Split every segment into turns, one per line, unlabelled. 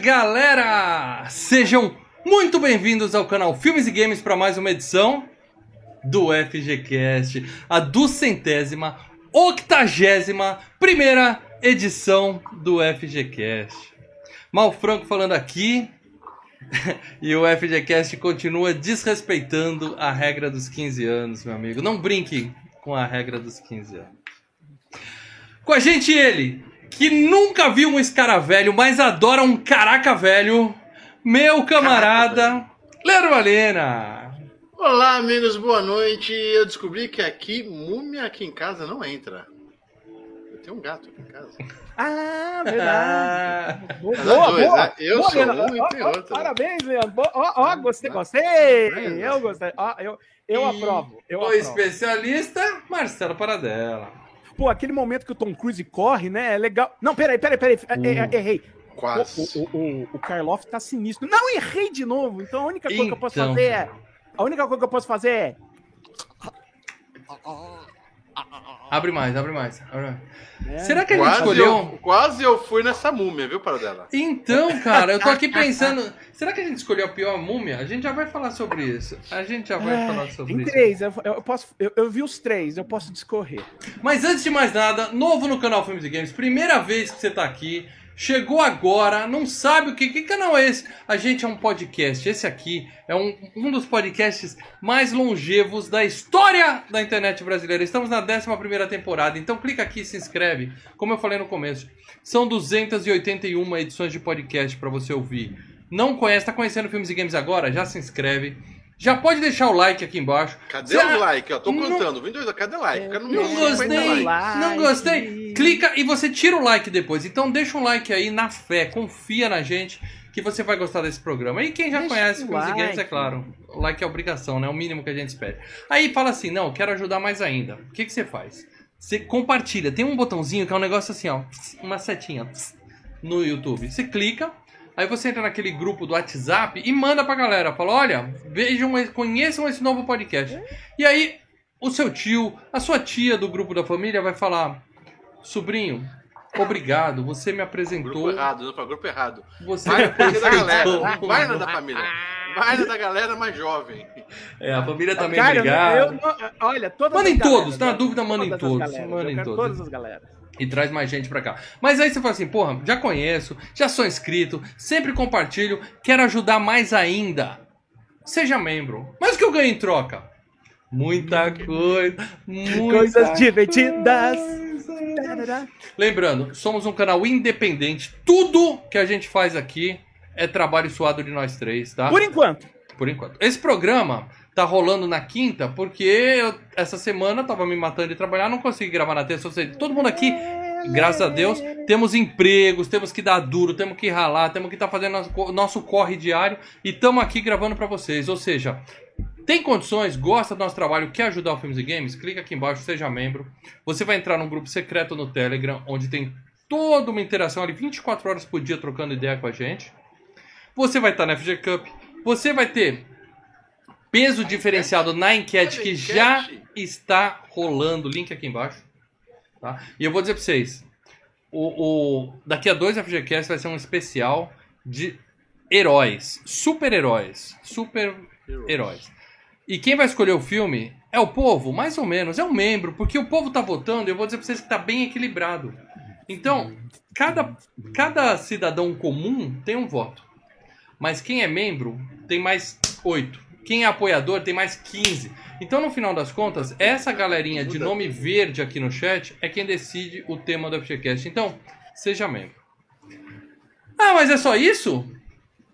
Galera! Sejam muito bem-vindos ao canal Filmes e Games para mais uma edição do FGCast, a duzentésima, octagésima primeira edição do FGCast. Mal Franco falando aqui e o FGCast continua desrespeitando a regra dos 15 anos, meu amigo. Não brinque com a regra dos 15 anos. Com a gente ele, que nunca viu um escaravelho, mas adora um caraca velho, meu camarada Leandro Valena.
Olá, amigos, boa noite. Eu descobri que aqui, múmia aqui em casa não entra. Eu tenho um gato aqui em casa.
Ah, verdade. boa, boa,
dois,
boa.
né? Eu
Boa,
sou
Leandro.
um e tem outro.
Parabéns, Leandro. Ó, ó, gostei,
Ah,
gostei.
vendo?
Eu gostei. Ó, eu, eu
E
aprovo. Eu
o
aprovo.
especialista, Marcelo Paradela.
Pô, aquele momento que o Tom Cruise corre, né? É legal. Não, peraí, peraí, peraí. É, é, errei.
Quase.
O, o, o, o Karloff tá sinistro. Não, errei de novo. Então a única coisa que eu posso
Então.
fazer é. A única coisa que eu posso fazer é.
Abre mais, abre mais. abre mais.
É.
Será que a gente escolheu?
eu, quase eu fui nessa múmia, viu, Paradela?
Então, cara, eu tô aqui pensando. Será que a gente escolheu a pior múmia? A gente já vai falar sobre isso. A gente já vai falar sobre
Tem
isso.
três, eu, eu posso. Eu, eu vi os três, eu posso discorrer.
Mas antes de mais nada, novo no canal Filmes e Games, primeira vez que você tá aqui, chegou agora, não sabe o que, que canal é esse? A gente é um podcast, esse aqui é um, um dos podcasts mais longevos da história da internet brasileira. Estamos na 11 primeira temporada, então clica aqui e se inscreve. Como eu falei no começo, são 281 edições de podcast para você ouvir. Não conhece, tá conhecendo Filmes e Games agora? Já se inscreve. Já pode deixar o like aqui embaixo.
Cadê
Cê-
os likes? ó? Tô
Não-
contando. Vem dois, cadê like? Cadê
não gostei,
50
like.
não gostei. Clica e você tira o like depois. Então deixa um like aí na fé, confia na gente que você vai gostar desse programa. E quem já
Deixa
conhece
o
Games,
like.
é claro, o like é obrigação, né? É o mínimo que a gente espera. Aí fala assim, não, quero ajudar mais ainda. O que, que você faz? Você compartilha. Tem um botãozinho que é um negócio assim, ó, uma setinha no YouTube. Você clica, aí você entra naquele grupo do WhatsApp e manda pra galera. Fala, olha, vejam, conheçam esse novo podcast. E aí, o seu tio, a sua tia do grupo da família vai falar, sobrinho, obrigado, você me apresentou.
Grupo errado, não, para grupo errado.
Você
Vai na família da galera. vai na da família. Vai na da galera mais jovem.
É, a família também
Cara, eu,
obrigada.
eu não- olha, todas
Manda
as
em todos,
galeras,
tá? Na dúvida, manda em todos, manda em todos.
Todas as galeras.
E traz mais gente pra cá. Mas aí você fala assim, porra, já conheço, já sou inscrito, sempre compartilho, quero ajudar mais ainda. Seja membro. Mas o que eu ganho em troca? Muita coisa, muita
Coisas divertidas.
coisa. Lembrando, somos um canal independente. Tudo que a gente faz aqui é trabalho suado de nós três, tá?
Por enquanto.
Por enquanto. Esse programa tá rolando na quinta porque eu, essa semana tava me matando de trabalhar, não consegui gravar na terça. Ou seja, todo mundo aqui, graças a Deus, temos empregos, temos que dar duro, temos que ralar, temos que estar fazendo nosso, nosso corre diário e estamos aqui gravando para vocês. Ou seja, tem condições, gosta do nosso trabalho, quer ajudar o Filmes e Games? Clica aqui embaixo, seja membro. Você vai entrar num grupo secreto no Telegram, onde tem toda uma interação ali 24 horas por dia trocando ideia com a gente. Você vai estar na FG Cup. Você vai ter peso diferenciado na enquete que já está rolando. Link aqui embaixo. Tá? E eu vou dizer para vocês: o, o- daqui a dois FGCast vai ser um especial de heróis, super-heróis. Super-heróis. E quem vai escolher o filme é o povo, mais ou menos, é um membro, porque o povo tá votando e eu vou dizer pra vocês que tá bem equilibrado. Então, cada, cada cidadão comum tem um voto. Mas quem é membro tem mais oito. Quem é apoiador tem mais 15. Então, no final das contas, essa galerinha de nome verde aqui no chat é quem decide o tema do FGCast. Então, seja membro. Ah, mas é só isso?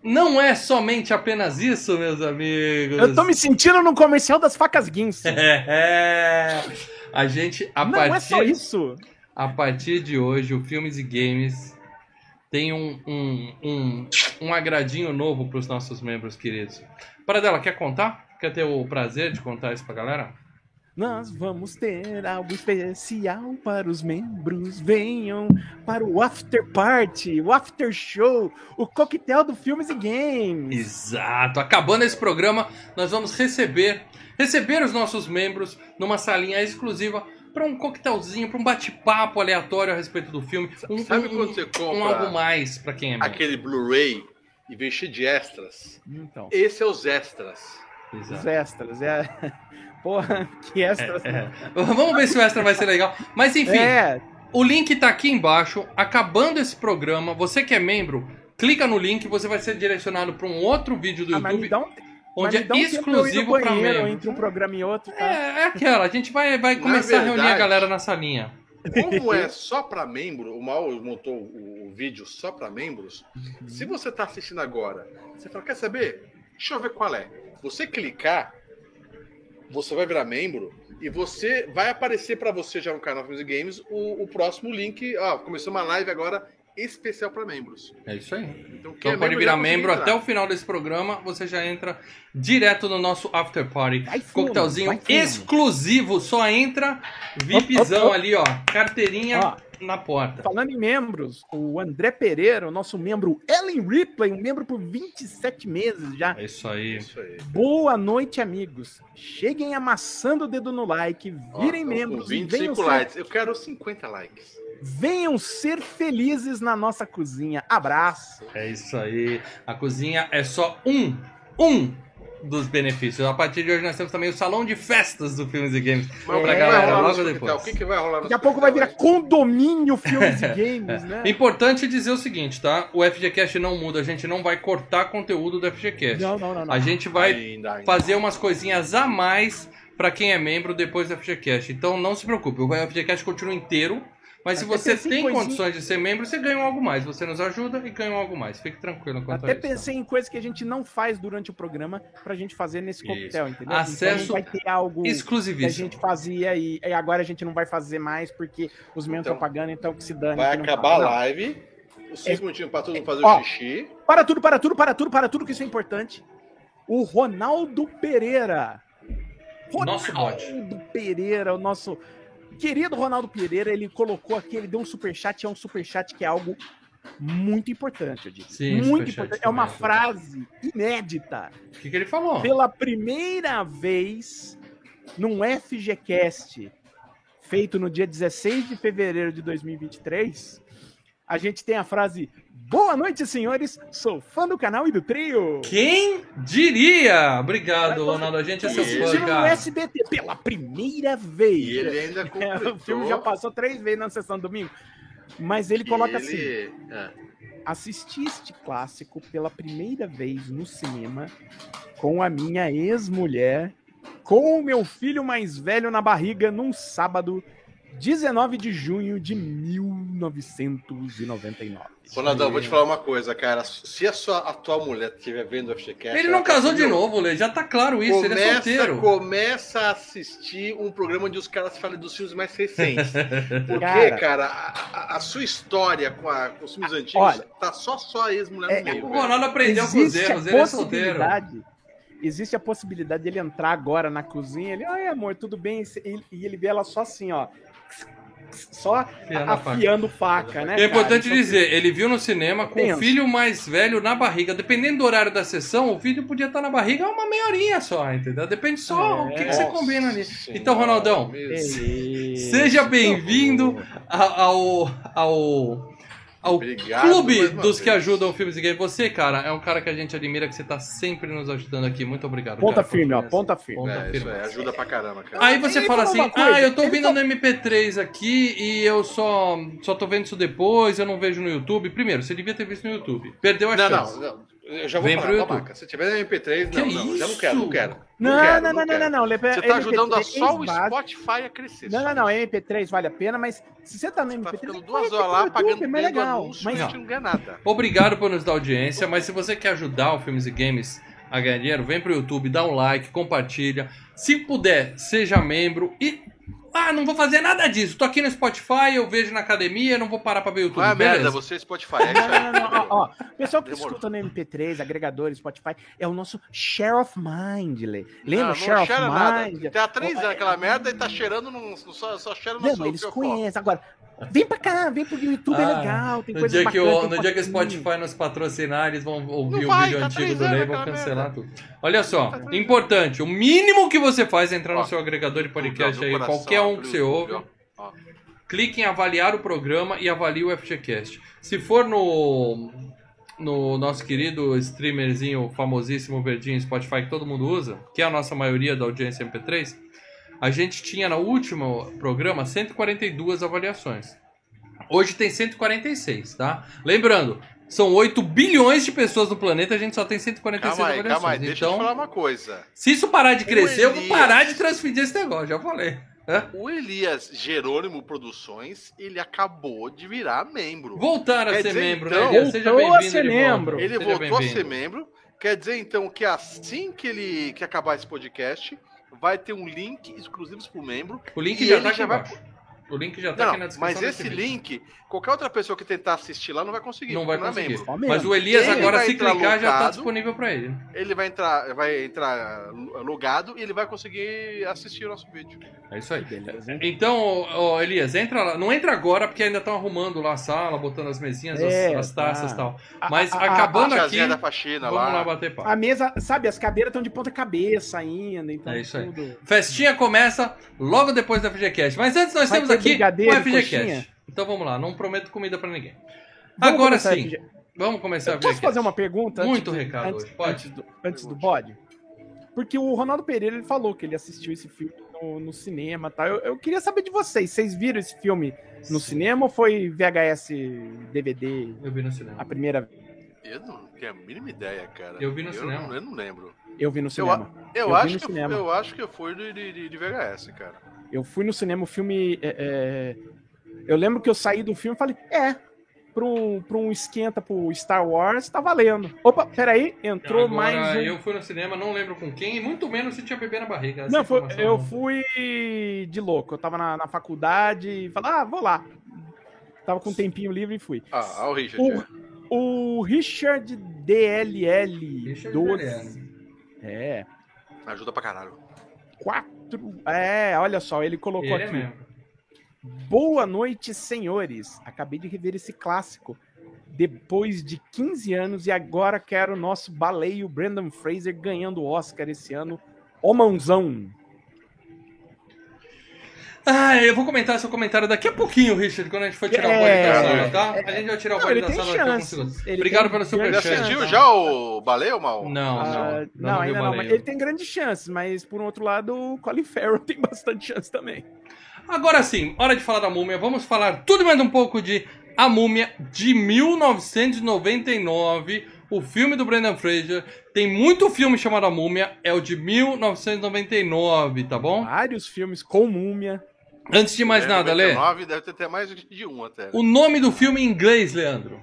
Não é somente apenas isso, meus amigos.
Eu tô me sentindo no comercial das facas Guinness.
É. A gente, a
Não
partir,
é só isso.
a partir de hoje, o Filmes e Games tem um, um, um, um agradinho novo para os nossos membros queridos. Paradela, quer contar? Quer ter o prazer de contar isso pra galera?
Nós vamos ter algo especial para os membros. Venham para o after party, o after show, o coquetel do filmes e games.
Exato. Acabando esse programa, nós vamos receber receber os nossos membros numa salinha exclusiva pra um coquetelzinho, pra um bate-papo aleatório a respeito do filme. Um,
Sabe
um-
quando você
um
compra
algo mais pra quem é membro.
aquele Blu-ray e cheio de extras?
Então,
Esse é os extras.
os
Exato.
extras. É... Porra, que extras.
É. Vamos ver se o extra vai ser legal. Mas enfim,
É,
o link tá aqui embaixo. Acabando esse programa, você que é membro, clica no link, você vai ser direcionado para um outro vídeo do
ah,
YouTube,
um,
onde é exclusivo para membro.
Entre um programa e outro, tá?
É, é aquela, a gente vai, vai começar a reunir a
verdade-
galera na salinha.
Como é só para membro, o Mal montou o, o vídeo só para membros. Se você tá assistindo agora, você fala, quer saber? Deixa eu ver qual é. Você clicar, você vai virar membro e você vai aparecer para você já no canal Filmes e Games o, o próximo link. Ó, começou uma live agora especial para membros.
É isso aí.
Então, quem
Então
é
pode
membro
virar membro
entrar.
até o final desse programa, você já entra direto no nosso after party.
Vai
Coquetelzinho
vai
exclusivo, só entra VIPzão
Op, op, op.
ali, ó, carteirinha
Ó.
na porta.
Falando em membros, o André Pereira, o nosso membro Ellen Ripley, um membro por 27 meses já.
É isso aí.
Isso aí.
Boa noite, amigos. Cheguem amassando o dedo no like,
Ó,
virem
tamo
membros
Com
e venham
25
ser,
likes. Eu quero 50 likes.
Venham ser felizes na nossa cozinha. Abraço.
É isso aí. A cozinha é só um, um dos benefícios. A partir de hoje nós temos também o salão de festas do Filmes e Games.
Mas
Pra
o que vai
galera, logo
hospital?
depois.
O que, que vai rolar no
Daqui a pouco vai virar condomínio filmes e games, né?
É importante dizer o seguinte, tá? O FGCast não muda, a gente não vai cortar conteúdo do FGCast.
Não, não, não, não.
A gente vai
Ainda, ainda.
fazer umas coisinhas a mais pra quem é membro depois do FGCast. Então não se preocupe, o FGCast continua inteiro. Mas se
Até
você tem
coisinha-
condições de ser membro, você ganha um algo mais. Você nos ajuda e ganha um algo mais. Fique tranquilo quanto
Até
a isso.
pensei em coisas que a gente não faz durante o programa pra gente fazer nesse
Isso.
coquetel, entendeu?
Acesso
então vai ter algo que a
Exclusivíssimo.
gente fazia e, e agora a gente não vai fazer mais porque os membros
Então,
estão pagando, então que se dane.
Vai acabar a live. Os 5 minutinhos pra todo mundo fazer
Ó.
o xixi.
Para tudo, para tudo, para tudo, para tudo, que isso é importante. O Ronaldo Pereira.
Nosso.
Ronaldo Pereira, o nosso querido Ronaldo Pereira, ele colocou aqui, ele deu um superchat, é um superchat que é algo muito importante, eu digo.
Sim,
muito importante. É uma
também.
frase inédita.
O que, que ele falou?
Pela primeira vez num FGCast feito no dia 16 de fevereiro de 2023, a gente tem a frase Boa noite, senhores. Sou fã do canal e do trio.
Quem diria? Obrigado, Ronaldo. A gente é seu fã,
Assistindo no
cara.
SBT pela primeira vez.
E ele ainda
É,
completou.
o filme já passou três vezes na sessão domingo. Mas ele coloca assim:
ele- é.
assisti este clássico pela primeira vez no cinema com a minha ex-mulher, com o meu filho mais velho na barriga num sábado, 19 de junho de 1999.
Ronaldão, vou te falar uma coisa, cara. Se a sua atual mulher estiver vendo o FGCast...
Ele não
tá
casou de novo, Lê. Já tá claro isso. ele é
Começa,
solteiro.
começa a assistir um programa onde os caras falam dos filmes mais recentes. Porque,
Cara.
cara, a, a- sua história com, a- com os filmes antigos
olha,
tá só só a ex-mulher
é-
no meio.
O. Ronaldo aprendeu com os
Existe
erros.
a
Ele é solteiro.
possibilidade. Existe a possibilidade dele entrar agora na cozinha, ele, ai amor, tudo bem? E e ele vê ela só assim, ó. Só
Afiando a faca.
afiando faca, né?
É
cara?
importante
Então,
dizer, ele viu no cinema com o filho mais velho na barriga. Dependendo do horário da sessão, o filho podia estar na barriga uma meia horinha só, entendeu? Depende só
É.
o que, que você combina ali.
Senhora,
Então, Ronaldão, seja bem-vindo ao, ao, ao
Obrigado
clube dos que
vez.
ajudam filmes e games. Você, cara, é um cara que a gente admira, que você tá sempre nos ajudando aqui. Muito obrigado.
Ponta
cara,
firme, ó, ponta firme.
Ponta
É, isso
firme.
é, ajuda pra caramba, cara.
Aí você
Ele
fala assim, ah, eu tô vendo
falou-
no MP3 aqui e eu só, só tô vendo isso depois, eu não vejo no YouTube. Primeiro, você devia ter visto no YouTube. Perdeu a
Não,
chance.
não, não. Eu já vou
Vem YouTube.
Maca, Se tiver no MP3,
Que
não, não, já não quero, não quero.
Não,
quero,
não, não, não,
quero.
não, não.
Você tá ajudando a só o. Spotify a crescer.
Não, não, não. MP3 vale a pena, mas se você tá no
Você tá
MP3,
ficando
vai
duas horas lá pagando
é legal.
anúncio,
mas
a gente não ganha nada.
Obrigado por nos dar audiência, mas se você quer ajudar o Filmes e Games a ganhar dinheiro, vem pro YouTube, dá um like, compartilha. Se puder, seja membro e. Ah, não vou fazer nada disso. Tô aqui no Spotify, eu vejo na academia, não vou parar pra ver o YouTube.
Vai a
beleza?
merda, você é Spotify. É
Não, não, não, não, ó, ó. O pessoal que
Demorou.
escuta no MP3, agregadores, Spotify, é o nosso share of mind, Lê. Lembra
não,
o share
não
of
cheira nada.
mind?
Tem há três anos aquela merda e tá cheirando, num, só, só cheira no
Não,
seu
eles conhecem. Agora, vem pra cá, vem pro YouTube, é
Ah,
legal, tem
No
coisa
dia, que
bacana.
o,
tem
no dia que o. Spotify nos patrocinar, eles vão ouvir o vídeo
tá
antigo do Lei e vão cancelar
merda.
tudo. Olha só,
Tá
importante, o mínimo que você faz é entrar no
Ó,
seu agregador de podcast aí,
coração,
qualquer um que você ouve.
Ó.
Clique em avaliar o programa e avalie o FGCast. Se for no, no nosso querido streamerzinho famosíssimo verdinho Spotify que todo mundo usa, que é a nossa maioria da audiência MP3, a gente tinha no último programa 142 avaliações. Hoje tem 146, tá? Lembrando, são 8 bilhões de pessoas no planeta, a gente só tem 146
Calma aí,
avaliações.
calma aí, deixa eu
então,
te falar uma coisa.
se isso parar de crescer, eu vou
Elias.
parar de transferir esse negócio, já falei. Hã?
O Elias Jerônimo Produções, ele acabou de virar membro.
Voltar a
Quer
ser
dizer,
membro,
então,
né? Elias? Seja
voltou a
bem-vindo
ser membro.
Ele voltou a ser membro. Quer dizer, então, que assim que ele que acabar esse podcast, vai ter um link exclusivo pro membro.
O link já
ele
tá aqui
já vai-
embaixo. O link já tá
Não,
aqui na descrição.
mas esse link, qualquer outra pessoa que tentar assistir lá não vai conseguir.
não vai
porque é
conseguir.
membro.
Mas o Elias
Ele
agora,
vai
se clicar, já tá
logado.
disponível pra ele.
Ele vai entrar, vai entrar logado e ele vai conseguir assistir o nosso vídeo.
É isso aí.
Beleza?
Então, ó, Elias, entra lá. Não entra agora, porque ainda estão arrumando lá a sala, botando as mesinhas, as-
É,
as, taças e
tá.
tal. Mas
a- a-
acabando
a
aqui,
da faxina
vamos lá.
lá.
bater papo.
A mesa, sabe, as cadeiras estão de ponta cabeça ainda, então
É isso aí.
tudo.
Festinha começa logo depois da FGCast. Mas antes nós
Vai
temos aqui o FGCast.
coxinha?
Então vamos lá, não prometo comida pra ninguém.
Vamos
Agora sim,
aqui.
vamos começar a
Eu posso
FGCast.
fazer uma pergunta? antes
Muito
do-
recado
antes,
hoje, pode.
Antes do, antes do bode? Porque o Ronaldo Pereira ele falou que ele assistiu esse filme no, no cinema tá? Eu, eu queria saber de vocês. Vocês viram esse filme no cinema ou foi VHS, DVD,
Eu vi no cinema.
a primeira vez?
Eu não tenho a mínima ideia, cara.
Eu vi no cinema.
Não, eu não lembro.
Eu vi no
Eu,
cinema.
eu,
Eu vi
acho
no
que,
cinema.
eu acho que eu fui de, de, de VHS, cara.
Eu fui no cinema, o filme. é, é, Eu lembro que eu saí do filme e falei, é. Pra um, pra um esquenta pro Star Wars, tá valendo. Opa, peraí, entrou
Agora,
mais um.
eu fui no cinema, não lembro com quem, e muito menos se tinha bebê na barriga.
Não, foi- eu
não-
fui de louco. Eu tava na, na faculdade e falei, ah, vou lá. Tava com um tempinho livre e fui.
Ah, ah, o Richard.
O, o Richard DLL
Richard
12.
DLL.
É.
Ajuda pra caralho.
Quatro. É, olha só, ele colocou
Ele é
aqui.
mesmo.
Boa noite, senhores. Acabei de rever esse clássico depois de 15 anos e agora quero o nosso baleio Brandon Fraser ganhando o Oscar esse ano. Ô mãozão.
Ah, eu vou comentar seu comentário daqui a pouquinho, Richard, quando a gente for tirar o
É,
bode da sala,
é,
tá? A gente vai tirar o
Não,
bode
ele
da
tem
sala daqui a Obrigado
tem
pelo superchat.
chance.
assistiu já o Baleia, Mal?
Não,
Ah,
não.
não,
vi o
ainda não.
baleio.
Mas ele tem grandes chances, mas por um outro lado, o Colin Farrell tem bastante chance também.
Agora sim, hora de falar da múmia. Vamos falar tudo mais um pouco de A Múmia de 1999. O filme do Brendan Fraser. Tem muito filme chamado A Múmia. É o de 1999, tá bom?
Vários filmes com múmia.
Antes de mais
É,
nada, Lê.
99, deve ter até mais de um até.
O nome do filme em inglês, Leandro.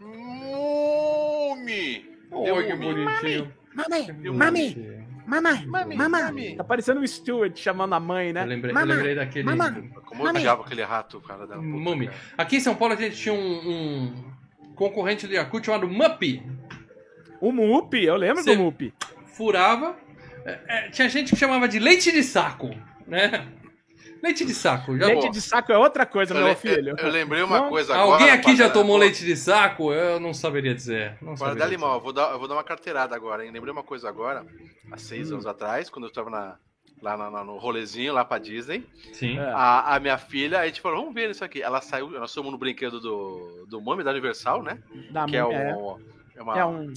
Mumi!
Oi, que bonitinho.
Mamãe,
Deu
mamãe, mamãe,
Mami,
mamãe.
mami.
Tá parecendo o Stuart chamando a mãe, né?
Eu lembrei, eu
Mamãe,
lembrei daquele.
mamãe.
Como eu odiava aquele rato, cara da
Mumi.
cara.
Aqui em São Paulo a gente tinha um, um concorrente do Yakult chamado Muppy.
O Mup, eu lembro
Cê-
do Mup.
Furava. É, é, tinha gente que chamava de leite de saco, né? Leite de saco. Já
Leite de saco é outra coisa,
Eu,
meu filho.
eu lembrei uma
Não.
coisa agora.
Alguém aqui já tomou leite de saco? Eu não saberia dizer. Não
Para
saberia
dar
dizer.
limão, eu vou dar, eu vou dar uma carteirada agora, hein? Lembrei uma coisa agora, há seis
Hum.
anos atrás, quando eu estava na, lá na- na- no rolezinho, lá pra Disney.
Sim.
É.
A, a minha filha, a gente falou, vamos ver isso aqui. Ela saiu, nós fomos no brinquedo do, do Mami, da Universal, né?
Da
que é, o,
é,
é uma,
é um.
uma
é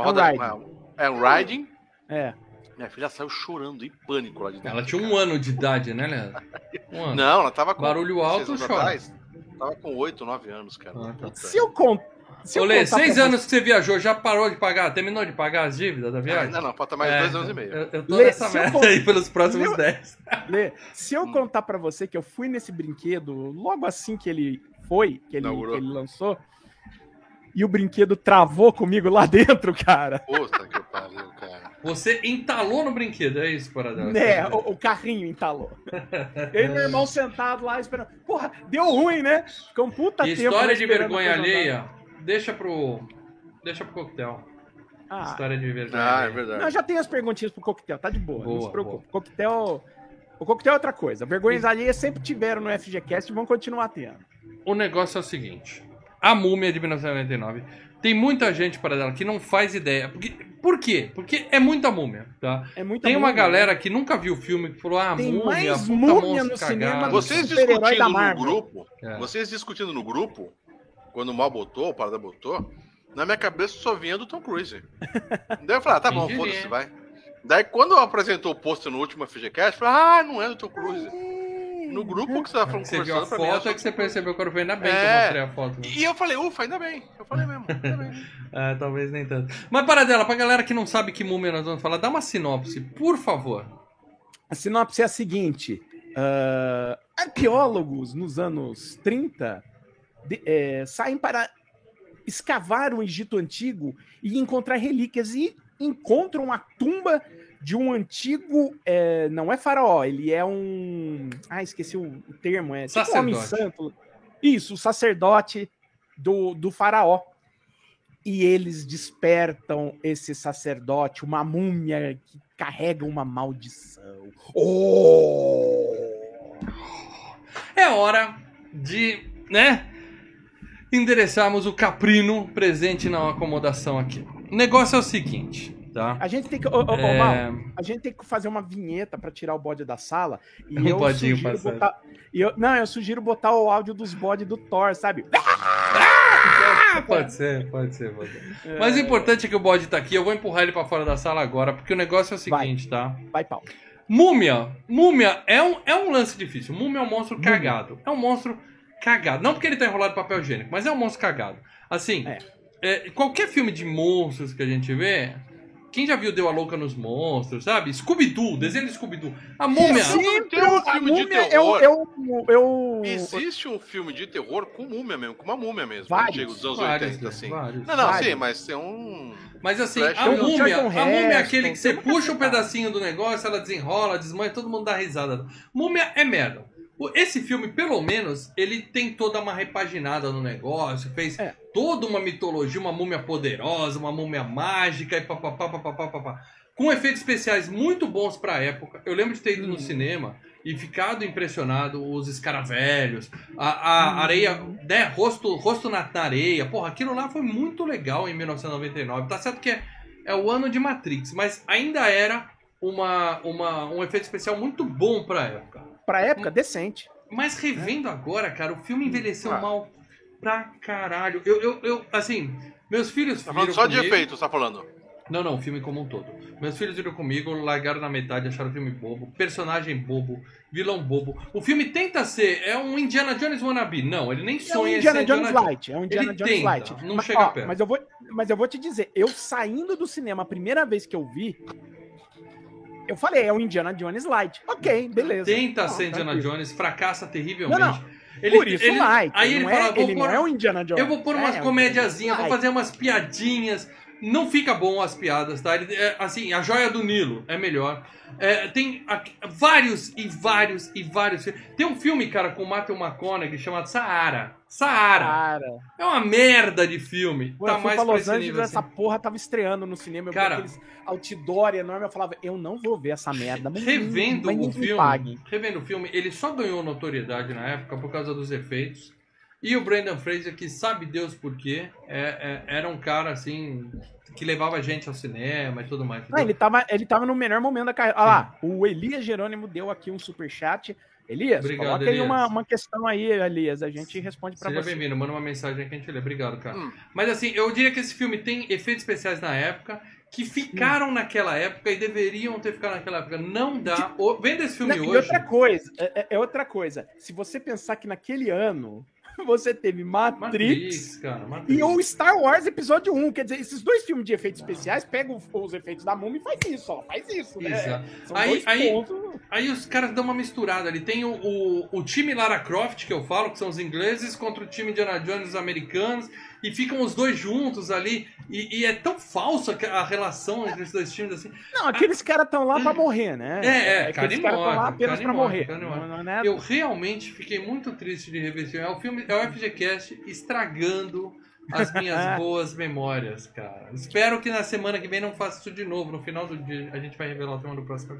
um
roda.
riding.
uma- é um riding.
É.
Minha filha saiu chorando em pânico lá de dentro.
Ela tinha um ano de idade, né, Leandro? Um ano.
Não, ela tava com.
Barulho alto, chora.
atrás, Tava com 8, 9 anos, cara.
Ah, tá.
Puta.
Se eu contar. Se eu
Ô, Lê, seis
pra
anos que você viajou, já parou de pagar? Terminou de pagar as dívidas da viagem?
Ainda não, falta mais
É,
dois anos e meio.
Eu, eu tô
Lê,
nessa
se eu
meta
con-
aí pelos próximos
Lê-
10.
Lê, se eu contar pra você que eu fui nesse brinquedo logo assim que ele foi, que ele, que ele lançou, e o brinquedo travou comigo lá dentro, cara.
Puta que.
Você entalou no brinquedo, é isso, Paradela?
Né, o, o carrinho entalou. Eu e meu irmão sentado lá esperando. Porra, deu ruim, né? Ficou um puta
E
tempo.
história de vergonha alheia, deixa pro. Deixa pro coquetel.
Ah,
História de vergonha
Ah, é verdade.
não, já tem as perguntinhas pro coquetel, tá de boa, não
Boa,
se preocupe. Coquetel. O coquetel é outra coisa. Vergonhas alheias sempre tiveram no FGCast e vão continuar tendo.
O negócio é o seguinte: a múmia de 1999. Tem muita gente para dela que não faz ideia. Porque Por quê? Porque é muita múmia, tá?
É muita
Tem uma
múmia,
galera que nunca viu o filme que falou, ah,
Tem
múmia,
mais
puta
múmia
monstro
no cinema do
Vocês discutindo no grupo,
É.
vocês discutindo no grupo, quando o Mal botou, o Parada botou, na minha cabeça só vinha do Tom Cruise. Daí eu falei, ah, tá bom, foda-se, vai. Daí quando apresentou o pôster no último FGCast, eu falei, ah, não é do Tom Cruise. No grupo que você tava falando,
Você viu a
mim.
foto
só
é que você percebeu que eu falei, ainda bem que eu
É.
mostrei a foto. né?
E eu falei, ufa, ainda bem. Eu falei mesmo, ainda bem.
Ah, talvez nem tanto. Mas para dela, pra galera que não sabe que múmia nós vamos falar, dá uma sinopse, por favor.
A sinopse é a seguinte: ah, arqueólogos nos anos 30 de- é, saem para escavar o Egito Antigo e encontrar relíquias e encontram a tumba de um antigo. é, não é faraó, ele é um. Ah, esqueci o, o termo. É tipo homem santo. Isso, o sacerdote do, do faraó. E eles despertam esse sacerdote, uma múmia que carrega uma maldição. Oh!
É hora de, né, endereçarmos o caprino presente na acomodação aqui. O negócio é o seguinte, tá?
A gente tem que. Ô, ô, ô,
É,
Mal, a gente tem que fazer uma vinheta pra tirar o bode da sala. E
Um
eu
bodinho
sugiro
passando.
botar. Eu, não, eu sugiro botar o áudio dos bodes do Thor, sabe?
Ah, pode ser, pode ser, pode ser. Mas o importante é que o bode tá aqui, eu vou empurrar ele pra fora da sala agora, porque o negócio é o seguinte, tá?
Vai, pau.
Múmia. Múmia é um, é um lance difícil. Múmia é um monstro cagado. É um monstro cagado. Não porque ele tá enrolado em papel higiênico, mas é um monstro cagado. Assim,
É.
é, qualquer filme de monstros que a gente vê, quem já viu Deu a Louca nos Monstros, sabe? Scooby-Doo, desenho de Scooby-Doo. A múmia...
Sim. Tem um
a
filme de
múmia,
terror.
Eu, eu, eu,
Existe um filme de terror com múmia mesmo, com uma múmia mesmo,
Vários.
antigo, dos anos
Vários,
80, assim.
vários.
Não, não,
Vários.
sim, mas tem um.
Mas assim, a
o
múmia, a múmia é aquele que você puxa um pedacinho do negócio, ela desenrola, desmanha, todo mundo dá risada. Múmia é merda. Esse filme, pelo menos, ele tem toda uma repaginada no negócio, fez
É.
toda uma mitologia, uma múmia poderosa, uma múmia mágica e papapá, papapá, papapá. Com efeitos especiais muito bons pra época. Eu lembro de ter ido no cinema e ficado impressionado, os escaravelhos, a, a areia, né, rosto, rosto na, na areia. Porra, aquilo lá foi muito legal em 1999. Tá certo que é, é o ano de Matrix, mas ainda era uma, uma, um efeito especial muito bom pra época.
Pra época, decente.
Mas revendo agora, cara, o filme envelheceu
Ah.
mal pra caralho. Eu, eu, eu, assim, meus filhos
Tá
viram
falando só de
comigo-
efeito, você tá falando.
Não, não, o filme como um todo. Meus filhos viram comigo, largaram na metade, acharam o filme bobo, personagem bobo, vilão bobo. O filme tenta ser, é um Indiana Jones wannabe. Não, ele nem
É um
sonha
Indiana Jones
Indiana
Light. É um Indiana
Ele
Jones
tenta,
Light.
não
mas,
chega
ó,
perto.
Mas eu, vou, mas eu vou te dizer, eu saindo do cinema, a primeira vez que eu vi, eu falei, é um Indiana Jones Light. Ok, beleza.
Tenta
Não,
ser Indiana
tranquilo.
Jones, fracassa terrivelmente.
Não, não.
Ele,
Por isso
ele-
Light.
Aí
ele
ele
não,
fala,
é, ele não é um Indiana Jones.
eu vou pôr umas
É,
comédiazinhas, vou fazer umas piadinhas. Não fica bom as piadas, tá? Ele- é, assim, a joia do Nilo é melhor. É, tem aqui- vários e vários e vários. Tem um filme, cara, com o Matthew McConaughey chamado Saara. Saara.
Cara,
É uma merda de filme.
quando
tá
eu
mais
pra Los
esse
Angeles,
nível,
essa
assim.
porra tava estreando no cinema. Eu
Cara-
aqueles outdoor enorme, eu falava, eu não vou ver essa merda. Mas
Revendo
mas
o filme,
pague.
revendo o filme, ele só ganhou notoriedade na época por causa dos efeitos. E o Brendan Fraser, que sabe Deus por quê, é- é- era um cara assim que levava gente ao cinema e tudo mais.
Não, ele tava, ele tava no melhor momento da carreira. Olha lá, o Elias Jerônimo deu aqui um superchat. Elias,
Obrigado,
coloca aí
Elias.
uma, uma questão aí, Elias. A gente responde pra
Seja
você.
bem-vindo, manda uma mensagem que a gente lê. Obrigado, cara.
Hum.
Mas assim, eu diria que esse filme tem efeitos especiais na época que ficaram naquela época e deveriam ter ficado naquela época. Não dá. O- Vendo esse filme
Não, e
hoje.
outra coisa, é, é- é outra coisa. Se você pensar que naquele ano você teve Matrix,
Matrix, cara. Matrix.
e o Star Wars Episódio 1, quer dizer, esses dois filmes de efeitos especiais pegam os, os efeitos da múmia e faz isso, ó, faz isso, né?
Aí- aí-
pontos.
Aí os caras dão uma misturada. Ali tem o, o, o time Lara Croft, que eu falo, que são os ingleses, contra o time Indiana Jones, os americanos, e ficam os dois juntos ali. E, e é tão falsa que a relação entre esses dois times assim.
Não, aqueles caras estão lá pra morrer, né?
É, é,
aqueles caras estão lá apenas pra morrer. Não, não é-
Eu realmente fiquei muito triste de rever. É o filme, é o FGCast estragando as minhas boas memórias, cara. Espero que na semana que vem não faça isso de novo. No final do dia a gente vai revelar o tema do próximo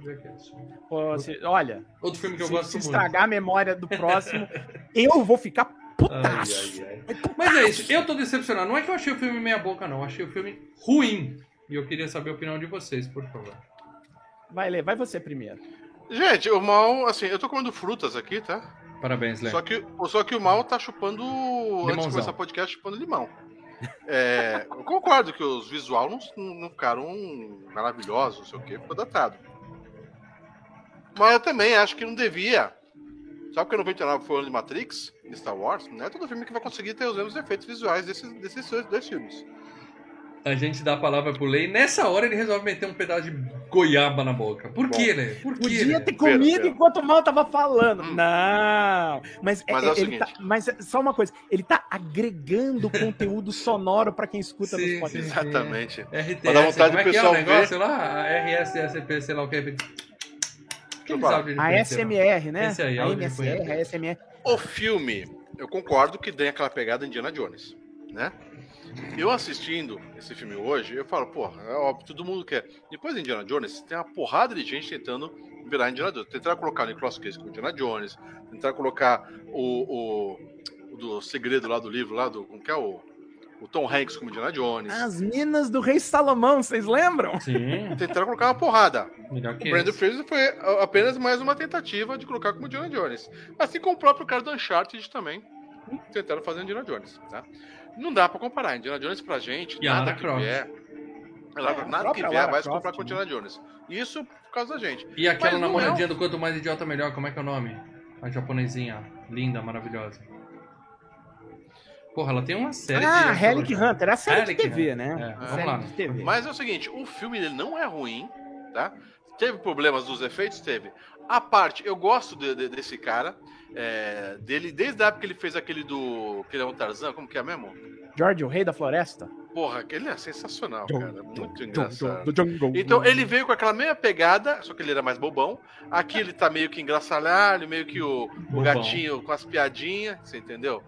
se- olha,
Outro filme que eu
se,
gosto
se
muito.
estragar a memória do próximo, eu vou ficar putaço.
Ai, ai, ai. Mas é isso, eu tô decepcionado. Não é que eu achei o filme meia boca, não. Eu achei o filme ruim. E eu queria saber a opinião de vocês, por favor.
Vai, Lê, vai você primeiro.
Gente, o mal, assim, eu tô comendo frutas aqui, tá?
Parabéns, Léo.
Só que, só que o mal tá chupando. Antes de
Limãozão.
começar o podcast, chupando limão. É, eu concordo que os visual não, não ficaram maravilhosos, não sei o que, ficou datado. Mas eu também acho que não devia. Só porque 99 foi o ano de Matrix, de Star Wars, não é todo filme que vai conseguir ter os mesmos efeitos visuais desses, desses dois- filmes.
A gente dá a palavra pro Lei. Nessa hora ele resolve meter um pedaço de goiaba na boca. Por
Bom,
quê, Lei? Por quê?
Podia ter comido
Pera, pera.
enquanto o mal tava falando.
Hum.
Não. Mas,
Mas
é,
é o
ele
seguinte.
tá, mas é só uma coisa, ele tá agregando conteúdo sonoro pra quem escuta
Sim,
nos podcasts.
sim.
Exatamente.
RTS,
Pra dar vontade
como é
do
que é o
pessoal
negócio lá? RSSP, sei lá o que. Aqueles
falar.
áudios de
A SMR, né?
Esse aí,
a MSR, a SMR.
O filme, eu concordo que tem aquela pegada Indiana Jones, né? Eu assistindo esse filme hoje, eu falo, porra, é óbvio, todo mundo quer. Depois de Indiana Jones, tem uma porrada de gente tentando virar Indiana Jones. Tentaram colocar o Nicolas Cage como Indiana Jones, tentaram colocar o, o, o do segredo lá do livro, lá do. Como que é o. O Tom Hanks como Indiana Jones.
As minas do Rei Salomão, vocês lembram?
Sim,
Tentaram colocar uma porrada.
melhor
O
que
Brandon. Fraser foi apenas mais uma tentativa de colocar como Indiana Jones. Assim como o próprio cara do Uncharted também tentaram fazer Indiana Jones, tá? Não dá pra comparar. Indiana Jones pra gente,
E a
nada
Lara
que
Croft.
vier.
É,
nada que vier
Lara
vai se
Croft,
comparar com
né?
Indiana Jones. Isso por causa da gente.
E aquela
Mas não é
namoradinha
um-
do quanto mais idiota melhor, como é que é o nome? A japonesinha, linda, maravilhosa. Porra, ela tem uma série
Ah,
de...
Relic Hunter, a série
Relic
de TV,
Hunter,
né?
é, vamos
série
lá.
de TV.
Mas é o seguinte, o filme ele não é ruim, tá? Teve problemas dos efeitos? Teve. A parte, eu gosto de- de- desse cara, é, dele, desde a época que ele fez aquele do. que ele é um Tarzan, como que é mesmo?
George, o Rei da Floresta.
Porra, ele é sensacional, cara. Muito
Do
engraçado.
Jungle.
Então ele veio com aquela mesma pegada, só que ele era mais bobão. Aqui ele tá meio que engraçalhado, meio que o, o gatinho com as piadinhas, você entendeu?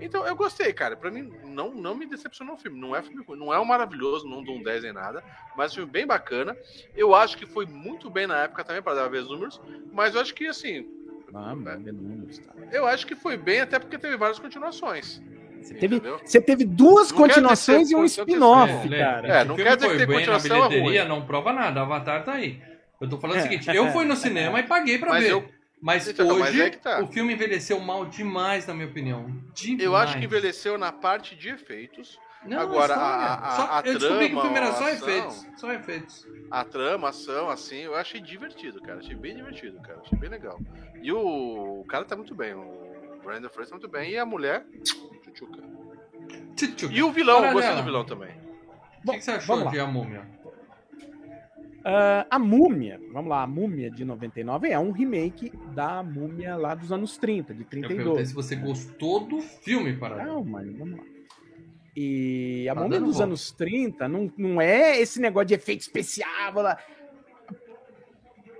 Então eu gostei, cara. Pra mim, não, não me decepcionou o filme. Não é filme não é um maravilhoso, não dou um 10 em nada, mas é um filme bem bacana. Eu acho que foi muito bem na época também, para dar ver os números, mas eu acho que assim,
Ah, de números, tá.
eu acho que foi bem até porque teve várias continuações.
Você teve, você teve duas
Não
continuações
dizer-
e um
não quer dizer-
spin-off,
Lê,
cara.
É, não quer dizer que
na
continuação é
bilheteria,
ruim.
não prova nada. Avatar tá aí. Eu tô falando
É,
o seguinte, eu fui no cinema e paguei pra
Mas
ver.
eu-
Mas
Então, mas
hoje
é que tá.
o filme envelheceu mal demais, na minha opinião. Demais.
Eu acho que envelheceu na parte de efeitos.
Não,
Agora, a- a-
Só-
a
eu descobri que o
trama,
filme era só
ação.
efeitos. Só efeitos.
A trama, a ação, assim, eu achei divertido, cara. Achei bem divertido, cara. Achei bem legal. E o, o cara tá muito bem, o Brandon Fraser tá muito bem. E a mulher, tchutchuca.
Tchutchuca.
E o vilão,
Fala
gostei
dela.
do vilão também.
O que, que você achou
vamos lá.
de A Múmia?
Ah, a Múmia, vamos lá, a Múmia de 99 é um remake da Múmia lá dos anos 30, de
Eu perguntei
32.
se você gostou do filme, Parada.
Não, mas vamos lá. E a
Tá
Múmia dos
volta.
anos 30 não, não é esse negócio de efeito especial. Blá.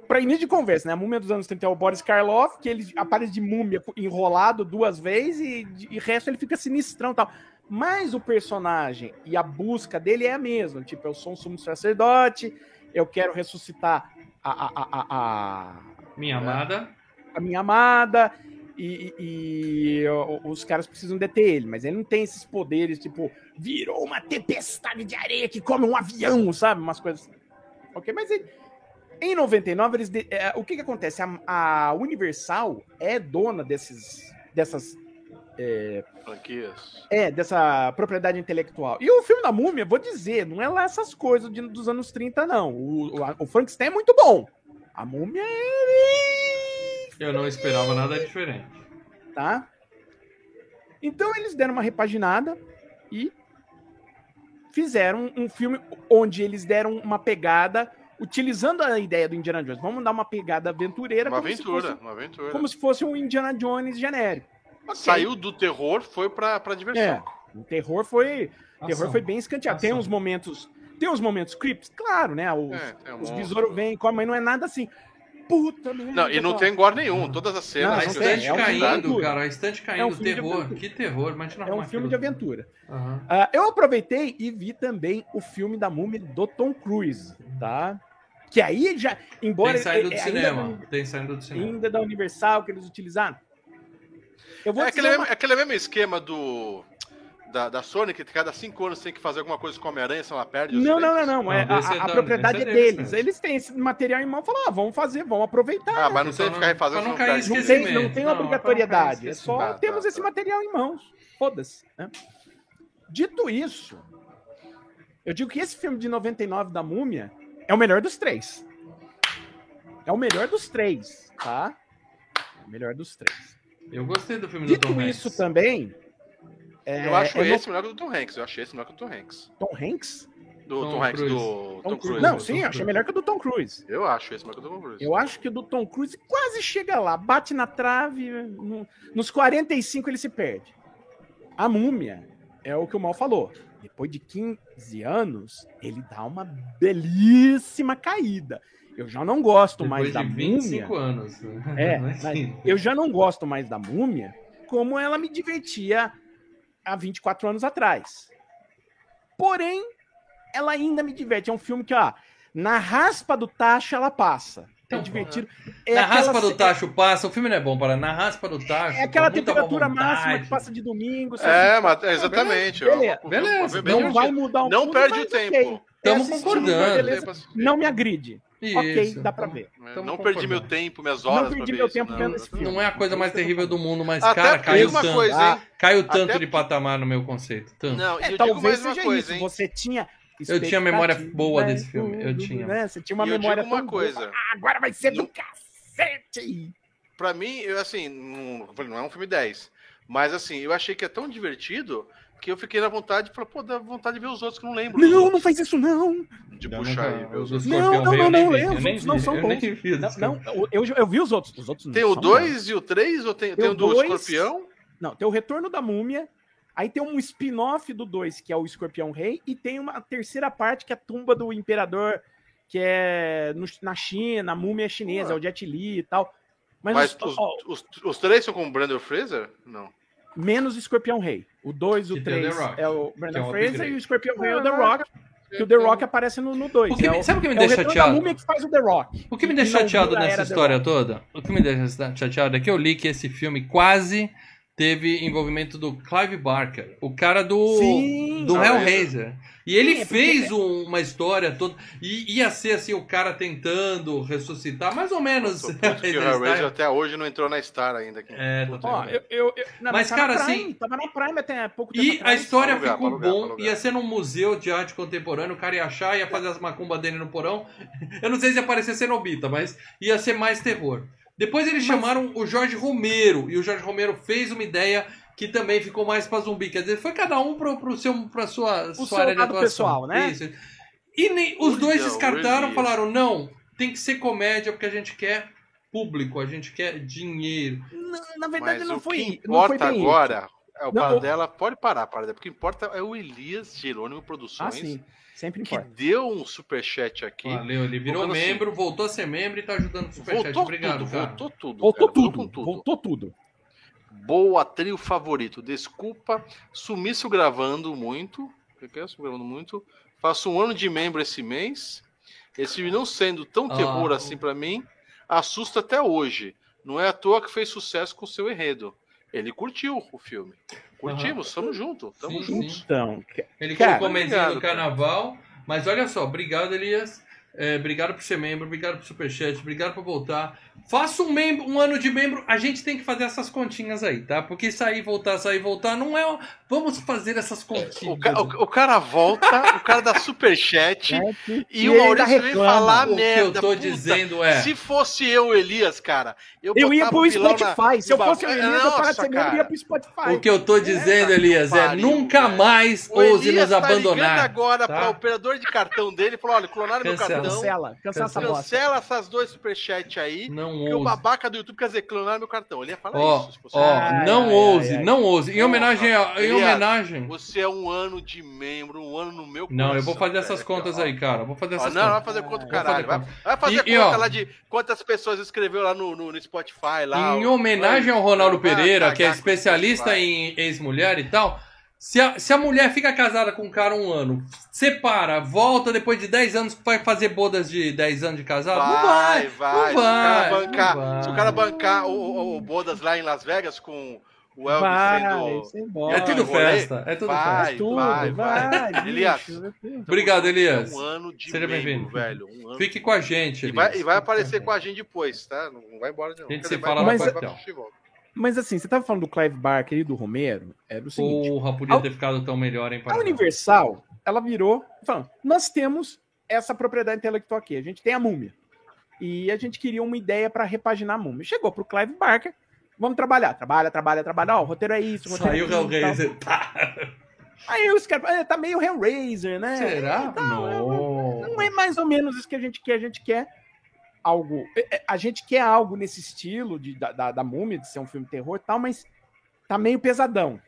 Pra início de conversa, né? A Múmia dos anos 30 é o Boris Karloff, que ele aparece de múmia enrolado duas vezes e de e resto ele fica sinistrão e tal. Mas o personagem e a busca dele é a mesma. Tipo, eu sou um sumo sacerdote, eu quero ressuscitar a, a, a, a,
Minha amada.
a minha amada e, e- e os caras precisam deter ele, mas ele não tem esses poderes, tipo, virou uma tempestade de areia que come um avião, sabe? Umas coisas. Ok, mas ele- em 99, eles de- é, o que que acontece? A, a Universal é dona desses, dessas,
Franquias.
é, dessa propriedade intelectual. E o filme da Múmia, vou dizer, não é lá essas coisas de- dos anos 30, não. O, o, o Frankenstein é muito bom. A Múmia é
Eu não esperava nada diferente.
tá? Então eles deram uma repaginada e fizeram um filme onde eles deram uma pegada utilizando a ideia do Indiana Jones. Vamos dar uma pegada aventureira,
Uma
como, se
aventura,
fosse,
uma aventura.
como se fosse um Indiana Jones genérico.
Saiu do terror, foi pra, pra diversão.
É, o terror foi, o terror foi bem escanteado. Tem
Ação.
uns momentos, tem uns momentos creeps, claro, né? Os,
É, tem um
os besouros vêm, comem, mas não é nada assim. Puta merda.
Não, e não tem gore nenhum. Todas as cenas.
Não,
A
tem,
estante
é um filme de
caindo,
aventura.
cara. A estante caindo,
É um
terror. Que terror. Imagina
É um filme de aventura.
Aham.
Ah, eu aproveitei e vi também o filme da Múmia do Tom Cruise, tá? Que aí já, embora
Tem saído do
é- é
cinema.
ainda,
Tem saído do cinema.
ainda da Universal que eles utilizaram. Eu vou
É aquele,
uma-
mesmo, é aquele mesmo esquema do. da, da Sony, que cada cinco anos tem que fazer alguma coisa com a Homem-Aranha, se ela perde os
Não, não, não, não.
Não,
é, a,
é
a
da-
propriedade é
é deles?
Eles têm esse material em mão e falam, ah, vamos fazer, vamos aproveitar.
Ah, mas não tem que ficar
não-
refazendo,
não
não
não, tem, não tem
Não,
obrigatoriedade. É só
tá,
temos
tá.
esse material em mãos. Foda-se. né? Dito isso, eu digo que esse filme de 99 da Múmia é o melhor dos três. É o melhor dos três, tá? O melhor dos três.
Eu gostei do filme do
Dito
Tom Hanks.
isso também. é-
Eu acho
é no-
esse melhor que o do Tom Hanks. Eu achei esse melhor que o do Tom Hanks.
Tom Hanks?
Do
Tom
Tom, Hanks,
Cruise.
do
Tom
Tom Cruise.
Não,
Tom
sim, eu achei
Cruise.
melhor que o do Tom Cruise.
Eu acho esse melhor que o do Tom Cruise.
Eu acho que o do Tom Cruise quase chega lá, bate na trave, no- nos 45 ele se perde. A múmia é o que o Mal falou. Depois de 15 anos, ele dá uma belíssima caída. Eu já não gosto mais
Depois
da
de 25
múmia.
anos.
É,
Mas,
mas
sim.
eu já não gosto mais da múmia como ela me divertia há 24 anos atrás. Porém, ela ainda me diverte. É um filme que, ó, na raspa do tacho ela passa. É
Então,
divertido. É
na
aquela
raspa do tacho passa, o filme não é bom, para na raspa do tacho.
É aquela temperatura máxima que passa de domingo.
É, mas é exatamente.
Beleza,
é
beleza.
bem
Não vai mudar o
Não
mundo,
perde o tempo.
ok.
Tamo
É
concordando.
beleza. Não me agride. Ok,
Isso.
dá pra ver.
Tamo
não perdi meu tempo, minhas horas.
Não perdi meu
isso,
tempo
não.
vendo esse filme.
Não é a coisa mais terrível do mundo, mas,
Até
cara, caiu
uma
tanto.
coisa, hein?
Caiu tanto
Até
de patamar no meu conceito. Tanto.
Não, e
É, talvez seja
coisa,
isso.
hein?
Você tinha.
Eu tinha memória boa
né,
desse filme, eu tinha.
né? Você tinha uma
E eu
memória
digo uma
tão boa.
coisa.
Ah, agora vai ser do
Não-
cacete.
Pra mim, eu assim, não, não é um filme 10. Mas assim, eu achei que é tão divertido que eu fiquei na vontade, falei, pô, dá vontade de ver os outros que eu não lembro.
Não, não faz isso, não.
De
Eu
puxar e ver os outros.
Não, não, não, não, eu os outros não são bons. Não, não, eu, eu vi os outros. Os outros não
Tem o
são
2 e o 3? Ou tem, tem o do
dois.
Escorpião?
Não, tem o Retorno da Múmia. Aí tem um spin-off do 2, que é o Escorpião Rei. E tem uma terceira parte, que é a tumba do Imperador, que é no- na China, a múmia chinesa,
Ah.
é o Jet Li e tal. Mas,
Mas
os-
os,
ó,
os, os três são com o Brandon Fraser? Não.
Menos o Escorpião Rei. O 2 e
Que
o
tem o The
3
Rock,
é o
é
Brandon
um
Fraser
upgrade.
e o Escorpião Rei é o The Rock. Que o The Rock aparece no 2.
O que
é
me- sabe o que me
é
deixa
o Retorno
chateado?
da múmia que faz o The Rock.
O que me deixa chateado nessa história toda, o que me deixa chateado é que eu li que esse filme quase teve envolvimento do Clive Barker, o cara do,
Sim.
do
Ah,
Hellraiser. E ele
Sim, é porque-
fez um- uma história toda. E ia ser assim, o cara tentando ressuscitar, mais ou menos.
Puto que o Hellraiser até hoje não entrou na Star ainda. aqui.
É, tá
Ó, eu, eu, eu- não,
Mas,
tava
cara,
na Prime,
assim-
Tava na Prime até pouco tempo
E a
atrás.
história
Pra alugar,
ficou bom, ia ser num museu de arte contemporânea, o cara ia achar, ia fazer as macumbas dele no porão. Eu não sei se ia parecer Cenobita, mas ia ser mais terror. Depois eles chamaram o Jorge Romero, e o Jorge Romero fez uma ideia que também ficou mais pra zumbi. Quer dizer, foi cada um pro, pro seu, pra sua,
seu
sua área de atuação.
pessoal, né?
Isso. E nem, os dois
Olha,
descartaram,
olha.
falaram, não, tem que ser comédia porque a gente quer público, a gente quer dinheiro.
Na, na verdade,
Mas
não
o
foi,
que
não foi
importa agora é o
Não,
Paradela. Pode parar, Paradela. Porque o que importa é o Elias Jerônimo
isso. Ah, Sempre
que
importa.
deu um superchat aqui.
Valeu, ele virou
assim.
membro, voltou a ser membro e tá ajudando o Superchat.
voltou
Obrigado,
tudo,
cara.
voltou tudo.
Voltou
cara,
tudo,
com tudo.
voltou tudo.
Boa, trio favorito. Desculpa, sumiço gravando muito. Que que é? Sumiço gravando muito. Faço um ano de membro esse mês. Esse filme não sendo tão
Ah.
terror assim pra mim, assusta até hoje. Não é à toa que fez sucesso com seu enredo. Ele curtiu o filme. Curtimos, tamo junto, tamo
Sim,
juntos.
sim.
Então,
Ele
Cara,
colocou mesinha no carnaval. Mas olha só, obrigado, Elias. É, obrigado por ser membro, obrigado por superchat, obrigado por voltar. Faça um, membro, um ano de membro, a gente tem que fazer essas continhas aí, tá? Porque sair, voltar, sair, voltar, não é. Vamos fazer essas continhas.
O, ca- o- o cara volta, o cara dá superchat
e,
e, o Maurício vem falar
o que
merda.
eu tô
puta.
dizendo é.
Se fosse eu, Elias, cara, eu,
Eu ia pro
o pilão na-
Spotify. Se eu fosse o
bagulho.
Elias, eu
Nossa,
parasse de ser membro e ia
cara.
pro Spotify.
O que eu tô dizendo,
Puta
Elias,
que
é
pariu,
nunca
velho.
mais
O
ouse
Elias
nos
tá ligando
abandonar.
agora
tá?
para o operador de cartão dele e falou: olha, clonaram meu
Cancela.
cartão.
Cancela, cancela essa bosta.
Cancela essas dois superchats aí.
Não
Porque o babaca do YouTube quer dizer, clonaram meu cartão. Ele ia falar
Ó,
isso.
Ó,
Ai,
não
ai,
ouse,
ai, ai.
não ouse. Em homenagem, a, em homenagem.
Você é um ano de membro, um ano no meu
Não, eu vou
coração,
fazer essas
velho.
contas
Ó,
aí, cara. Eu Vou fazer essas
não, não vai
contas.
fazer conta
fazer
caralho. Vai,
conta.
vai fazer
E- e,
conta
ó,
lá de quantas pessoas escreveu lá no, no, no Spotify. Lá,
Em homenagem ao Ronaldo Pereira, que é especialista em ex-mulher e tal, se a, se a mulher fica casada com um cara um ano, separa, volta depois de 10 anos, vai fazer bodas de 10 anos de casado? não vai,
vai.
não vai,
se o cara bancar,
não vai.
se o cara bancar o, o, Bodas lá em Las Vegas com, o Elvis
vai,
sendo.
você embora.
É tudo festa, é tudo
Vai,
festa.
tudo,
vai,
vai,
vai. Elias,
vai.
Obrigado, Elias.
Um ano de
Seja bem-vindo.
velho. Um ano.
Fique com a gente,
E
Elias.
vai, e vai aparecer com a gente depois, tá? Não vai embora de novo.
A gente
Quer
se fala
vai,
no
vai,
Mas assim, você tava falando do Clive Barker e do Romero, era o seguinte,
Porra, podia
a-
ter ficado tão melhor, hein,
a
Paradela?
Universal, ela virou, falando, nós temos essa propriedade intelectual aqui, a gente tem a múmia. E a gente queria uma ideia para repaginar a múmia. Chegou pro Clive Barker, vamos trabalhar, trabalha, trabalha, trabalha, ó, o roteiro é isso, o roteiro
Saiu
é
o
aquilo, tal.
Hellraiser. Tá.
Aí os caras, é, tá meio Hellraiser, né?
Será?
Não,
Não.
Não é mais ou menos isso que a gente quer. A gente quer algo. é, é, A gente quer algo nesse estilo de, da, da, da múmia, de ser um filme de terror e tal, mas tá meio pesadão.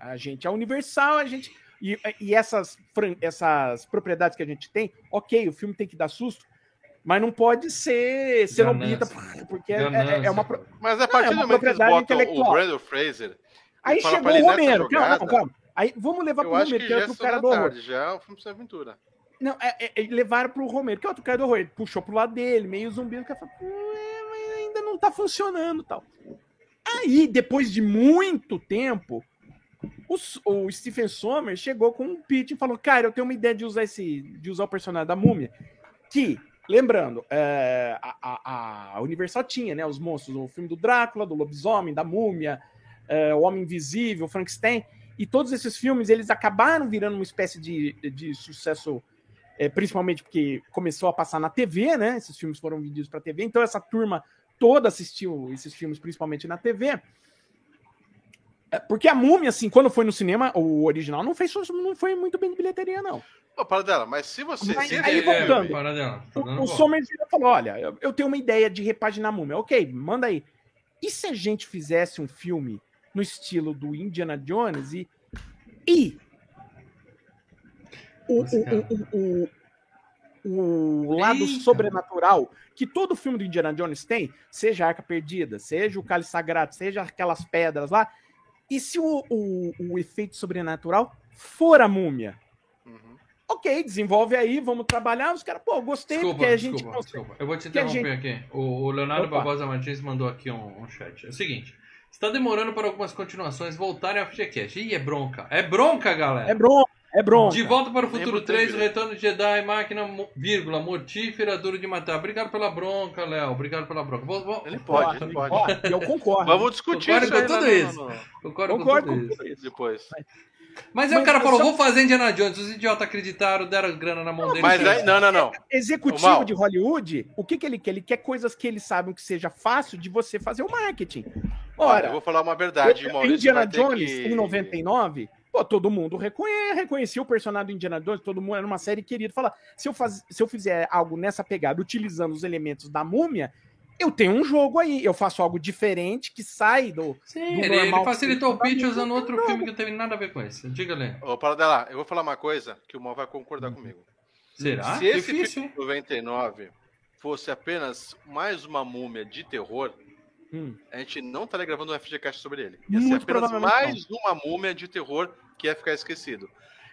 A gente é universal, a gente. E, e essas, essas propriedades que a gente tem, ok, o filme tem que dar susto, mas não pode ser cenobita, porque é, é- é uma.
Mas a partir
é uma
do momento que eles botam o. Brandon Fraser.
Aí chegou o Romero.
Jogada,
calma, calma. Aí vamos levar pro Romero,
que
que é
é
outro cara do horror.
tarde, já é um filme sem aventura.
Não, é, é, é, levaram pro Romero, que é outro cara do horror. Ele puxou pro lado dele, meio zumbi. Cara falou, "Pô, é, mas ainda não tá funcionando tal. Aí, depois de muito tempo, o, o Stephen Sommer chegou com um pitch e falou: Cara, eu tenho uma ideia de usar esse. de usar o personagem da múmia. Que, lembrando, é, a, a- a Universal tinha, né? Os monstros, o filme do Drácula, do lobisomem, da múmia, é, o Homem Invisível, Frankenstein. E todos esses filmes, eles acabaram virando uma espécie de, de sucesso, é, principalmente porque começou a passar na TV, né? Esses filmes foram vendidos para TV. Então essa turma toda assistiu esses filmes, principalmente na TV. É, Porque a Múmia, assim, quando foi no cinema, o original não, fez, não foi muito bem de bilheteria, não.
Ô, para dela, mas se você.
Mas
se
aí
ele-
voltando.
Paradela. Tá
O, o e falou: olha, eu, eu tenho uma ideia de repaginar a Múmia. Ok, manda aí. E se a gente fizesse um filme no estilo do Indiana Jones e. E. O, o, o, o, lado
Eita.
sobrenatural que todo filme do Indiana Jones tem, seja a Arca Perdida, seja o Cálice Sagrado, seja aquelas pedras lá. E se o, o, efeito sobrenatural for a múmia?
Uhum.
Ok, desenvolve aí, vamos trabalhar. Os caras, pô, gostei,
Desculpa,
porque a gente
desculpa, desculpa. Eu vou te interromper aqui. O, o Leonardo
Opa.
Barbosa Martins mandou aqui um, um chat. É o seguinte. Está demorando para algumas continuações voltarem ao FGCast. Ih, é bronca. É bronca, galera.
É bronca, é bronca.
De volta para o futuro
Lembro
3, o retorno de Jedi, máquina, vírgula, mortífera, duro de matar. Obrigado pela bronca, Léo. Obrigado pela bronca. Vou, vou,
Ele pode, ele pode.
Eu concordo.
Vamos discutir
Concordo
isso
com tudo isso.
no- no-
Concordo,
Concordo
com tudo isso.
isso.
depois.
Mas aí o cara falou,
só-
vou fazer Indiana Jones. Os idiotas acreditaram, deram grana na mão dele.
Mas aí, não, não, não.
Executivo
Ô, Mal.
de Hollywood, o que, que ele quer? Ele quer coisas que eles sabem que seja fácil de você fazer o marketing.
Olha,
Ora,
eu vou falar uma verdade,
eu-
Maurício.
Indiana Jones,
que-
em 99, pô, todo mundo reconhe, reconhecia o personagem do Indiana Jones, todo mundo era uma série querida. Fala, se eu, faz, se eu fizer algo nessa pegada, utilizando os elementos da múmia, eu tenho um jogo aí. Eu faço algo diferente que sai do.
Sim,
do
ele, ele
normal
facilitou o pitch usando outro filme que não teve nada a ver com esse. Diga, Lê.
Ô, Paradela, eu vou falar uma coisa que o Mal vai concordar comigo.
Será?
Se esse
Difícil,
filme de 99 fosse apenas mais uma múmia de terror,
Hum.
a gente não estaria gravando um FGCast sobre ele. Ia ser
Muito
apenas
provavelmente
mais uma múmia de terror que ia ficar esquecido.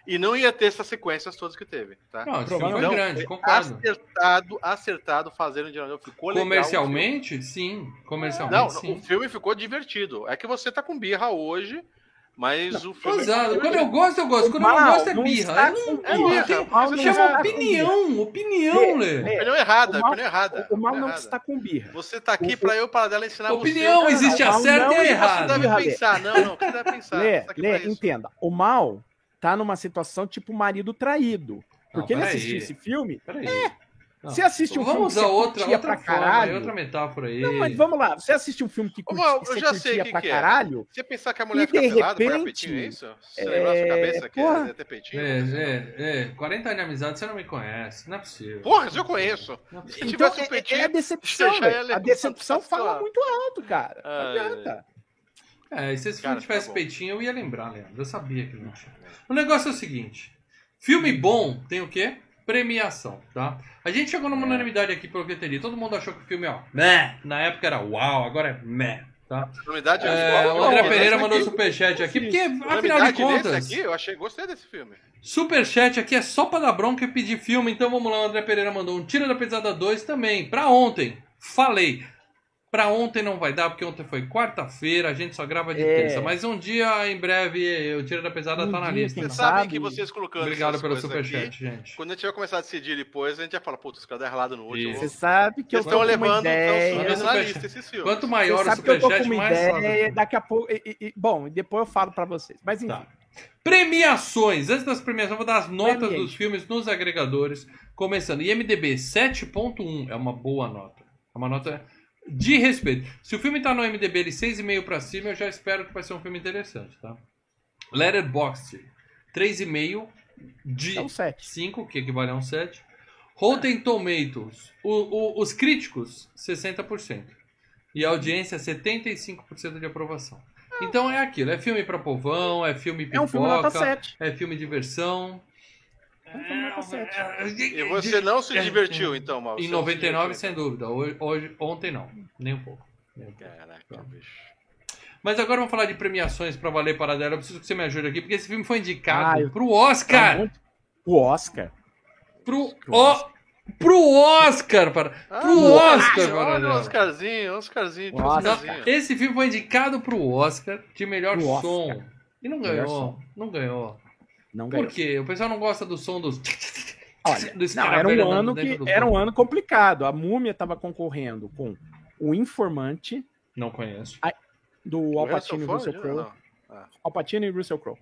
E não ia ter essas sequências todas que teve, tá?
Não, esse filme foi
Provavelmente.
grande, concordo.
acertado, acertado fazendo Indiana Jones. Ficou
Comercialmente, sim. Comercialmente,
Não,
sim.
o filme ficou divertido. É que você tá com birra hoje, mas o filme.
Exato. Quando eu gosto, eu gosto. Quando eu não gosto, é
não
birra.
está
Eu não,
É
não
birra,
tem-
mal não
Chama
está com
opinião. Opinião, Lê.
Lê,
Opinião errada,
O mal-
opinião errada.
O mal
opinião
não
errada.
está com birra.
Você tá aqui pra eu, para dela, ensinar
Opinião,
você.
existe a
Não,
certa
não,
e a
não,
Você
errada.
deve pensar, não, não, você deve pensar.
Lê,
tá
Lê, entenda. O mal tá numa situação tipo marido traído. Porque ele
peraí.
assistiu esse filme.
Peraí. Não.
Você assiste um filme
Vamos
que
usar
você
outra,
curtia
outra
pra
forma,
caralho.
outra metáfora aí.
Não, mas vamos lá. Você assiste um filme que,
Ô,
curti,
Mal,
que
eu
você
já sei
curtia
que
pra
que é.
caralho.
Você pensar que a mulher fica pelada,
repente,
peitinho, é isso? Você
é,
lembrar sua cabeça que
porra.
é ter peitinho?
É, é, é. 40 anos de amizade, você não me conhece. Não é possível.
Porra, eu conheço.
Não é
Se.
Então,
tivesse um
é,
peitinho,
é a decepção, A decepção fala muito alto, cara. Não adianta.
É, e se esse
Cara,
filme tivesse
tá
peitinho, eu ia lembrar, Leandro. Eu sabia que não tinha. O negócio é o seguinte: filme bom tem o quê? Premiação, tá? A gente chegou numa unanimidade aqui pelo QTD. Todo mundo achou que o filme, ó, meh. Na época era uau, agora é meh, tá?
Unidade
É, o André
não,
Pereira mandou
aqui-
superchat aqui, porque, afinal de contas,
aqui, eu achei, gostei desse filme.
superchat aqui é só pra dar bronca e pedir filme. Então vamos lá, o André Pereira mandou um Tira da Pesada 2 também, pra ontem. Falei. Pra ontem não vai dar, porque ontem foi quarta-feira, a gente só grava de
É.
terça. Mas um dia, em breve, o Tira da Pesada
Um
tá na
dia,
lista.
Vocês
tá?
sabem
sabe?
que vocês colocando
Obrigado pelo superchat,
aqui,
gente.
Quando a gente vai começar a decidir depois, a gente já fala, putz, os caras deram errado no último.
Você sabe que eu
Vocês
tô
levando,
ideia.
subindo na lista esses filmes.
Quanto maior o superchat, mais
ideia, daqui a pouco. e- e- bom, e depois eu falo pra vocês. Mas enfim.
Tá. Premiações. Antes das premiações, eu vou dar as notas dos filmes nos agregadores. Começando. IMDB 7.1 é uma boa nota. É uma nota de respeito. Se o filme tá no IMDB de 6,5 pra cima, eu já espero que vai ser um filme interessante, tá? Letterboxd 3,5 de
É um 7.
5, que equivale a um 7. Rotten Tomatoes, o- o- os críticos, 60%. E a audiência, 75% de aprovação. Então é aquilo, é filme pra povão, é filme pipoca,
É um filme nota 7.
é filme diversão.
É um filme nota 7.
E você não se divertiu, então, Mal?
Em
Você não se
99,
divertiu,
sem dúvida. Hoje, hoje- ontem não, nem um pouco. Nem um pouco.
Caraca, bicho.
Mas agora vamos falar de premiações pra valer para dela. Eu preciso que você me ajude aqui, porque esse filme foi indicado
Ah, eu-
pro Oscar.
O Oscar.
Pro,
Pro
ó, pro Oscar, para, pro Oscar, para
Olha o. Oscarzinho, Oscarzinho,
Oscar.
Oscarzinho.
Esse filme foi indicado pro Oscar de melhor
Pro Oscar.
som. E não ganhou.
som.
Não ganhou.
Não
Por
ganhou.
quê? O pessoal não gosta do som dos.
Olha,
dos
não, era um ano que
do
era um ano complicado. A Múmia estava concorrendo com o Informante
Não conheço.
do Al Pacino e Russell
Ford?
Crowe.
Não.
Al Pacino e Russell Crowe.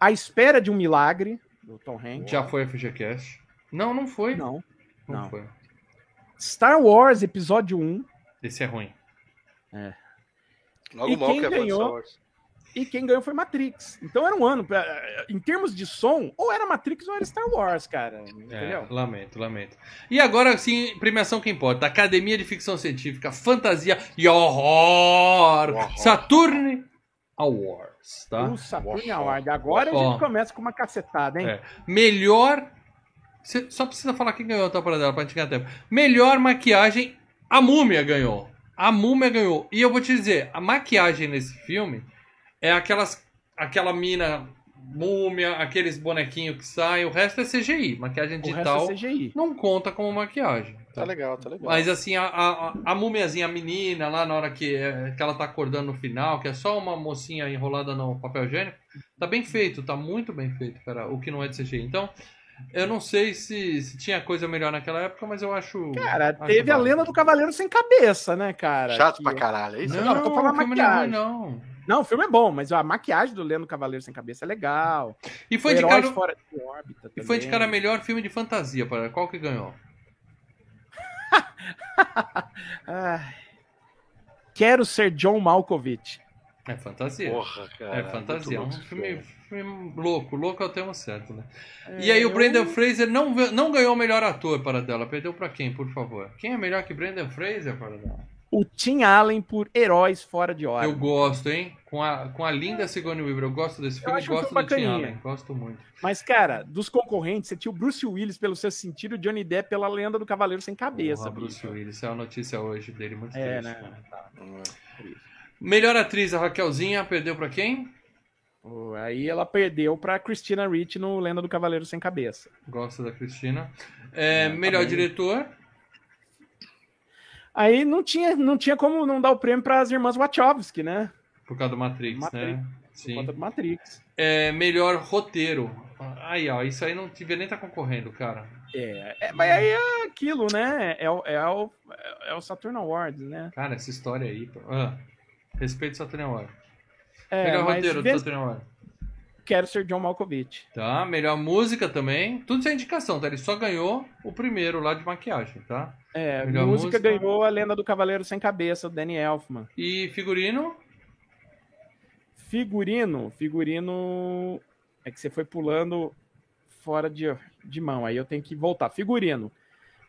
A Espera de um Milagre do Tom Hanks.
Já foi a FGCast? Não, não foi.
Não.
Não
não.
foi.
Star Wars Episódio 1
Esse é ruim.
Logo
E
mal
quem
é
ganhou? E quem ganhou foi Matrix. Então era um ano pra- em termos de som, ou era Matrix ou era Star Wars, cara.
É,
Entendeu?
lamento, lamento. E agora sim, premiação que importa: Academia de Ficção Científica, Fantasia e Horror.
Horror.
Saturn Awards, tá?
O Saturn
Uau.
Award. Agora a gente começa com uma cacetada, hein?
É. Melhor. Cê só precisa falar quem ganhou, tá, para dela, pra gente ganhar tempo. Melhor maquiagem, a múmia ganhou. A múmia ganhou. E eu vou te dizer, a maquiagem nesse filme é aquelas. aquela mina múmia, aqueles bonequinhos que saem, o resto é CGI. Maquiagem
O
digital
resto é CGI.
não conta como maquiagem.
Tá legal, tá legal.
Mas assim, a, a, a- a múmiazinha, a menina, lá na hora que, é- que ela tá acordando no final, que é só uma mocinha enrolada no papel higiênico, tá bem feito, tá muito bem feito, cara, o que não é de CGI. Então, eu não sei se, se tinha coisa melhor naquela época, mas eu acho.
Cara,
acho
teve a
válido.
lenda do Cavaleiro Sem Cabeça, né, cara?
Chato
Que-
pra caralho, é isso?
Não,
Não, eu tô falando
não é não.
Não, o filme é bom, mas a maquiagem do Lendo Cavaleiro Sem Cabeça é legal.
E foi
O Heróis
indicado,
fora de órbita
e foi indicado a melhor filme de fantasia, para qual que ganhou?
Quero ser John Malkovich.
É fantasia.
Porra, cara.
é fantasia, é um filme, filme louco, louco é o termo certo, né?
É,
E aí o
eu-
Brendan Fraser não, não ganhou o melhor ator para dela. Perdeu pra quem, por favor? Quem é melhor que Brendan Fraser para dela?
O Tim Allen por Heróis Fora de
Eu
Órbita.
gosto, hein? Com a, com a linda Sigourney Weaver. Eu gosto desse filme e
acho um
gosto
filme
do Tim. Allen. Gosto muito.
Mas, cara, dos concorrentes, você tinha o Bruce Willis pelo seu sentido e o Johnny Depp pela lenda do Cavaleiro Sem Cabeça.
Porra, Bruce. Willis. Essa é a notícia hoje dele. Muito
É,
triste.
né?
cara.
Hum,
Melhor atriz, a Raquelzinha. Perdeu pra quem?
Aí ela perdeu pra Christina Ricci no Lenda do Cavaleiro Sem Cabeça.
Gosto da Cristina. É,
É,
melhor
também.
diretor.
Aí não tinha, não tinha como não dar o prêmio para as irmãs Wachowski, né?
Por causa do Matrix,
Matrix.
né?
Por
Sim.
conta do Matrix.
É, melhor roteiro. Aí, ó. Isso aí não devia nem estar concorrendo, cara.
É, é, mas aí é aquilo, né? É, o- é, o, é o Saturn Awards, né?
Cara, essa história aí. Ah, respeito Saturn Award.
É,
melhor roteiro do Saturn Award.
Quero ser John Malkovich.
Tá, melhor música também. Tudo sem indicação, tá? Ele só ganhou o primeiro lá de maquiagem, tá?
É,
Melhor
música,
música.
ganhou a Lenda do Cavaleiro Sem Cabeça, do Danny Elfman.
E figurino,
Figurino, figurino é que você foi pulando fora de, de mão, aí eu tenho que voltar. Figurino.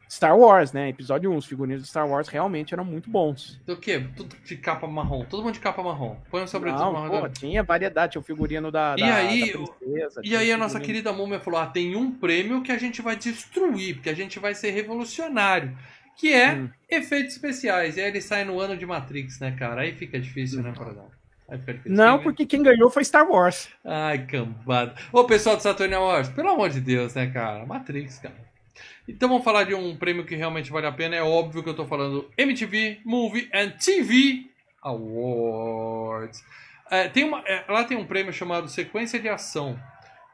Star Wars, né? Episódio 1, os figurinos de Star Wars realmente eram muito bons.
do quê? Tudo de capa marrom. Todo mundo de capa marrom. Põe um sobretudo
Não,
marrom.
pô, tinha variedade, tinha o figurino da,
E
da,
aí,
da princesa.
E aí
o
a nossa querida múmia falou: ah, tem um prêmio que a gente vai destruir, porque a gente vai ser revolucionário. Que é
Hum.
efeitos especiais. E aí ele sai no ano de Matrix, né, cara? Aí fica difícil, né, para dar.
Não, porque quem ganhou foi Star Wars.
Ai, cambada. Ô, pessoal do Saturn Awards, pelo amor de Deus, né, cara? Matrix, cara. Então vamos falar de um prêmio que realmente vale a pena. É óbvio que eu tô falando MTV Movie and TV Awards. É, tem uma, é, lá tem um prêmio chamado Sequência de Ação.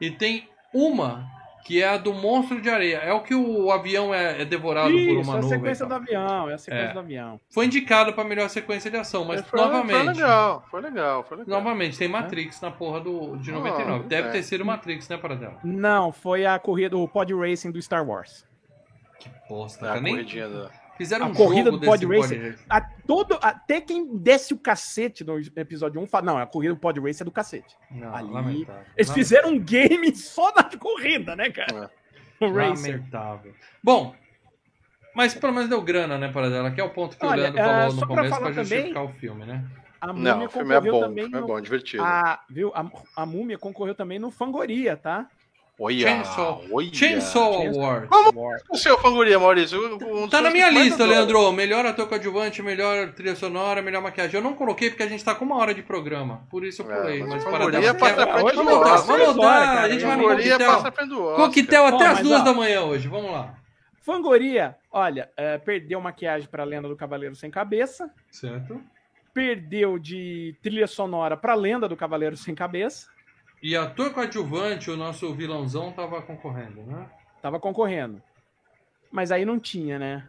E tem uma que é a do Monstro de Areia. É o que o avião é, é devorado por
Isso,
uma
é a
nuvem.
sequência do avião, é a sequência
É.
do avião.
Foi indicado pra melhor sequência de ação, mas
foi,
novamente.
Foi legal, foi legal, foi legal.
Novamente, tem Matrix na porra do, de 99.
Ah,
Deve
é.
ter sido Matrix, né, Paradela?
Não, foi a corrida, o pod racing do Star Wars.
Bosta,
É,
cara.
a
Nem
corridinha da...
fizeram
a
um
corrida
jogo
do pod racing. A, todo, até quem desce o cacete no episódio 1 fala, não, a corrida do pod racing é do cacete.
Não,
Ali,
lamentável.
Eles
Lamentável.
fizeram um game só da corrida, né, cara? O Racer.
Lamentável. Bom, mas pelo menos deu grana, né, Paradela? Que é o ponto que
Olha,
o Leandro
é,
falou
só
no
pra
começo
falar
pra
também-
justificar o filme, né?
A Múmia
Não, o filme é bom,
também
filme é
no-
bom, divertido.
A, viu? A, a Múmia concorreu também no Fangoria, tá?
Olha,
Chainsaw.
olha.
Chainsaw. Award.
Vamos o seu Fangoria, Maurício. um
Tá na minha lista,
adoro.
Leandro. Melhor ator coadjuvante, melhor trilha sonora, melhor maquiagem. Eu não coloquei porque a gente tá com uma hora de programa. Por isso eu
É,
pulei.
mas
mas
Fangoria passa
quer-
na frente
Hoje
do
Vamos voltar, vamos voltar. A gente vai no
Fangoria
coquetel. Coquetel até as duas
ó.
da manhã hoje. Vamos lá.
Fangoria, olha, é, perdeu maquiagem pra Lenda do Cavaleiro Sem Cabeça.
Certo.
Perdeu de trilha sonora pra Lenda do Cavaleiro Sem Cabeça.
E ator coadjuvante, o nosso vilãozão tava concorrendo, né?
Tava concorrendo. Mas aí não tinha, né?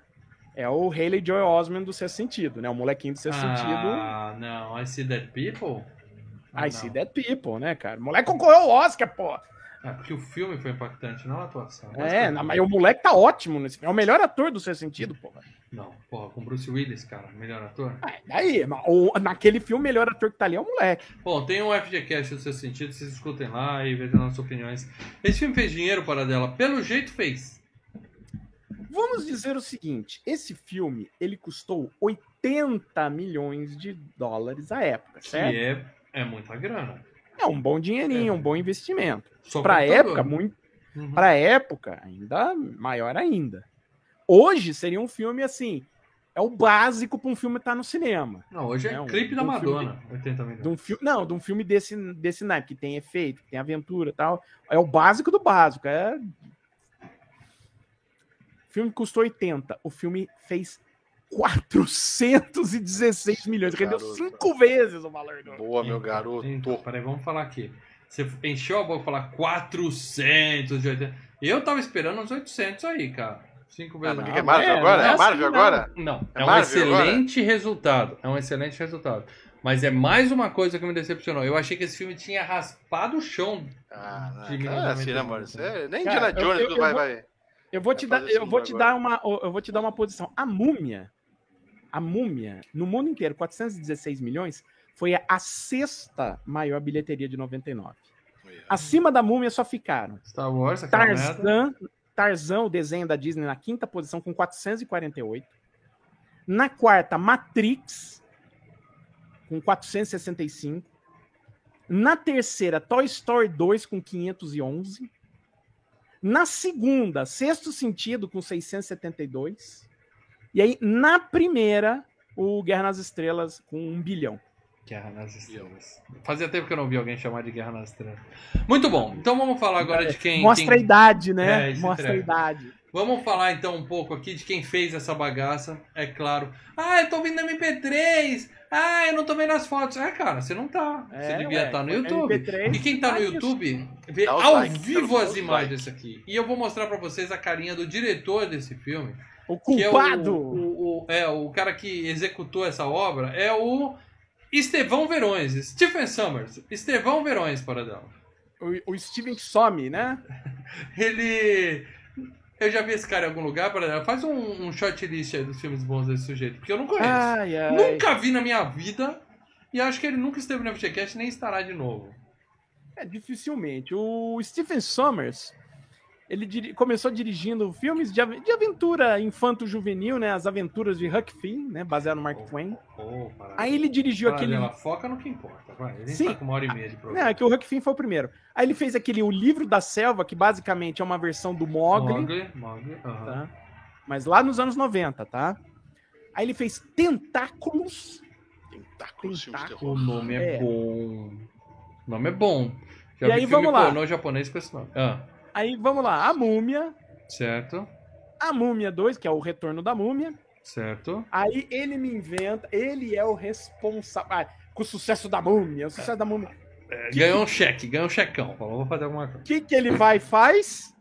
É o Haley Joy Osment do Sexto Sentido, né? O molequinho do Sexto Sentido.
Ah, não. I see dead people? Ah,
I
não.
see that people, né, cara? O moleque concorreu ao Oscar, pô.
É, porque o filme foi impactante, não a atuação.
É, mas o moleque tá ótimo nesse filme. É o melhor ator do Sexto Sentido, pô.
Não, porra, com Bruce Willis, cara, melhor ator.
Ah, Daí, o- naquele filme, o melhor ator que tá ali é o moleque.
Bom, tem um FGCast no seu sentido, vocês escutem lá e vejam nossas opiniões. Esse filme fez dinheiro para dela, pelo jeito fez.
Vamos dizer o seguinte: esse filme ele custou 80 milhões de dólares à época, certo?
Que é, é muita grana.
É um bom dinheirinho,
É.
um bom investimento.
Computador.
época, muito.
Uhum.
Pra época, ainda maior ainda. Hoje seria um filme assim. É o básico pra um filme estar no cinema.
Não, hoje é,
É um-
clipe da
um
Madonna, 80 milhões.
De um filme, não, de um filme desse, desse naipe, que tem efeito, que tem aventura e tal. É o básico do básico. É... O filme custou 80. O filme fez 416 milhões. Rendeu
Garoto.
cinco vezes o valor do.
Boa, meu garoto.
Então, peraí, vamos falar aqui. Você encheu a boca pra falar 480. Eu tava esperando uns 800 aí, cara. Cinco
Ah,
vezes.
mas o que é Marvel
é,
agora?
é
É Marvel agora?
Não,
É
é, um
Marvel agora?
excelente resultado. É um excelente resultado. Mas é mais uma coisa que me decepcionou. Eu achei que esse filme tinha raspado o chão.
Ah, não,
De
cara, assim, né,
1999.
mano? Você- nem
Cara,
Indiana
eu-
Jones
eu- eu
vai,
vou-
vai.
Eu vou te dar, eu vou te
agora.
dar uma, eu vou te dar uma posição. A Múmia, a Múmia, no mundo inteiro, 416 milhões, foi a sexta maior bilheteria de 99. Acima da Múmia só ficaram
Star Wars.
Tarzan, Tarzan, o desenho da Disney, na quinta posição com 448. Na quarta, Matrix, com 465. Na terceira, Toy Story 2, com 511. Na segunda, Sexto Sentido, com 672. E aí, na primeira, o Guerra nas Estrelas, com 1 bilhão.
Guerra nas Estrelas. Fazia tempo que eu não vi alguém chamar de Guerra nas Estrelas. Muito bom. Então vamos falar agora de quem.
Mostra a
quem...
idade, né?
É,
Mostra a
entrega.
idade.
Vamos falar então um pouco aqui de quem fez essa bagaça. É claro. Ah, eu tô vendo MP3. Ah, eu não tô vendo as fotos. É, cara, você não tá. você
É,
devia
ué,
estar no
foi
YouTube.
MP3,
E quem tá no
ah.
YouTube vê ao
likes,
vivo as imagens aqui. E eu vou mostrar pra vocês a carinha do diretor desse filme.
O
Que é o,
culpado.
o, o- é, o cara que executou essa obra é o Estevão Verões. Stephen Summers. Estevão Verões, Paradão.
O, o Steven some, né?
Ele. Eu já vi esse cara em algum lugar, Paradão. Faz um, um short list aí dos filmes bons desse sujeito, porque eu não conheço.
Ai, ai.
Nunca vi na minha vida. E acho que ele nunca esteve no FGCast nem estará de novo.
É, dificilmente. O Stephen Sommers, ele diri- começou dirigindo filmes de, av- de aventura infanto-juvenil, né? As aventuras de Huck Finn, né? Baseado no Mark Twain.
Oh, Paradão.
Aí ele dirigiu aquele...
Paradela, foca no que importa, vai. Gente
Sim.
tá com uma hora e meia de programa.
é que o Huck Finn foi o primeiro. Aí ele fez aquele O Livro da Selva, que basicamente é uma versão do Mogli,
Mogli, Mogli, aham.
tá? Mas lá nos anos 90, tá? Aí ele fez Tentáculos.
Tentáculos,
Tentáculos.
O nome é,
É.
bom. O nome é bom. Já
E
vi
aí,
filme
vamos lá.
pornô japonês com esse nome. Ah,
Aí, vamos lá. A Múmia,
certo.
A Múmia 2, que é o Retorno da Múmia.
Certo.
Aí ele me inventa, ele é o responsável. Ah, com o sucesso da Múmia, o sucesso da Múmia.
É, ganhou um cheque, ganhou um checão. Falou, vou fazer alguma coisa.
O que, que ele vai e faz?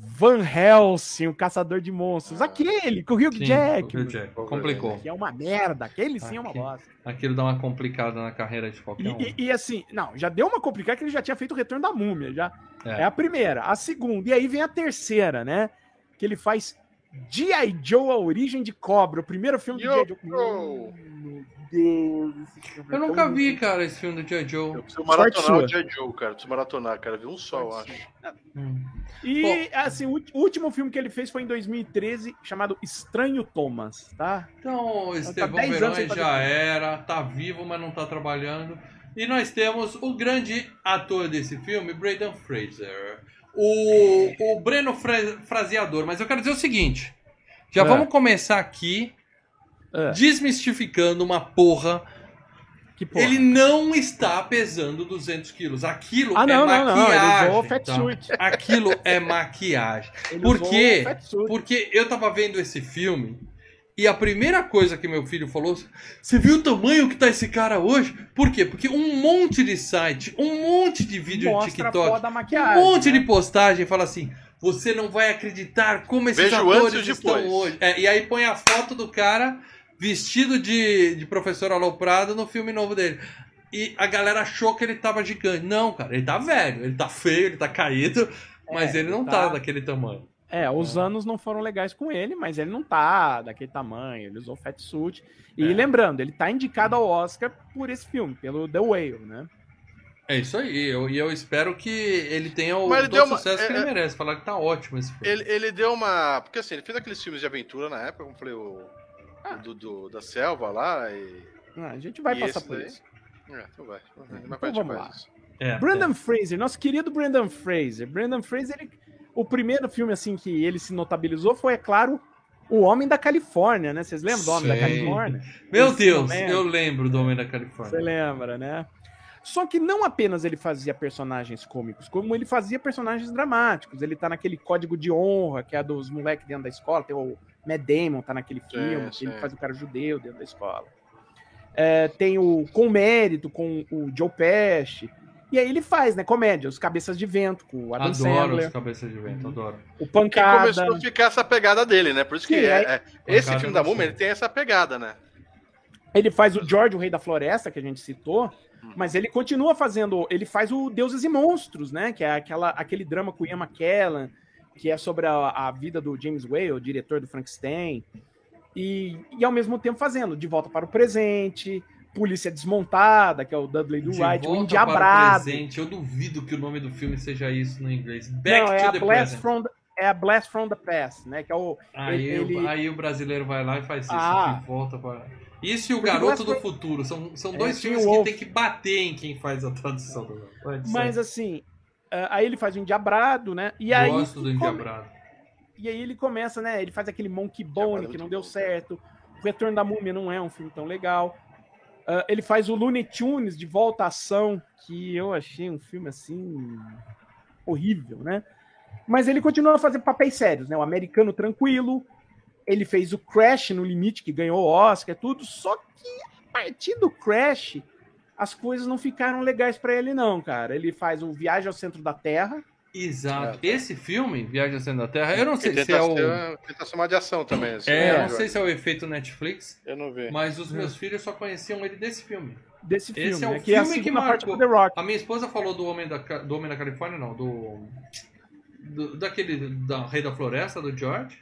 Van Helsing, o caçador de monstros.
Ah.
Aquele, com o Hugh
Sim,
Jackman.
o Jack. Complicou.
Que é uma merda. Aquele sim é uma bosta.
Aquilo dá uma complicada na carreira de qualquer
E,
um.
e- e assim, não, já deu uma complicada que ele já tinha feito o Retorno da Múmia. Já.
É.
É. a primeira. A segunda. E aí vem a terceira, né? Que ele faz G.I. Joe, a origem de cobra. O primeiro filme do G.I. Joe. Meu Deus. esse filme é
Eu nunca vi,
ruim.
cara, esse filme do J.
Eu
Joe.
preciso
Sorte
maratonar o J. Joe, cara. Preciso maratonar, cara. Vi um só, eu acho.
Hum.
E,
Bom.
assim, o último filme que ele fez foi em 2013, chamado Estranho Thomas, tá?
Então, Estevão
10 anos
Verões
sem fazer
já era, tá vivo, mas não tá trabalhando. E nós temos o grande ator desse filme, Braden Fraser. O, o Breno Fra- Fraseador. Mas eu quero dizer o seguinte: já
É.
vamos começar aqui
É.
desmistificando uma porra.
Que porra.
Ele não está pesando 200 quilos. Aquilo
Ah, não,
é
não, não. Ele
maquiagem.
usou o
tá?
fatsuit.
Aquilo é maquiagem.
Ele
Por quê? Porque eu tava vendo esse filme e a primeira coisa que meu filho falou, você viu o tamanho que tá esse cara hoje? Por quê? Porque um monte de site, um monte de vídeo
Mostra
de TikTok, um monte
né?
de postagem fala assim, você não vai acreditar como esses
Vejo
atores
antes
estão
depois.
hoje. É, e aí põe a foto do cara vestido de, de professor aloprado no filme novo dele. E a galera achou que ele tava gigante. Não, cara, ele tá velho, ele tá feio, ele tá caído, mas
É,
ele não tá
tá-
daquele tamanho.
É, os anos não foram legais com ele, mas ele não tá daquele tamanho, ele usou fatsuit. E
É.
lembrando, ele tá indicado ao Oscar por esse filme, pelo The Whale, né?
É isso aí, eu, e eu espero que ele tenha o
ele
todo
deu uma-
sucesso que
é,
ele
é-
merece. Falar que tá ótimo esse filme.
Ele, ele deu uma. Porque assim, ele fez aqueles filmes de aventura na época, como eu falei, o. o do, do- da selva lá e.
Ah, a gente vai
E
passar por
daí?
isso.
É, então vai.
Então vamos lá.
isso.
É,
Brandon Fraser, nosso querido Brandon Fraser. Brandon Fraser, ele- o primeiro filme assim que ele se notabilizou foi, é claro, O Homem da Califórnia, né? Vocês lembram do Homem da
Sim.
Califórnia?
é. Meu
Esse
Deus,
momento.
eu lembro do Homem da
Você
Califórnia.
lembra, né? Só que não apenas ele fazia personagens cômicos, como ele fazia personagens dramáticos. Ele tá naquele código de honra, que é a dos moleques dentro da escola. Tem o Matt Damon, tá naquele filme, que
sim.
ele faz o cara judeu dentro da escola. É, tem o Com Mérito, com o Joe Pesci. E aí ele faz, né, comédia, os Cabeças de Vento, com o Adam
Adoro
Sandler,
os cabeças de vento, adoro.
o
Que
Pancada.
começou a ficar essa pegada dele, né? Por isso que
Sim,
é-
aí-
é- esse filme da Múmia, ele tem essa pegada, né?
Ele faz o George, o Rei da Floresta, que a gente citou,
Hum.
mas ele continua fazendo. Ele faz o Deuses e Monstros, né? Que é aquela, aquele drama com o Ian McKellen, que é sobre a, a vida do James Whale, o diretor do Frankenstein. E, e ao mesmo tempo fazendo De Volta para o Presente, Polícia Desmontada, que é o Dudley do Wright, o Endiabrado.
presente. Eu duvido que o nome do filme seja isso no inglês. Back
Não, é
to
a,
the
Blast
Present.
from the, é a Blast from the Past, né? Que é o.
Aí,
ele-
o- aí o brasileiro vai lá e faz isso.
Ah.
de volta para... Isso e o
Porque
Garoto do
from-
Futuro. São, são
É,
dois
Teen
filmes que
Wolf.
tem que bater em quem faz a tradução. do. Pode
Mas
ser.
assim. ah, aí ele faz o Endiabrado, né? E aí,
Gosto do
come-
Endiabrado.
E aí ele começa, né? Ele faz aquele Monkey Bone
Agora
que não deu
bom.
certo. O Retorno da Múmia não é um filme tão legal. Ah, ele faz o Looney Tunes de Volta à Ação, que eu achei um filme assim horrível, né? Mas ele continua a fazer papéis sérios, né? O Americano Tranquilo. Ele fez o Crash no Limite, que ganhou o Oscar, tudo. Só que a partir do Crash, as coisas não ficaram legais pra ele, não, cara. Ele faz o Viagem ao Centro da Terra.
Exato.
É.
Esse filme, Viagem ao Centro da Terra, eu não sei se é o...
ser- tenta ser uma de ação também. assim,
É, eu
né,
não sei se é o efeito Netflix,
Eu não vi.
mas os meus filhos só conheciam ele desse filme.
Desse filme,
Esse é o
né? que é a
filme que marcou.
The Rock.
A minha esposa falou do Homem da, do Homem da Califórnia, não, do, do- daquele da Rei da Floresta, do George.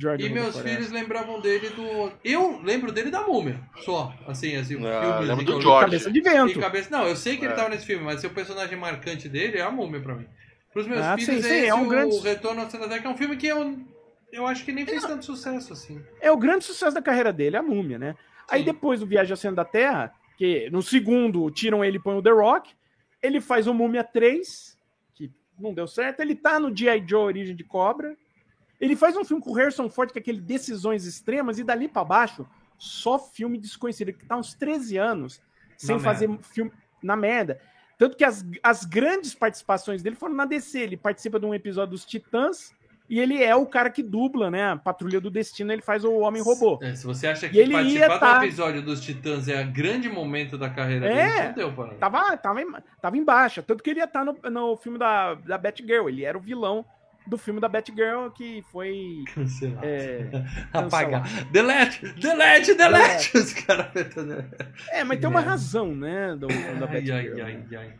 George
E meus filhos lembravam dele do. Eu lembro dele da Múmia, só. Assim, assim, o
Ah,
filme.
lembro do.
Cabeça de
E
vento.
cabeça... Não, eu sei que ele
É.
tava nesse filme, mas o personagem marcante dele é a Múmia pra mim. Pros meus
Ah,
filhos,
sim, sim,
esse
é um
o
grande-
Retorno ao Centro da Terra, que é um filme que eu, eu acho que nem fez tanto sucesso assim.
É o grande sucesso da carreira dele, a múmia, né? Aí
Sim.
depois do Viagem ao Centro da Terra, que no segundo tiram ele e põem o The Rock, ele faz o Múmia 3, que não deu certo, ele tá no G.I. Joe Origem de Cobra, ele faz um filme com o Harrison Ford, que é aquele Decisões Extremas, e dali pra baixo, só filme desconhecido, que tá uns 13 anos sem
Na
fazer filme na merda. Tanto que as, as grandes participações dele foram na DC. Ele participa de um episódio dos Titãs E ele é o cara que dubla, né? A Patrulha do Destino, ele faz o Homem Robô.
É, se você acha
E
que
ele
participar
ia tá-
do episódio dos Titãs é o grande momento da carreira
É.
dele, fudeu, para.
Tava, tava, em, tava em baixa. Tanto que ele ia estar no, no filme da, da Batgirl. Ele era o vilão do filme da Batgirl que foi. É,
Apagar. Delete! Delete! Delete! Os caras
é mas tem uma razão, né? Do da
Ai,
Batgirl.
ai, ai, ai.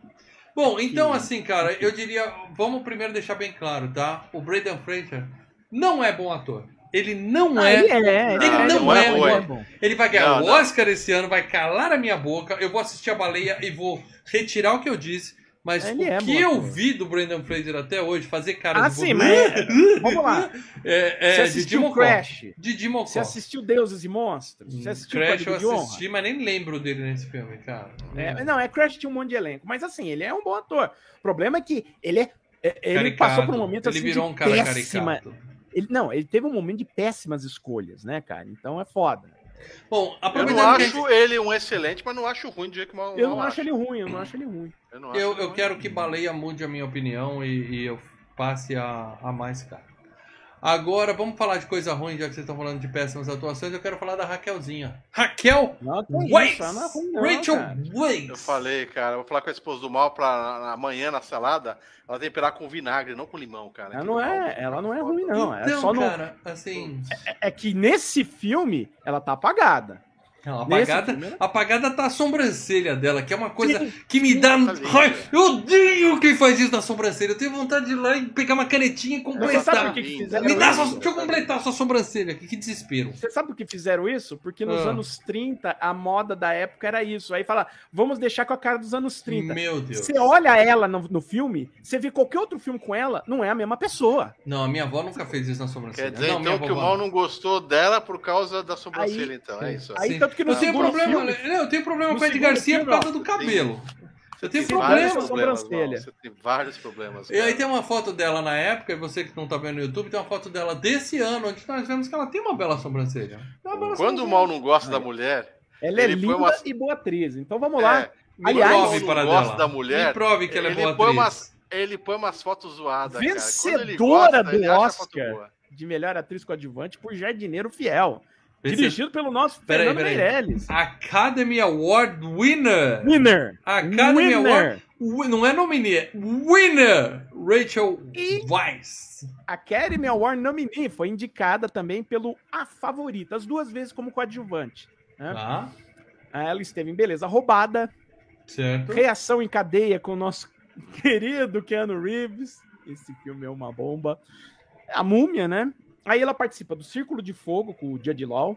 Bom, então
Que-
assim, cara, eu diria, vamos primeiro deixar bem claro, tá? O Braden Fraser não é bom ator. Ele não
Ah,
é.
ele é,
Ele
é,
não
ele
é
ele
bom.
bom.
Ele vai ganhar
Não,
o
não.
Oscar esse ano, vai calar a minha boca. Eu vou assistir a baleia e vou retirar o que eu disse. Mas
Ele
o
é
que eu vi do Brandon Fraser até hoje, fazer cara
Ah,
de
sim, mas. Vamos lá.
É,
Você
é
assistiu
Didi Mocó.
Crash?
Didi Mocó.
Você assistiu Deuses e Monstros? Você assistiu
Crash eu
de
assisti, mas nem lembro dele nesse filme, cara.
É, não, é Crash tinha um monte de elenco. Mas assim, ele é um bom ator. O problema é que ele é. é- Ele
Caricato.
passou por um momento
Ele
assim
virou
de
um cara
péssima.
caricato.
Ele, não, ele teve um momento de péssimas escolhas, né, cara? Então é foda.
Bom,
Eu não
que
acho ele um excelente, mas não acho ruim do jeito que mal,
Eu não acho ele ruim, eu não acho ele ruim.
Eu, não acho
Eu,
ele
eu
ruim.
quero que Baleia mude a minha opinião e, e eu passe a, a mais cara. Agora, vamos falar de coisa ruim, já que vocês estão falando de péssimas atuações. Eu quero falar da Raquelzinha. Raquel
Não, isso, é ruim, não,
Rachel
cara.
Weisz!
Eu falei, cara, eu vou falar com a esposa do mal pra amanhã na salada, ela temperar com vinagre, não com limão, cara.
Ela
Que
não é, ela não é ruim, não. É
Então,
só no,
cara, assim...
é que nesse filme ela tá apagada.
Não, apagada,
filme, né?
apagada tá a sobrancelha dela, que é uma coisa
Sim,
que me dá. Ai,
é.
eu odeio quem faz isso na sobrancelha. Eu tenho vontade de ir lá e pegar uma canetinha e
Você
completar.
que, que fizeram
Me dá só, deixa eu completar sua sobrancelha aqui, que desespero.
Você sabe por que fizeram isso? Porque nos
Ah.
anos 30, a moda da época era isso. Aí fala, vamos deixar com a cara dos anos 30.
Meu Deus.
Você olha ela no, no filme, você vê qualquer outro filme com ela, não é a mesma pessoa.
Não, a minha avó nunca fez isso na sobrancelha.
Quer dizer,
não,
então, que o mal não gostou dela por causa da sobrancelha,
Aí-
então. É isso.
Aí
Sim.
Tanto que no
eu tenho
segundo
problema,
filme,
não, eu tenho problema com o Ed Garcia por
filme,
causa do cabelo. Eu tenho
Tem
problema.
vários sobrancelha.
Mal, Você tem vários problemas.
E aí
cara.
tem uma foto dela na época, e você que não tá vendo no YouTube, tem uma foto dela desse ano, onde nós vemos que ela tem uma bela sobrancelha. Tem uma bela
Quando o
sobrancelha.
mal não gosta da mulher,
ela é
Ele
linda
põe umas-
e boa atriz. Então vamos lá.
é,
Me
Aliás,
prove
não
para
gosta
dela.
da mulher,
Me prove que ela é
ele
boa
põe
atriz.
umas- ele põe umas fotos zoadas, cara.
Vencedora
gosta,
do Oscar. De melhor atriz coadjuvante por Jardineiro Fiel.
Esse-
Dirigido pelo nosso
Peraí,
Fernando
peraí.
Meirelles.
Academy Award winner.
Winner.
Academy
Winner.
Award. Não é nominee, é winner. Rachel
E-
Weisz.
Academy Award nominee foi indicada também pelo A Favorita, as duas vezes como coadjuvante. né?
Tá,
Ela esteve em Beleza Roubada,
certo.
Reação em Cadeia com o nosso querido Keanu Reeves. Esse filme é uma bomba. A Múmia, né? Aí ela participa do Círculo de Fogo com o Judge Law,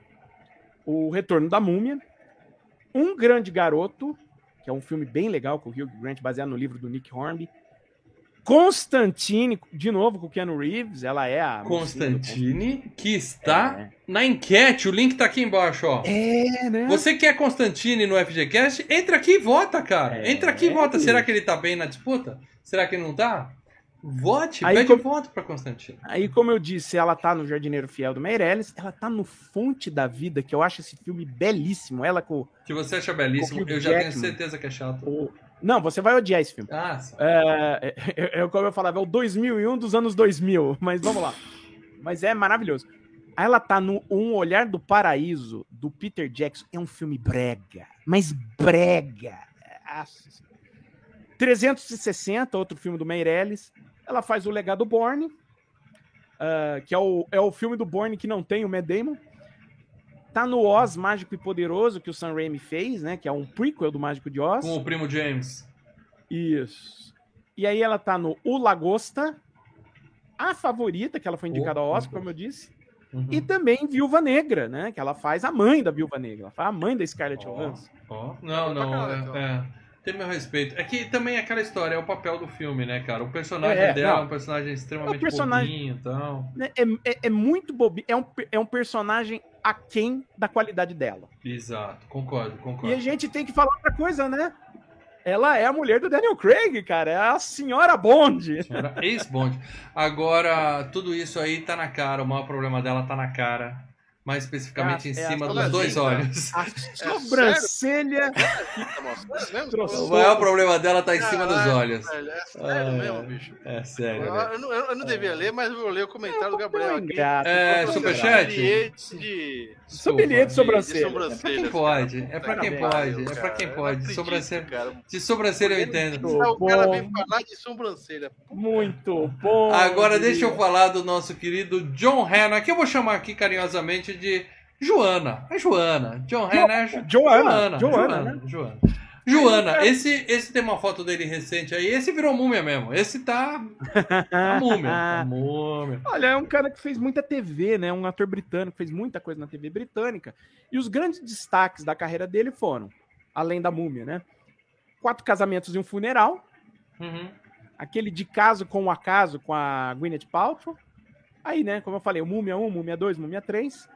O Retorno da Múmia, Um Grande Garoto, que é um filme bem legal com o Hugh Grant, baseado no livro do Nick Hornby. Constantine, de novo com o Keanu Reeves, ela é a...
Constantine, que está
É.
na enquete. O link tá aqui embaixo, ó.
É, né?
Você quer Constantine no FGCast? Entra aqui e vota, cara.
É,
Entra aqui e vota.
bicho.
Será que ele tá bem na disputa? Será que ele não tá? Vote,
Aí
pede
como-
voto pra Constantine.
Aí, como eu disse, ela tá no Jardineiro Fiel do Meirelles, ela tá no Fonte da Vida, que eu acho esse filme belíssimo. Ela com
Que você acha belíssimo, eu já tenho
Jackman.
certeza que é chato.
o... Não, você vai odiar esse filme.
Ah, sim.
É, é, é, como eu falava, é o 2001 dos anos 2000, mas vamos lá. Mas é maravilhoso. Aí ela tá no Um Olhar do Paraíso, do Peter Jackson. É um filme brega, mas brega. Nossa Senhora. 360, outro filme do Meirelles. Ela faz o Legado Borne, ah, que é o, é o filme do Borne que não tem o Matt Damon. Tá no Oz Mágico e Poderoso, que o Sam Raimi fez, né? Que é um prequel do Mágico de Oz.
Com o primo James.
Isso. E aí ela tá no O Lagosta, a favorita, que ela foi indicada ao
O
Oscar, como eu disse,
Uhum.
e também Viúva Negra, né? Que ela faz a mãe da Viúva Negra, ela faz a mãe da Scarlett
Ó,
Johansson.
ó. Não, não,
Bacana,
é,
então.
é. Tem meu respeito. É que também é aquela história, é o papel do filme, né, cara? O personagem
É,
dela é
não.
um personagem extremamente
É um personagem-
bobinho e.
Né? É, é, é muito bobinho, é um, é um personagem aquém da qualidade dela.
Exato, concordo,
E
concordo.
a gente tem que falar outra coisa, né? Ela é a mulher do Daniel Craig, cara, é a senhora Bond.
Era ex-Bond. Agora, tudo isso aí tá na cara, o maior problema dela tá na cara. Mais especificamente
É
em
é
cima dos dois olhos.
A sobrancelha? Trouxe.
O maior problema dela tá em cima dos
Caralho,
olhos.
velho, É sério
Ah,
mesmo, bicho.
É sério.
Eu,
né?
eu não, eu não devia ler, mas eu vou ler o comentário do Gabriel aqui.
É, superchat?
Bilhete de,
Sommelier de sobrancelha.
É pra quem pode, é pra quem pode, é pra quem
Eu
pode. Sobrancelha. De sobrancelha eu entendo.
O cara
bom.
vem falar de sobrancelha.
Muito bom.
Agora deixa eu falar do nosso querido John Hanna, que eu vou chamar aqui carinhosamente de Joana. É Joana. John Hanna é Jo-
Joana, Joana,
Joana,
né?
Joana. Joana, esse, esse tem uma foto dele recente aí. Esse virou múmia mesmo. Esse tá. A múmia. A múmia.
Olha, é um cara que fez muita TV, né? Um ator britânico, fez muita coisa na TV britânica. E os grandes destaques da carreira dele foram, além da múmia, né? Quatro casamentos e um funeral.
Uhum.
Aquele de caso com o acaso com a Gwyneth Paltrow. Aí, né? Como eu falei, o Múmia 1, Múmia 2, Múmia 3.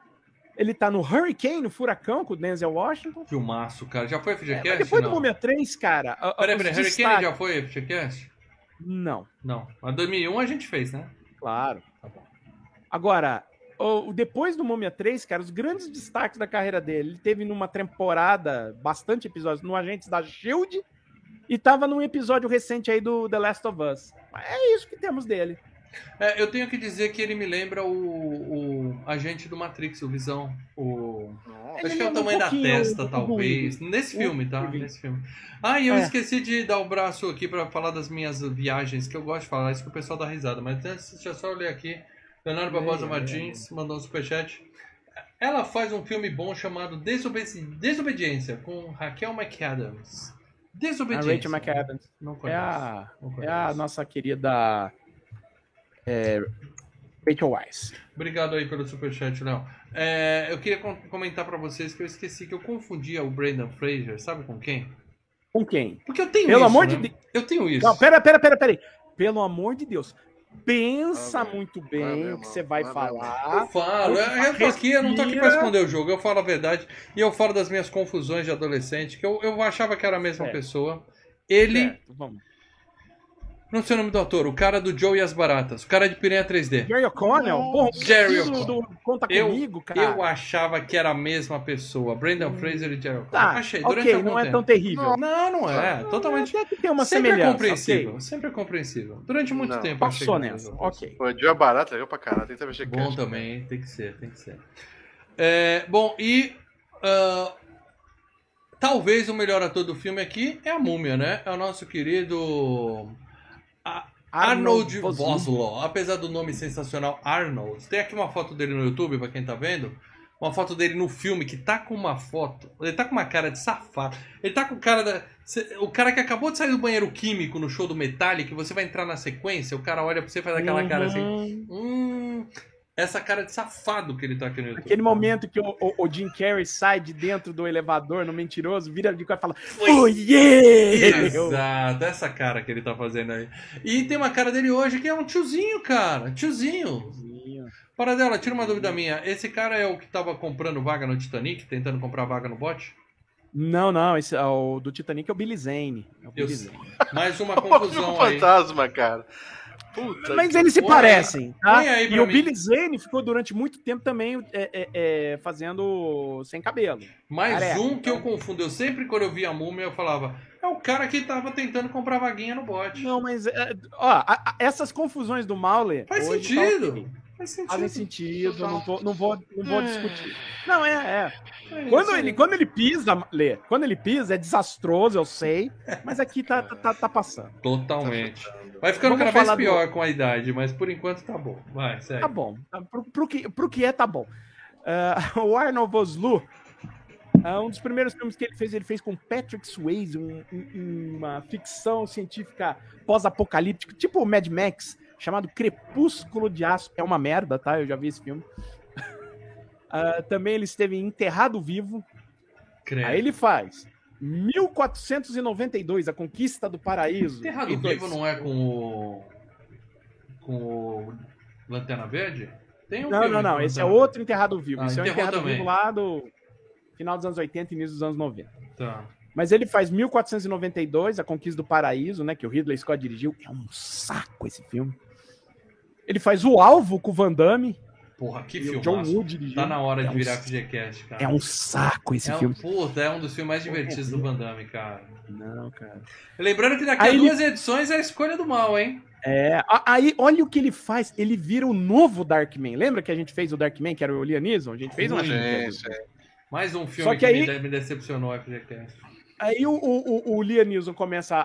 Ele tá no Hurricane, o Furacão, com o Denzel Washington.
Filmaço, cara. Já foi
É,
FGCast?
mas depois do. Múmia 3, cara.
Peraí, peraí. Hurricane
destaques-
já foi FGCast?
Não,
Não. A 2001 a gente fez, né?
claro. Agora, o, o- depois do Múmia 3, cara, os grandes destaques da carreira dele. Ele teve numa temporada, bastante episódios, no Agentes da Shield. E tava num episódio recente aí do The Last of Us. É isso que temos dele.
É, eu tenho que dizer que ele me lembra o, o agente do Matrix, o Visão. O... Acho que é o
lembra um
tamanho da testa, talvez. Nesse filme, tá? Nesse filme. Ah, e eu
É.
esqueci de dar o braço aqui pra falar das minhas viagens, que eu gosto de falar, isso que o pessoal dá risada. Mas antes, deixa eu só ler aqui. Leonardo Barbosa
Leia,
Martins mandou um superchat. Ela faz um filme bom chamado Desobedi- Desobediência, com Raquel McAdams.
A
Desobediência.
Rachel McAdams.
Não
É
conheço.
a,
Não
é
conheço.
a nossa querida é, Rachel Weisz.
Obrigado aí pelo superchat, Léo. É, eu queria com- comentar pra vocês que eu esqueci que eu confundia o Brandon Fraser, sabe com quem?
Com quem?
Porque eu tenho
Pelo
isso.
amor
né?
de Deus.
Eu tenho isso.
Não, pera, pera, pera, pera aí. Pelo amor de Deus. Pensa
Ah,
muito
Ah,
bem
meu
o que você vai
Ah,
falar.
Eu falo, eu, eu tô aqui, eu não tô aqui pra esconder o jogo, eu falo a verdade e eu falo das minhas confusões de adolescente, que eu, eu achava que era a mesma
Certo.
pessoa. Ele,
Certo, vamos.
Não sei o nome do ator, o cara do Joe e as Baratas, o cara de Piranha 3D.
Jerry O'Connell? Porra,
Jerry O'Connell.
Conta
Eu-
Comigo, cara.
Eu achava que era a mesma pessoa, Brandon Fraser e Jerry O'Connell.
Tá,
Achei, durante
ok,
algum
não é
tempo.
tão terrível.
Não, não é, totalmente.
Até que tem uma
sempre é
semelhança.
compreensível,
ok.
sempre é compreensível. Durante muito
Não,
tempo eu achei
Passou
que
nessa. Ok.
Pô, Joe é barato, legal pra caralho. Tenta mexer
Bom também, tem que ser, tem que ser. É, bom, e ah, talvez o melhor ator do filme aqui é a Múmia, né? É o nosso querido A- Arnold
Vosloo.
Apesar do nome sensacional Arnold, tem aqui uma foto dele no YouTube pra quem tá vendo. Uma foto dele no filme que tá com uma foto. Ele tá com uma cara de safado. Ele tá com cara da. O cara que acabou de sair do banheiro químico no show do Metallica, você vai entrar na sequência, o cara olha pra você e faz aquela cara assim.
Uhum.
Hum, essa cara de safado que ele tá aqui no YouTube.
Aquele momento que o, o- o Jim Carrey sai de dentro do elevador no mentiroso, vira de cara e fala:
Foi.
Oh yeah!
Exato, essa cara que ele tá fazendo aí. E tem uma cara dele hoje que é um tiozinho, cara. Tiozinho. Para dela, tira uma dúvida minha. Esse cara é o que tava comprando vaga no Titanic, tentando comprar vaga no bote?
Não, não, esse é o do Titanic é o Billy Zane. É o Billy. Zane.
Mais uma
Um
confusão aí.
fantasma, cara. Puta
Mas eles se parecem, tá? E o
mim.
Billy Zane ficou durante muito tempo também é, é, é, fazendo sem cabelo.
Mais
Careca,
um que eu confundo. Eu sempre, quando eu via a múmia, eu falava: é o cara que tava tentando comprar vaguinha no bote.
Não, mas é, ó, a- a- essas confusões do Mauler
Faz
hoje tá
sentido.
ok.
Faz sentido.
Fazem sentido, não vou, não vou, não vou
É.
discutir. Não, é, é.
É
Quando ele, quando ele pisa, Lê, quando ele pisa, é desastroso, eu sei, mas aqui tá, tá, tá, tá passando.
Totalmente. Vai ficando cada vez
falar do-
pior com a idade, mas por enquanto tá bom. Vai, segue.
Tá bom. Tá, Pro, pro que, pro que é, tá bom. Ah, o Arnold Vosloo, ah, um dos primeiros filmes que ele fez, ele fez com Patrick Swayze, um- um- uma ficção científica pós-apocalíptica, tipo o Mad Max, chamado Crepúsculo de Aço. É uma merda, tá? Eu já vi esse filme. Ah, também ele esteve Enterrado Vivo.
Credo.
Aí ele faz 1492, A Conquista do Paraíso.
Enterrado
E dois.
Vivo não é com o. com o. Lanterna Verde? Tem um
Não,
filme
não, não. Esse é outro Enterrado Vivo.
Ah,
Esse é o Enterrado
também.
Vivo lá do final dos anos 80 e início dos anos 90.
Verde? Tá.
Mas ele faz 1492, A Conquista do Paraíso, né? Que o Ridley Scott dirigiu. É um saco esse filme. Ele faz O Alvo com o Van Damme.
Porra, que filme.
John Woo dirigindo.
Tá na hora
É
de
um
virar
s-
FGCast, cara.
É um saco esse
É um,
filme.
puta, é um dos filmes mais divertidos do Van Damme, cara.
Não, cara.
Lembrando que daqui
Aí
a
ele-
duas edições é a escolha do mal, hein?
É, aí olha o que ele faz. Ele vira o novo Darkman. Lembra que a gente fez o Darkman, que era o Lianismo? A gente fez uma
Sim, sim.
Mais um filme
Só
que,
que aí-
me, de- me decepcionou, FGCast.
Aí o, o, o, o Liam Neeson começa a,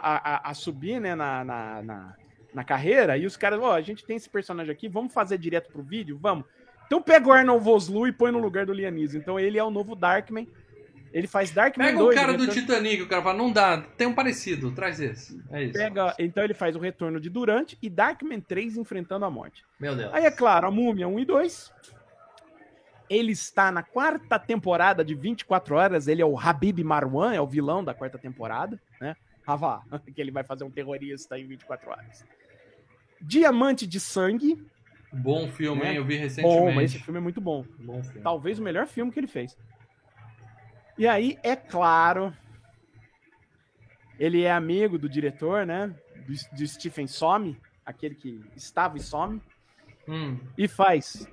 a, a subir, né, na, na, na, na carreira, e os caras, ó, a gente tem esse personagem aqui, vamos fazer direto pro vídeo? Vamos. Então pega o Arnold Vosloo e põe no lugar do Liam Neeson. Então ele é o novo Darkman. Ele faz Darkman
Pega
2.
o cara do
retorno-
Titanic, o cara fala, não dá, tem um parecido, traz esse. É isso.
pega, Então ele faz o retorno de Durante e Darkman 3 enfrentando a morte.
Meu Deus.
Aí é claro, a Múmia 1 e 2. Ele está na quarta temporada de 24 horas. Ele é o Habib Marwan, é o vilão da quarta temporada, né? Havá, que ele vai fazer um terrorista em 24 horas. Diamante de Sangue.
Bom filme,
Né?
hein? Eu vi recentemente.
Bom, esse filme é muito bom.
Bom filme.
Talvez o melhor filme que ele fez. E aí, é claro, ele é amigo do diretor, né? Do, do Stephen Somme, aquele que estava e some.
Hum.
e faz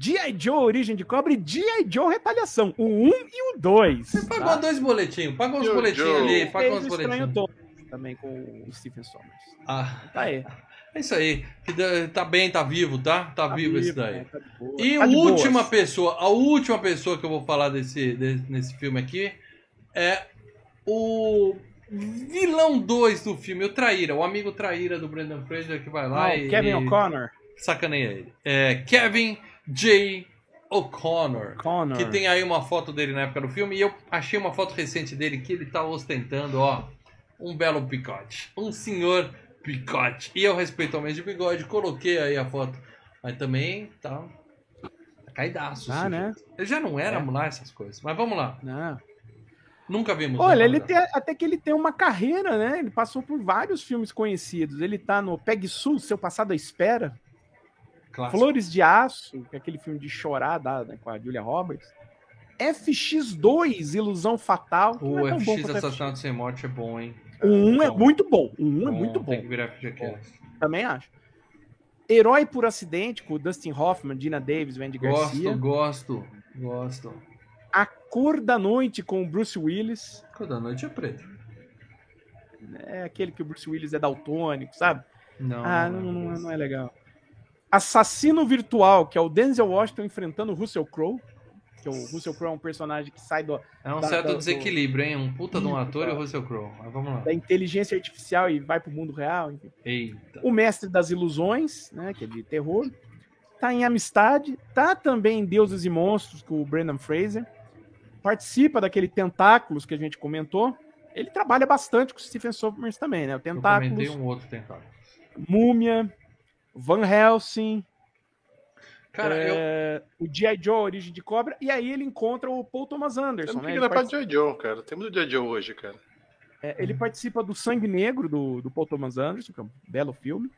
G.I. Joe Origem de Cobra e G.I. Joe Retaliação, o 1 e o 2.
Você pagou
tá?
dois boletinhos, pagou uns boletinhos ali, pagou uns boletinhos.
Também com o Stephen Sommers.
Ah,
Tá aí.
é isso aí. Tá bem, tá vivo, tá? Tá,
Tá
vivo esse
vivo,
daí.
né? Tá.
E
Tá
última
boas.
pessoa, a última pessoa que eu vou falar desse, de- nesse filme aqui é o vilão 2 do filme, o Traíra, o amigo Traíra do Brendan Fraser que vai lá
Ah,
e,
o Kevin O'Connor.
sacaneia ele. É Kevin J. O'Connor.
Connor.
Que tem aí uma foto dele na época do filme e eu achei uma foto recente dele que ele tá ostentando, ó, um belo picote. Um senhor picote. E eu respeito ao mês de bigode, coloquei aí a foto. Mas também tá, tá caidaço.
Ah,
o
né?
Ele já não era
É.
lá essas coisas. Mas vamos lá.
Não.
Nunca vimos.
Olha, ele tem, até que ele tem uma carreira, né? Ele passou por vários filmes conhecidos. Ele tá no Peg Sul, Seu Passado à Espera.
Clássico.
Flores de Aço, que é aquele filme de chorar da, né, com a Julia Roberts. FX2, Ilusão Fatal. que
O
é
FX
quanto
Assassinato Sem Morte é bom, hein?
O 1 é muito bom. O 1 é
Bom,
muito
Tem
bom.
que virar FGCast.
Também acho. Herói por Acidente, com o Dustin Hoffman, Dina Davis, Wendy Garcia.
Gosto, gosto, gosto.
A Cor da Noite, com o Bruce Willis.
Toda noite é preto.
É aquele que o Bruce Willis é daltônico, sabe?
Não,
ah,
não,
não,
é
não, não é legal. Assassino Virtual, que é o Denzel Washington enfrentando o Russell Crowe. Que o Russell Crowe é um personagem que sai do,
É um
da-
certo
da- do-
desequilíbrio, hein? Um puta de um ator e o. Russell Crowe. Mas vamos lá.
da inteligência artificial e vai pro mundo real. Enfim.
Eita.
O Mestre das Ilusões, né, que é de terror. Tá em Amistade. Tá também em Deuses e Monstros, com o Brendan Fraser. Participa daquele Tentáculos que a gente comentou. Ele trabalha bastante com o Stephen Sommers também, né? O
Eu comentei
Tentáculos,
um outro tentáculo.
Múmia, Van Helsing,
Cara, eu.
é, o G.I. Joe, Origem de Cobra, e aí ele encontra o Paul Thomas
Eu
Anderson,
não
né?
queria
Ele,
dar pra
partici-
Joe cara. Temos o Joe Joe hoje, cara.
é, ele participa do Sangue Negro, do, do Paul Thomas Anderson, que é um belo filme,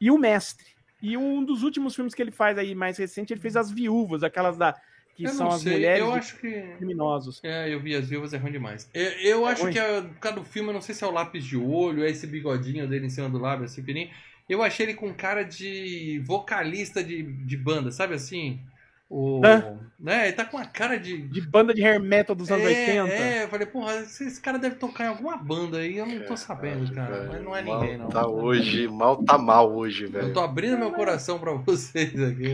e o Mestre. E um dos últimos filmes que ele faz aí, mais recente, ele fez As Viúvas, aquelas da que
eu
são
não
as mulheres
eu acho que.
criminosos.
É, eu vi as viúvas, é ruim demais. Eu, eu acho
ruim?
que é, por causa do filme, eu não sei se é o lápis de olho, é esse bigodinho dele em cima do lábio, assim, fininho. Eu achei ele com cara de vocalista de, de banda, sabe assim? O,
Hã?
né? Ele tá com a cara de.
De banda de hair metal dos anos
é,
80.
É, eu falei, porra, esse, esse cara deve tocar em alguma banda aí, eu não tô sabendo, cara.
Velho,
Mas não é
mal
ninguém, não.
Tá hoje, mal tá mal hoje, velho.
Eu tô abrindo meu coração pra vocês aqui.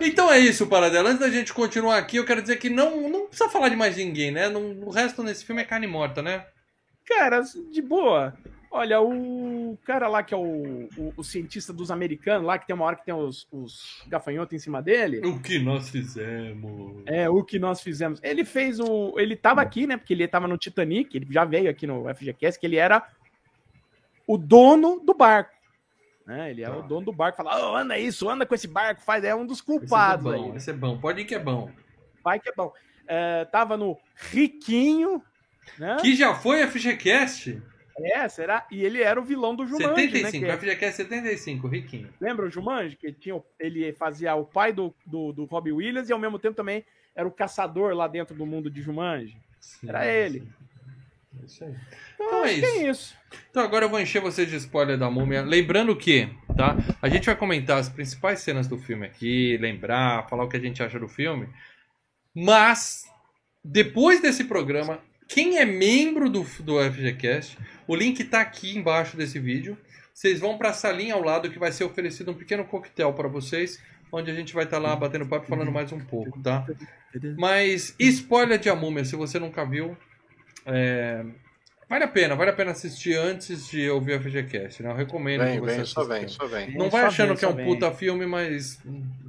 Então é isso, Paradela. Antes da gente continuar aqui, eu quero dizer que não, não precisa falar de mais ninguém, né? Não, o resto nesse filme é carne morta, né?
Cara, de boa. Olha, o cara lá que é o, o, o cientista dos americanos, lá que tem uma hora que tem os, os gafanhotos em cima dele.
O que nós fizemos.
É, o que nós fizemos. Ele fez o. Ele tava aqui, né? Porque ele tava no Titanic, ele já veio aqui no FGCast, que ele era o dono do barco. Né? Ele era
Tá.
o dono do barco, fala, oh, anda isso, anda com esse barco, faz. É um dos
Esse é
culpados
bom,
aí.
esse é bom. Pode ir que é bom.
Vai que é bom. É, tava no Riquinho, né?
Que já foi FGCast?
É, será? E ele era o vilão do Jumanji,
75,
né? que-
FGCast 75, riquinho.
Lembra o Jumanji? Que tinha, ele fazia o pai do, do, do Robbie Williams e ao mesmo tempo também era o caçador lá dentro do mundo de Jumanji.
Sim,
Era ele.
sim. É isso aí.
Então,
Então é
que
isso.
é isso.
Então agora eu vou encher vocês de spoiler da múmia. Lembrando que, tá? A gente vai comentar as principais cenas do filme aqui, lembrar, falar o que a gente acha do filme. Mas, depois desse programa, quem é membro do, do FGCast, o link tá aqui embaixo desse vídeo. Vocês vão pra salinha ao lado que vai ser oferecido um pequeno coquetel para vocês, onde a gente vai estar lá batendo papo e falando mais um pouco, tá? Mas spoiler de A Múmia, se você nunca viu, é, vale a pena, vale a pena assistir antes de ouvir o FGCast, né? Eu recomendo
Vem,
que você
vem, só vem, só vem.
Não
É,
vai
só
achando
vem,
que é um
vem.
puta filme, mas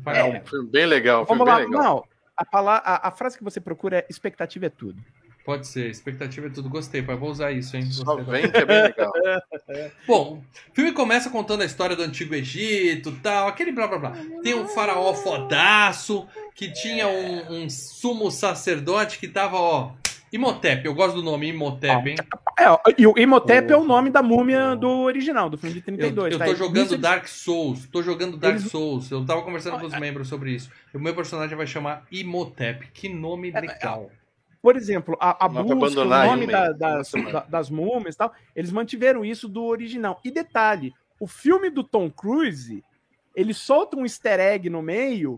É
lá.
um filme bem legal, um filme
Vamos lá.
bem legal.
Não, a, pala- a- a frase que você procura é expectativa é tudo.
Pode ser, expectativa é tudo. Gostei, pai. Vou usar isso, hein?
Só
Gostei.
vem que é bem legal.
Bom, o filme começa contando a história do Antigo Egito tal, aquele blá blá blá. Tem um faraó fodaço que tinha um, um sumo sacerdote que tava, ó. Imhotep, eu gosto do nome Imhotep, hein?
É, e o Imhotep é o nome da múmia do original, do filme de
Eu,
32.
eu
tá?
tô
Isso
jogando
eles-
Dark Souls, tô jogando Dark
Eles-
Souls. Eu tava conversando com os membros sobre isso. O meu personagem vai chamar Imhotep. Que nome legal.
Por exemplo, a, a
é
busca, o nome da- das, da- das múmias e tal, eles mantiveram isso do original. E detalhe, o filme do Tom Cruise, ele solta um easter egg no meio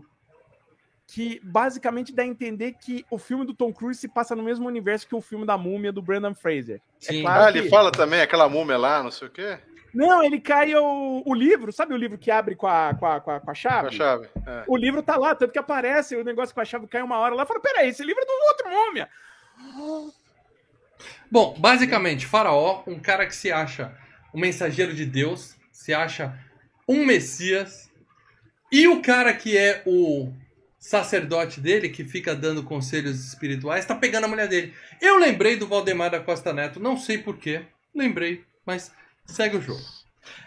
que basicamente dá a entender que o filme do Tom Cruise se passa no mesmo universo que o filme da múmia do Brandon Fraser.
Sim.
claro.
Ah, ele
que-
fala também aquela múmia lá, não sei o quê,
Não, ele cai o, o livro, sabe o livro que abre com a, com a, com a, com a
com
chave?
a chave. É.
O livro tá lá, tanto que aparece o negócio com a chave cai uma hora lá. Fala, peraí, esse livro é do outro múmia.
Bom, basicamente, Faraó, um cara que se acha um mensageiro de Deus, se acha um Messias, e o cara que é o sacerdote dele, que fica dando conselhos espirituais, tá pegando a mulher dele. Eu lembrei do Valdemar da Costa Neto, não sei porquê, lembrei, mas segue o jogo.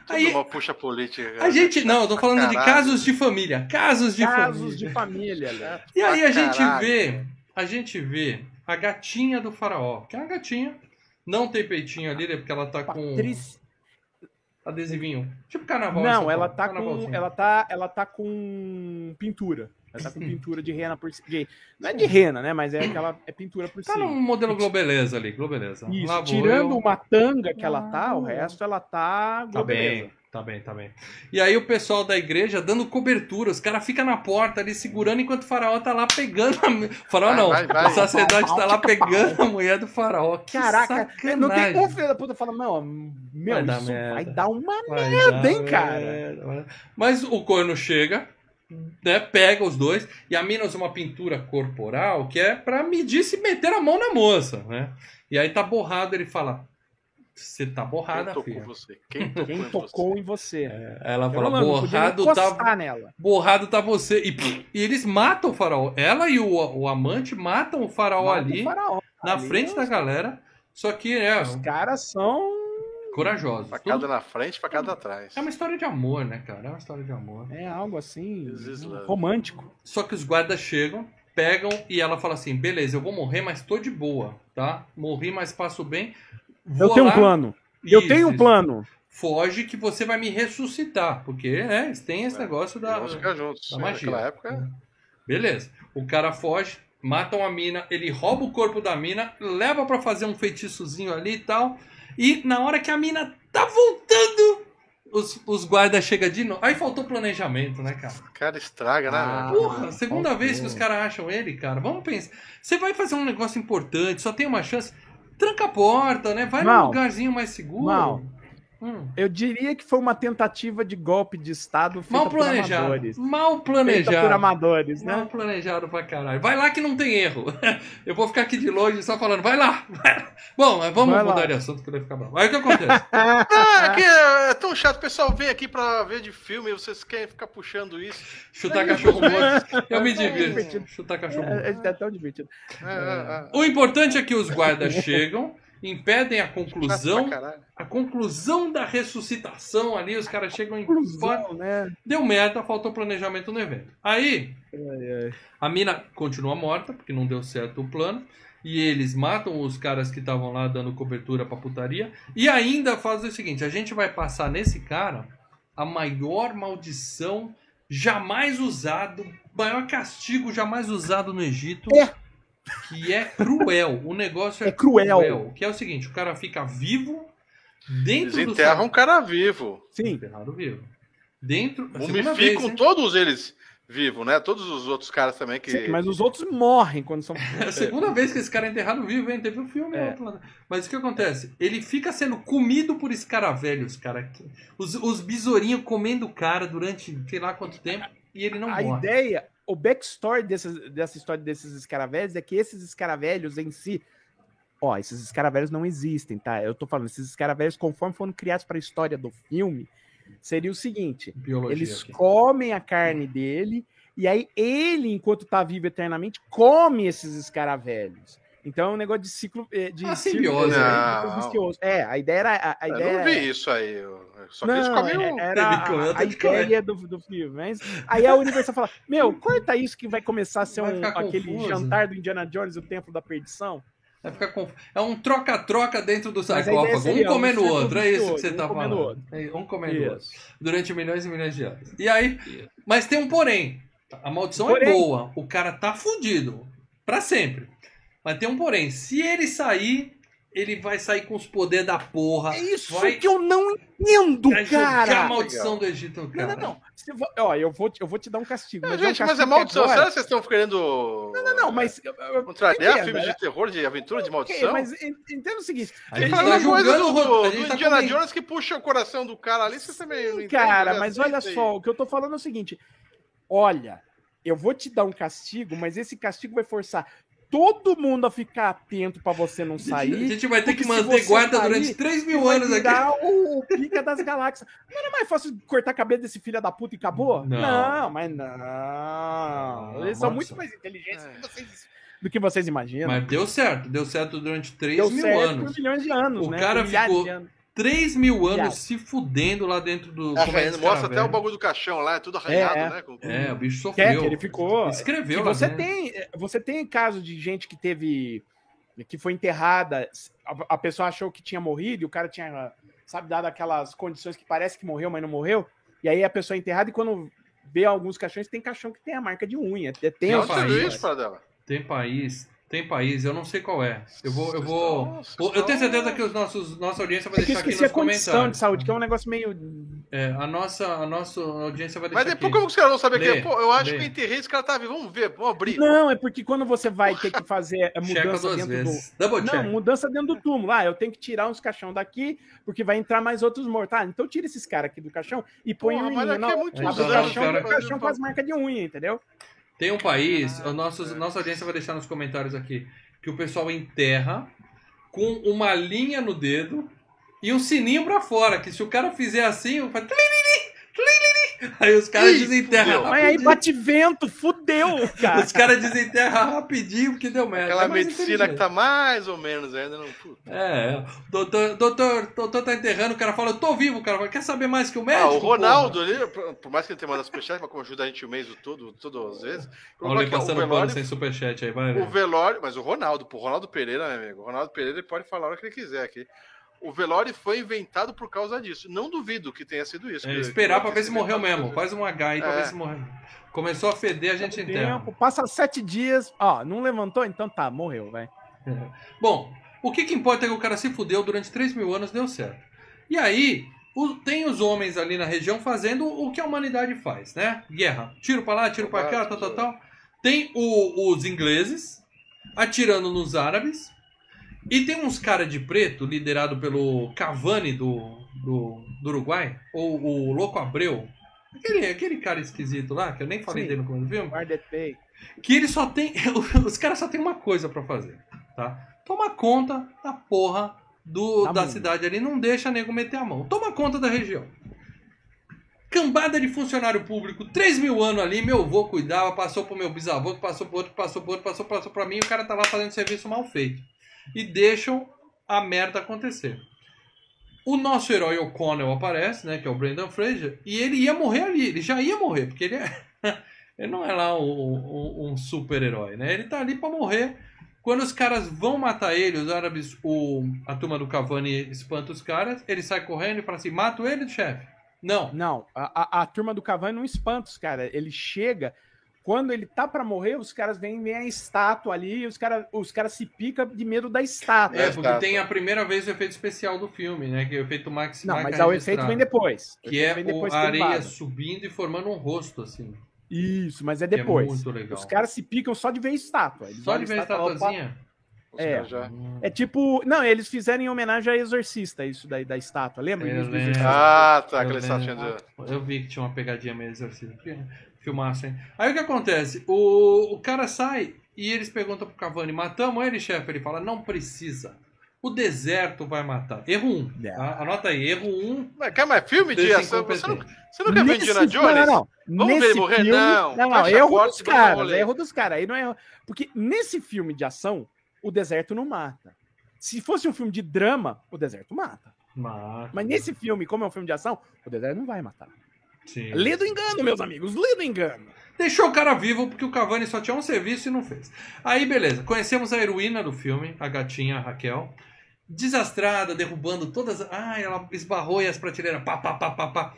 Tudo
Aí,
uma puxa política. cara.
a gente, não, eu tô falando de
Caralho.
casos de família, casos de
Casos
família.
de família, né?
E aí a gente
caralho.
vê, a gente vê a gatinha do faraó, que é uma gatinha, não tem peitinho ali, né, porque ela tá com
Patrícia.
adesivinho, tipo carnaval.
Não,
Paulo,
ela tá com. Ela tá, ela tá com pintura. Ela tá com pintura de rena por cima. de- Não é de rena, né? Mas é aquela é pintura por
Tá
cima.
num modelo Globeleza ali, Globeleza.
Isso,
Lá vou
tirando
eu.
uma tanga que ela tá, o resto ela tá.
Tá bem, tá bem, tá bem. E aí o pessoal da igreja dando cobertura, os caras ficam na porta ali segurando enquanto o faraó tá lá pegando a... O faraó
Vai,
não,
vai, vai.
o sacerdote tá lá pegando a mulher do faraó. Que
Caraca,
sacanagem.
não tem um filho da puta falando, não, meu,
Vai dar merda.
vai dar uma
Vai
merda,
dar
hein, cara?
merda. Mas o corno chega, né, pega os dois e a mina usa uma pintura corporal que é pra medir se meter a mão na moça, né? E aí tá borrado, ele fala: Você tá
Quem
borrada,
tocou
filha.
você? Quem tocou,
Quem
em
tocou
você?
em você?
Ela
Eu
fala: Borrado tá,
nela.
borrado tá você. E, pff, e eles matam o faraó. Ela e o, o amante matam o faraó
Mata o
ali,
faraó.
na
Ali
frente da
os-
galera. Só que é
Os caras são.
Corajosos.
Facada
Tudo-
na frente, facada atrás.
É uma história de amor, né, cara? É uma história de amor.
É algo assim.
Love.
romântico.
Só que os guardas chegam, pegam e ela fala assim: beleza, eu vou morrer, mas tô de boa, tá? Morri, mas passo bem. Vou
Eu tenho
lá-
um plano. Eu
Isso,
tenho um
isso.
plano.
Foge que você vai me ressuscitar. Porque, né, tem esse negócio da.
Vamos ficar juntos.
da
É,
magia.
Naquela época,
Beleza. O cara foge, matam a mina, ele rouba o corpo da mina, leva pra fazer um feitiçozinho ali e tal. E na hora que a mina tá voltando, os, os guardas chegam de novo. Aí faltou planejamento, né, cara?
o cara estraga, né?
Ah.
Porra, segunda
faltou.
vez que os caras acham ele, cara. Vamos pensar. Você vai fazer um negócio importante, só tem uma chance. Tranca a porta, né? Vai num
Mal.
lugarzinho mais seguro.
Mal.
Hum.
Eu diria que foi uma tentativa de golpe de Estado feita
Mal
por
planejado.
amadores.
Mal
Feita por
planejado.
amadores,
Mal
né?
planejado pra caralho. Vai lá que não tem erro. Eu vou ficar aqui de longe só falando, vai lá. vai lá. Bom, vamos
Vai lá.
mudar de assunto que vai ficar bravo. Aí o que acontece?
Ah, aqui é, é tão chato. O pessoal vem aqui pra ver de filme e vocês querem ficar puxando isso.
Chutar cachorro morto. Eu me
É
divirto.
divertido.
Chutar cachorro morto.
É, é tão divertido.
É, é, é.
O importante é que os guardas chegam, impedem a conclusão, a conclusão da ressuscitação ali, os caras chegam em
né?
Deu merda, faltou planejamento no evento. Aí, a mina continua morta, porque não deu certo o plano. E eles matam os caras que estavam lá dando cobertura pra putaria. E ainda fazem o seguinte: a gente vai passar nesse cara a maior maldição jamais usado, maior castigo jamais usado no Egito.
É.
que é cruel. O negócio é,
É cruel.
Que é o seguinte, o cara fica vivo dentro do
Desenterra um cara vivo.
Sim.
Enterrado vivo. Dentro. a segunda vez,
Mumificam
hein?
todos eles vivos, né? Todos os outros caras também que.
Sim, mas os outros morrem quando são.
É a segunda vez que esse cara é enterrado vivo, hein? Teve um filme
É.
outro lá. Mas o que acontece? Ele fica sendo comido por escaravelhos, cara. Os, os besourinhos comendo o cara durante sei lá quanto tempo e ele não
a
morre.
ideia, o backstory desses, dessa história desses escaravelhos é que esses escaravelhos em si. Ó, esses escaravelhos não existem, tá? Eu tô falando, esses escaravelhos, conforme foram criados para a história do filme, seria o seguinte:
Biologia
eles
aqui.
comem a carne dele, e aí ele, enquanto tá vivo eternamente, come esses escaravelhos. Então é um negócio de ciclo. eh, De
Ah, simbiose,
é,
né?
É, a ideia era. A, a
Eu
ideia
não
era-
vi isso aí. eu- Só
não,
comem
é-
um.
era a, a ideia do, do filme. Mas aí a Universal fala: Meu, corta isso que vai começar a ser um, aquele
confuso.
jantar do Indiana Jones, o Templo da Perdição.
Vai ficar conf- É um troca-troca dentro do sarcófago. Um
seria um
comendo o
círculo
outro. É isso que você
um
tá
comendo o
falando. É, Um comendo o outro.
Isso.
Durante milhões e milhões de anos. E aí. Mas tem um porém. A maldição é
Porém.
boa. O cara tá fudido. Pra sempre. Mas tem um porém. Se ele sair, ele vai sair com os poderes da porra.
É isso
vai,
que eu não entendo,
vai jogar a
cara.
maldição do Egito no
Não,
cara.
não, não. Você va- Ó, eu vou, te- eu vou te dar um castigo.
Não,
Mas, é um
gente, mas é
castigo
maldição.
agora-
Será que vocês estão querendo.
Não, não, mas. eu- eu-
Contrariar
entenda,
filmes
é-
de terror, de aventura, de maldição?
mas en- entenda o seguinte.
A
Ele
gente
fala
tá
uma coisa do, do
gente tá
Indiana
comen-
Jones que puxa o coração do cara ali, você também não entende,
Cara,
né?
mas olha
aí.
só, o que eu tô falando é o seguinte: olha, eu vou te dar um castigo, mas esse castigo vai forçar todo mundo a ficar atento pra você não
A
sair.
gente vai ter que manter guarda
sair,
durante 3 mil anos aqui.
virar o, o pica das galáxias. Não era mais fácil cortar a cabeça desse filho da puta e acabou?
Não.
mas não.
Não,
Eles são
nossa.
muito mais inteligentes
É.
do que vocês, do que vocês imaginam.
Mas deu certo. Deu certo durante 3
Deu
mil
certo
anos.
por milhões de anos,
O
né?
cara ficou-
de anos.
3 mil anos
Viado.
se fudendo lá dentro do.
É,
é
mostra até o bagulho do caixão lá, é tudo arranhado,
É, é.
né? Com-
É, o bicho
É,
sofreu.
que ele ficou.
Escreveu lá
você
dentro.
tem você tem caso de gente que teve que foi enterrada a, a pessoa achou que tinha morrido e o cara tinha sabe dado aquelas condições que parece que morreu mas não morreu e aí a pessoa é enterrada e quando vê alguns caixões tem caixão que tem a marca de unha é tem
onde
país? Tem país. Tem país, eu não sei qual é. Eu vou. Eu, vou, eu tenho
estão-
certeza que os nossos, nossa audiência vai
é
deixar aqui nos
a condição
comentários.
de saúde que é um negócio meio
É, a nossa, a nossa audiência vai deixar
Mas depois
aqui.
como que os caras vão saber
Lê,
que Pô, eu acho
lê.
que eu enterrei esse cara tá vivo. Vamos ver, vamos abrir.
não é porque quando você vai ter que fazer a
Checa
mudança
duas
dentro
vezes.
do
Double
Não,
check.
mudança dentro do túmulo. Ah, eu tenho que tirar uns caixão daqui, porque vai entrar mais outros mortos. Ah, então tira esses caras aqui do caixão e põe
Porra,
um
mas aqui é muito
Aí
abre o
usando
caixão,
cara-
o caixão com as marcas de unha, entendeu?
Tem um país,
Ah,
o nossos,
é.
nossa audiência vai deixar nos comentários aqui, que o pessoal enterra com uma linha no dedo e um sininho pra fora, que se o cara fizer assim, faz... Aí os caras desenterram.
Mas aí bate vento, fudeu, cara.
Os caras desenterram rapidinho porque deu merda.
Aquela
É
medicina que tá mais ou menos ainda. Não... Puta.
É. Doutor, doutor, doutor tá enterrando, o cara fala, eu tô vivo, o cara fala, quer saber mais que o médico?
Ah, o Ronaldo
porra?"
ali, por- mais que ele tenha mandado superchat, mas como ajuda a gente o mês todo, todas as vezes. o
Olha ele
é que
passando
o
pano
velório,
sem superchat aí, vai.
o velório, mas o Ronaldo, o Ronaldo Pereira, meu amigo, o Ronaldo Pereira ele pode falar o que ele quiser aqui. O velório foi inventado por causa disso. Não duvido que tenha sido isso.
É,
que-
esperar pra ver se morreu mesmo. Faz um H aí pra
É.
ver se morreu. Começou a feder, a gente enterra.
Passa sete dias, ó, não levantou, então tá, morreu, vai.
Bom, o que, que importa é que o cara se fudeu durante 3 mil anos, deu certo. E aí, o- tem os homens ali na região fazendo o que a humanidade faz, né? Guerra. Tiro pra lá, tiro pra cá, tal, tal, tal. Tem o- os ingleses atirando nos árabes. E tem uns cara de preto, liderado pelo Cavani do, do, do Uruguai, ou o Louco Abreu. Aquele, aquele cara esquisito lá, que eu nem falei
Sim.
dele no começo do filme que ele só tem. Os caras só tem uma coisa pra fazer, tá? Toma conta da porra do,
Tá
da cidade ali, não deixa nego meter a mão. Toma conta da região. Cambada de funcionário público, 3 mil anos ali, meu avô cuidava, passou pro meu bisavô, que passou pro outro, que passou pro outro, passou, passou pra mim, e o cara tá lá fazendo serviço mal feito. E deixam a merda acontecer. O nosso herói O'Connell aparece, né, que é o Brendan Fraser, e ele ia morrer ali, ele já ia morrer, porque ele é, ele não é lá um, um- super-herói, né? Ele tá ali pra morrer. Quando os caras vão matar ele, os árabes, o, a turma do Cavani espanta os caras, ele sai correndo e fala assim: mato ele, chefe. Não.
Não, a, a- a turma do Cavani não espanta os cara. Ele chega quando ele tá pra morrer, os caras vêm, a estátua ali, e os caras os cara se pica de medo da estátua.
É,
É,
porque
tá.
tem a primeira vez o efeito especial do filme, né? Que é o efeito Max
Não, mas o efeito vem depois.
Que é
depois
a areia subindo e formando um rosto, assim.
Isso, mas é
que
depois.
É muito legal.
Os caras se picam só de ver estátua. Eles
Só de ver a
opa,
estatuazinha.
Os
É.
caras já-
É tipo. Não, eles fizeram em homenagem a Exorcista, isso daí da estátua. Lembra?
Eu lembro.
Ah, tá. Estátua.
Eu vi que tinha uma pegadinha meio exorcista. Filmaço, hein? Aí o que acontece? O, o cara sai e eles perguntam pro Cavani: matamos ele, chefe? Ele fala: não precisa. O deserto vai matar. Erro 1. Um,
É.
tá? Anota aí, erro 1. Um,
Mas, cara, mas filme de ação. Você, não, você nunca viu Indiana Jones?
Não, não, não.
Vamos ver morrer?
filme-
Não,
Não, não, erro dos caras. Erro dos caras. Aí não é. Porque nesse filme de ação, o deserto não mata. Se fosse um filme de drama, o deserto mata.
Mata.
Mas nesse filme, como é um filme de ação, o deserto não vai matar.
Sim.
Lê do engano, meus amigos. Lê do engano.
Deixou o cara vivo porque o Cavani só tinha um serviço e não fez. Aí, beleza. Conhecemos a heroína do filme, a gatinha a Raquel. Desastrada, derrubando todas. Ah, ela esbarrou e as prateleiras. Pá, pá, pá, pá, pá.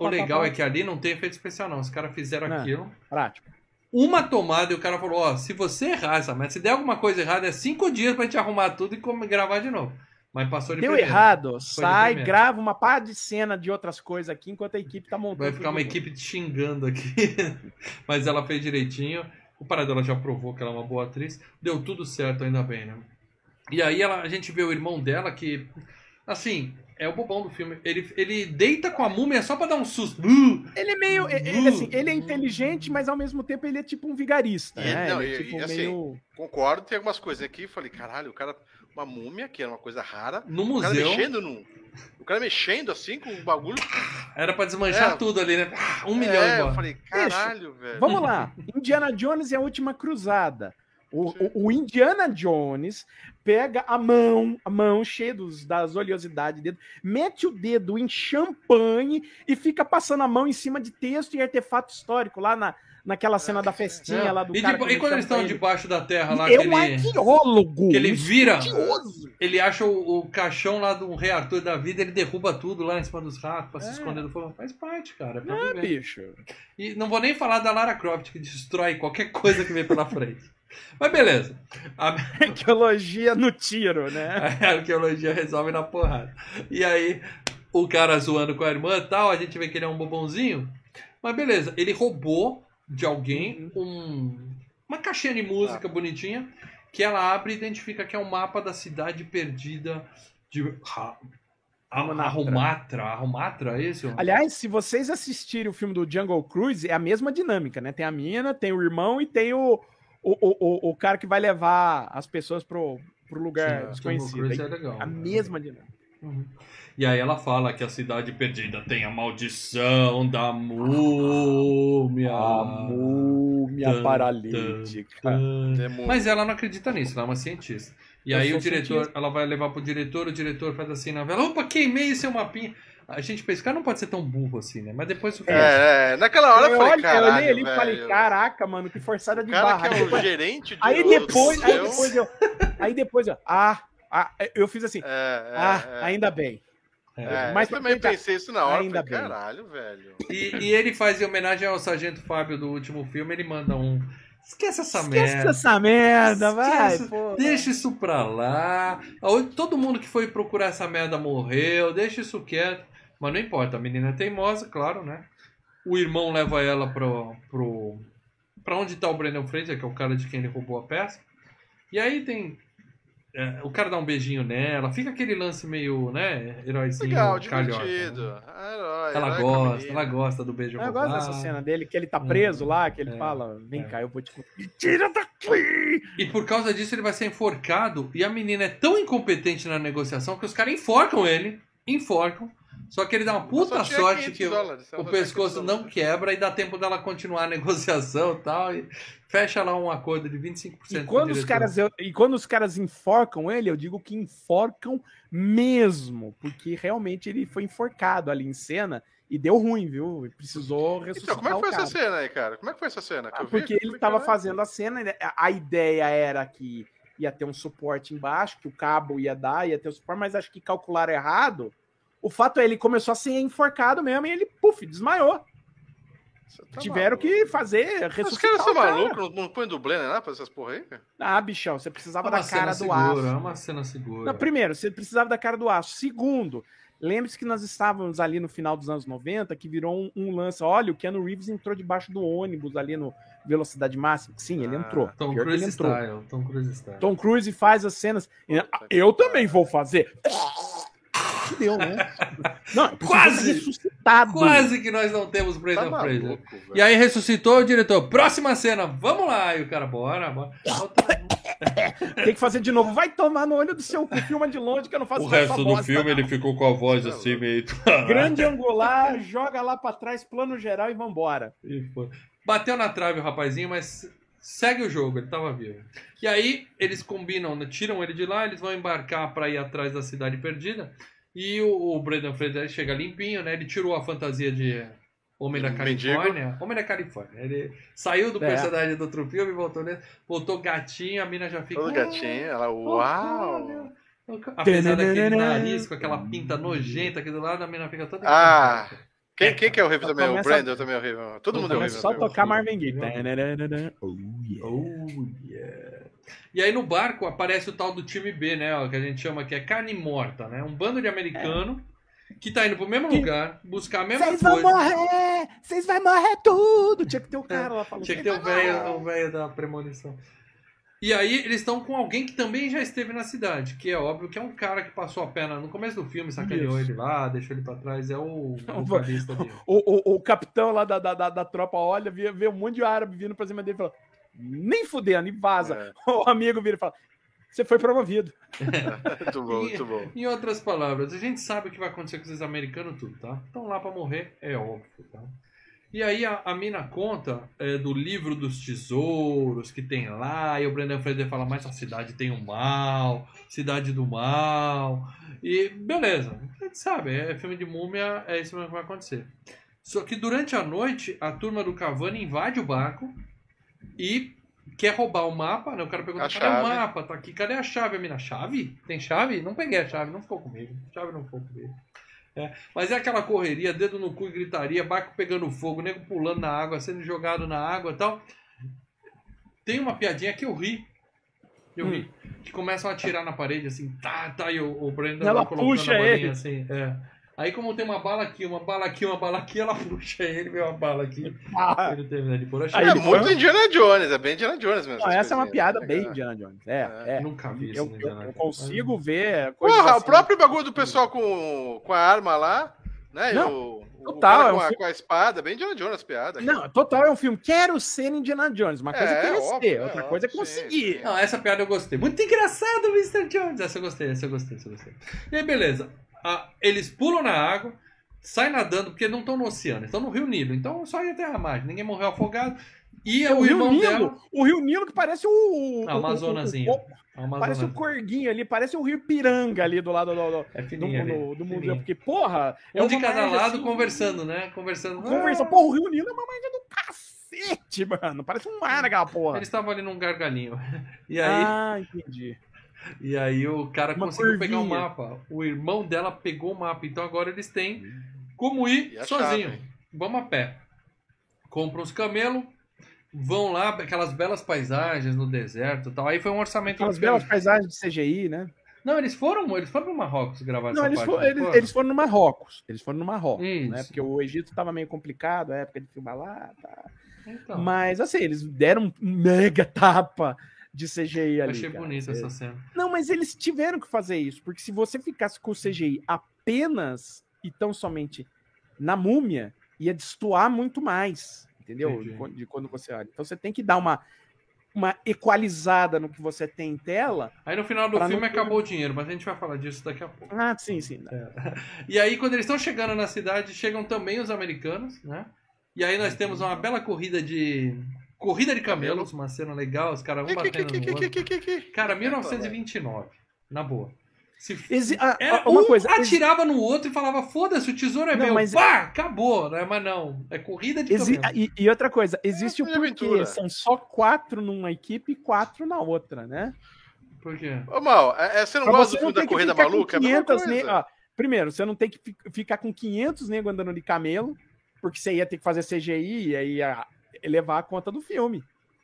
O legal é que ali não tem efeito especial, não. Os caras fizeram
Não.
aquilo.
Prático.
Uma tomada e o cara falou: Ó, se você errar essa meta, se der alguma coisa errada, é cinco dias pra gente arrumar tudo e gravar de novo. Mas passou de
Deu
primeira.
errado,
de
sai,
primeira.
grava uma par de cena de outras coisas aqui enquanto a equipe tá montando.
Vai ficar uma
de
equipe te xingando aqui. Mas ela fez direitinho. O Paradela já provou que ela é uma boa atriz. Deu tudo certo, ainda bem, né? E aí ela, a gente vê o irmão dela que, assim, é o bobão do filme. Ele, ele deita com a múmia só pra dar um susto. Uh!
Ele é meio. é- assim, ele é inteligente, mas ao mesmo tempo ele é tipo um vigarista.
E-
né?
não,
ele é tipo
e assim,
meio.
Concordo, tem algumas coisas aqui. Falei, caralho, o cara. Uma múmia, que era uma coisa rara.
No
O cara
museu.
mexendo num. O cara mexendo assim com o bagulho.
Era pra desmanchar
É.
tudo ali, né? Um milhão
é, eu falei, caralho, velho.
Vamos lá. Indiana Jones e a última cruzada. O, o- o Indiana Jones pega a mão, a mão cheia dos, das oleosidades dele, mete o dedo em champanhe e fica passando a mão em cima de texto e artefato histórico lá na, naquela cena da festinha
É.
lá do
e,
cara. que
e quando eles estão debaixo da terra lá,
é
que
um
ele,
arqueólogo.
que ele vira,
estudioso.
ele acha o, o caixão lá do Rei Arthur da vida, ele derruba tudo lá em cima dos ratos pra se
É.
esconder do fogo. Faz parte, cara. É
Ah,
viver.
bicho.
E não vou nem falar da Lara Croft, que destrói qualquer coisa que vem pela frente. Mas beleza. A,
Arqueologia no tiro, né?
a arqueologia resolve na porrada. E aí, o cara zoando com a irmã e tal, a gente vê que ele é um bobãozinho. Mas beleza, ele roubou de alguém um, uma caixinha de música bonitinha que ela abre e identifica que é um mapa da cidade perdida de Ra- A-
Arrumatra.
Arrumatra. Arrumatra, é isso?
Aliás, se vocês assistirem o filme do Jungle Cruise, é a mesma dinâmica, né? Tem a mina, tem o irmão e tem o, o, o, o, cara que vai levar as pessoas pro, pro lugar
Sim,
desconhecido.
É legal.
a mesma dinâmica.
Uhum. E aí ela fala que a cidade perdida tem a maldição da múmia.
A múmia
Tan,
paralítica.
Tan.
Demônio.
Mas ela não acredita nisso, ela é uma cientista. E
Eu
aí o diretor,
cientista.
ela vai levar pro diretor, o diretor faz assim na vela, opa, queimei seu mapinha. A gente pensa, o cara não pode ser tão burro assim, né? Mas depois o.
É, é, naquela hora eu,
eu,
falei,
olhei, eu
caralho,
olhei ali e falei, caraca, mano, que forçada de
cara
barra.
é o
depois-
gerente de
Aí depois, aí depois eu. Aí depois eu. Ah, ah, eu fiz assim.
É, é,
ah,
é.
ainda bem.
É.
É,
Mas
eu também pensei isso na hora.
ainda
falei,
bem.
caralho, velho.
E, e ele faz em homenagem ao Sargento Fábio do último filme, ele manda um. Esquece essa
Esquece
merda.
essa merda, vai.
Esquece,
pô.
Deixa isso pra lá. Todo mundo que foi procurar essa merda morreu. Deixa isso quieto. Mas não importa, a menina é teimosa, claro, né? O irmão leva ela pro. pro pra onde tá o Brandon Fraser, que é o cara de quem ele roubou a peça. E aí tem. É, o cara dá um beijinho nela. Fica aquele lance meio, né? Heróizinho.
Legal,
calhota,
divertido.
né?
Herói,
Ela
herói a
gosta, ela gosta do beijo
Eu gosto dessa cena dele, que ele tá preso lá, que ele
É.
fala, vem
É.
cá, eu vou te... Me tira daqui!
E por causa disso ele vai ser enforcado. E a menina é tão incompetente na negociação que os caras enforcam ele. Enforcam. Só que ele dá uma puta sorte
500
que o,
dólares,
o pescoço
500
não
dólares.
quebra e dá tempo dela continuar a negociação e tal. E fecha lá um acordo de 25%
E quando, os caras, eu- e quando os caras enforcam ele, eu digo que enforcam mesmo, porque realmente ele foi enforcado ali em cena e deu ruim, viu? Ele precisou ressuscitar
Então, como é que foi essa cena aí, cara? Como é que foi essa cena? Que
Ah, porque ele estava
caralho.
fazendo a cena, né? a a ideia era que ia ter um suporte embaixo, que o cabo ia dar, ia ter o suporte, mas acho que calcularam errado. O fato é ele começou a ser enforcado mesmo e ele, puf, desmaiou.
Tá
Tiveram
maluco.
que fazer,
Os
ressuscitar
caras são
cara.
malucos, não, não põe dublê, né? Pra essas porra aí, cara.
Ah, bichão, você precisava
É
da cara
cena
do
segura,
aço.
é uma cena segura.
Não, primeiro, você precisava da cara do aço. Segundo, lembre-se que nós estávamos ali no final dos anos 90, que virou um, um lance. Olha, o Keanu Reeves entrou debaixo do ônibus ali no Velocidade Máxima. Sim, ele
Ah,
entrou.
Tom
Pior que
Cruise
ele entrou.
style, Tom Cruise style.
Tom Cruise faz as cenas.
Que
Eu também vou fazer. Fudeu, né? Não, precisa
Quase!
ressuscitado.
Quase que nós não temos
Tá
Brendan Fraser.
maluco, velho.
E aí ressuscitou o diretor. Próxima cena, vamos lá. E o cara, bora, bora.
Tem que fazer de novo. Vai tomar no olho do seu cu, filma de longe que eu não faço
O resto do
bosta,
filme
não.
ele ficou com a voz
Tá
assim meio.
Grande angular, joga lá pra trás, plano geral e vambora.
E foi. Bateu na trave o rapazinho, mas segue o jogo, ele tava vivo. E aí eles combinam, né, tiram ele de lá, eles vão embarcar pra ir atrás da cidade perdida. E o, o Brendan Fraser chega limpinho, né? Ele tirou a fantasia de Homem da
Mendigo.
Califórnia. Homem da Califórnia. Ele saiu do
É.
personagem do outro filme, voltou nele, voltou gatinho, a mina já fica.
Todo gatinho, ela, uau!
Apesar daquele nariz com aquela pinta nojenta aqui do lado, a mina fica toda.
Ah! Quem, quem que é horrível também? O Brandon também é horrível. Todo mundo é horrível.
só tocar Marvin Gaye. Oh, yeah.
Oh, yeah. E aí no barco aparece o tal do time B, né? ó, que a gente chama que é carne morta, né? Um bando de americano que tá indo pro mesmo
Que-
lugar, buscar a mesma
Vocês vão
coisa.
morrer! Vocês vão morrer tudo! Tinha que ter o cara lá falando.
Tinha que ter o velho, o velho da premonição. E aí eles estão com alguém que também já esteve na cidade, que é óbvio que é um cara que passou a perna no começo do filme, sacaneou ele lá, deixou ele pra trás, é o vocalista dele.
O, o, o capitão lá da, da, da, da tropa olha, vê, vê um monte de árabe vindo pra cima dele e fala: nem fudendo, e vaza.
É,
O amigo vira e fala: Você foi promovido.
muito bom, muito bom.
Em outras palavras, a gente sabe o que vai acontecer com esses americanos tudo, tá? Estão lá pra morrer, é óbvio, tá? E aí a, a mina conta é, do livro dos tesouros que tem lá, e o Brendan Fraser fala, mas a cidade tem o mal, cidade do mal. E beleza, a gente sabe, é filme de múmia, é isso mesmo que vai acontecer. Só que durante a noite, a turma do Cavani invade o barco e quer roubar o mapa, né? O cara pergunta,
A
cadê o mapa? Tá aqui, cadê a chave? A mina, chave? Tem chave? Não peguei a chave, não ficou comigo. A chave não ficou comigo. É, mas é aquela correria, dedo no cu e gritaria, barco pegando fogo, nego pulando na água, sendo jogado na água e tal. Tem uma piadinha que eu ri. Eu
Hum.
ri. Que começam a atirar na parede, assim, tá, tá, e o, o Brandon
Ela puxa ele.
assim, é. Aí como tem uma bala aqui, uma bala aqui, uma bala aqui, ela puxa ele, vê uma bala aqui.
Ah,
Ele termina de pôr a
Aí
chave.
É muito
foi-
Indiana Jones, é bem Indiana Jones mesmo.
não, essa é uma piada bem
cara?
Indiana Jones. É, é.
Nunca vi isso
Eu, eu- consigo ver. coisas
Porra, o
assim.
próprio bagulho do pessoal com, com a arma lá, né? e
Não,
o, o
total,
cara
é um
com, a,
filme-
com a espada, bem Indiana Jones cara.
Não, total é um filme. Quero ser Indiana Jones. Uma coisa é,
É,
querer
óbvio,
ser,
é
outra coisa é
sim,
conseguir.
sim.
Não, essa piada eu gostei. Muito engraçado, Mr. Jones. Essa eu gostei, essa eu gostei, essa eu gostei. E aí, beleza. Ah, eles pulam na água, saem nadando, porque não estão no oceano, estão no Rio Nilo. Então só ia ter a margem. Ninguém morreu afogado. E
É
o,
o Rio
irmão
Nilo,
dela.
o Rio Nilo que parece o. o-
Amazonazinho.
Parece o Corguinho ali, parece o Rio Piranga ali do lado do, do,
É
do, do- do museu. Porque, porra. é
Um de cada lado
assim,
conversando, né? Conversando.
Conversa. Porra, o Rio Nilo é uma margem do cacete, mano. Parece um mar aquela porra.
Eles estavam ali num gargalinho. E aí,
Ah, entendi.
E aí o cara
Uma
conseguiu pegar o
curvinha.
mapa. O irmão dela pegou o mapa. Então agora eles têm como ir
E
sozinho.
chave?
Vamos a pé. Compram os camelos, vão lá, aquelas belas paisagens no deserto e tal. Aí foi um orçamento.
Aquelas belas paisagens de CGI, né?
Não, eles foram, eles foram pro Marrocos gravar
Não,
essa
eles,
parte.
foram,
não
eles,
foram?
eles foram no Marrocos. Eles foram no Marrocos,
Isso.
né? Porque o Egito tava meio complicado, a época de filmar lá, tá.
Então,
Mas assim, eles deram um mega tapa de CGI ali.
achei
cara.
bonita
É.
essa cena.
Não, mas eles tiveram que fazer isso, porque se você ficasse com o CGI apenas e tão somente na múmia, ia destoar muito mais, entendeu? De quando, de quando você olha. Então você tem que dar uma, uma equalizada no que você tem em tela.
Aí no final do filme
não
acabou o dinheiro, mas a gente vai falar disso daqui a pouco.
Ah, sim, sim.
E aí, quando eles estão chegando na cidade, chegam também os americanos, né? E aí nós temos uma bela corrida de. Corrida de camelos, uma cena legal, os caras vão batendo
que,
no
que,
outro.
que, que, que, que?
Cara, 1929, na boa. Se...
Exi- ah,
Era,
uma
um
coisa, exi-
atirava no outro e falava, foda-se, o tesouro é
Não,
meu.
mas-
Pá, acabou, né? Mas não, é corrida de
exi-
camelo.
e, e outra coisa, existe
É
o
de
porquê.
aventura.
São só quatro numa equipe e quatro na outra, né?
Por quê?
Ô, Mal, é, é, você não
Pra
gosta
você
do filme
ter
da Corrida Maluca? É a mesma
500
coisa.
ne- ó, primeiro, você não tem que fi- ficar com 500 negros andando de camelo porque você ia ter que fazer CGI e aí ia elevar a conta do filme.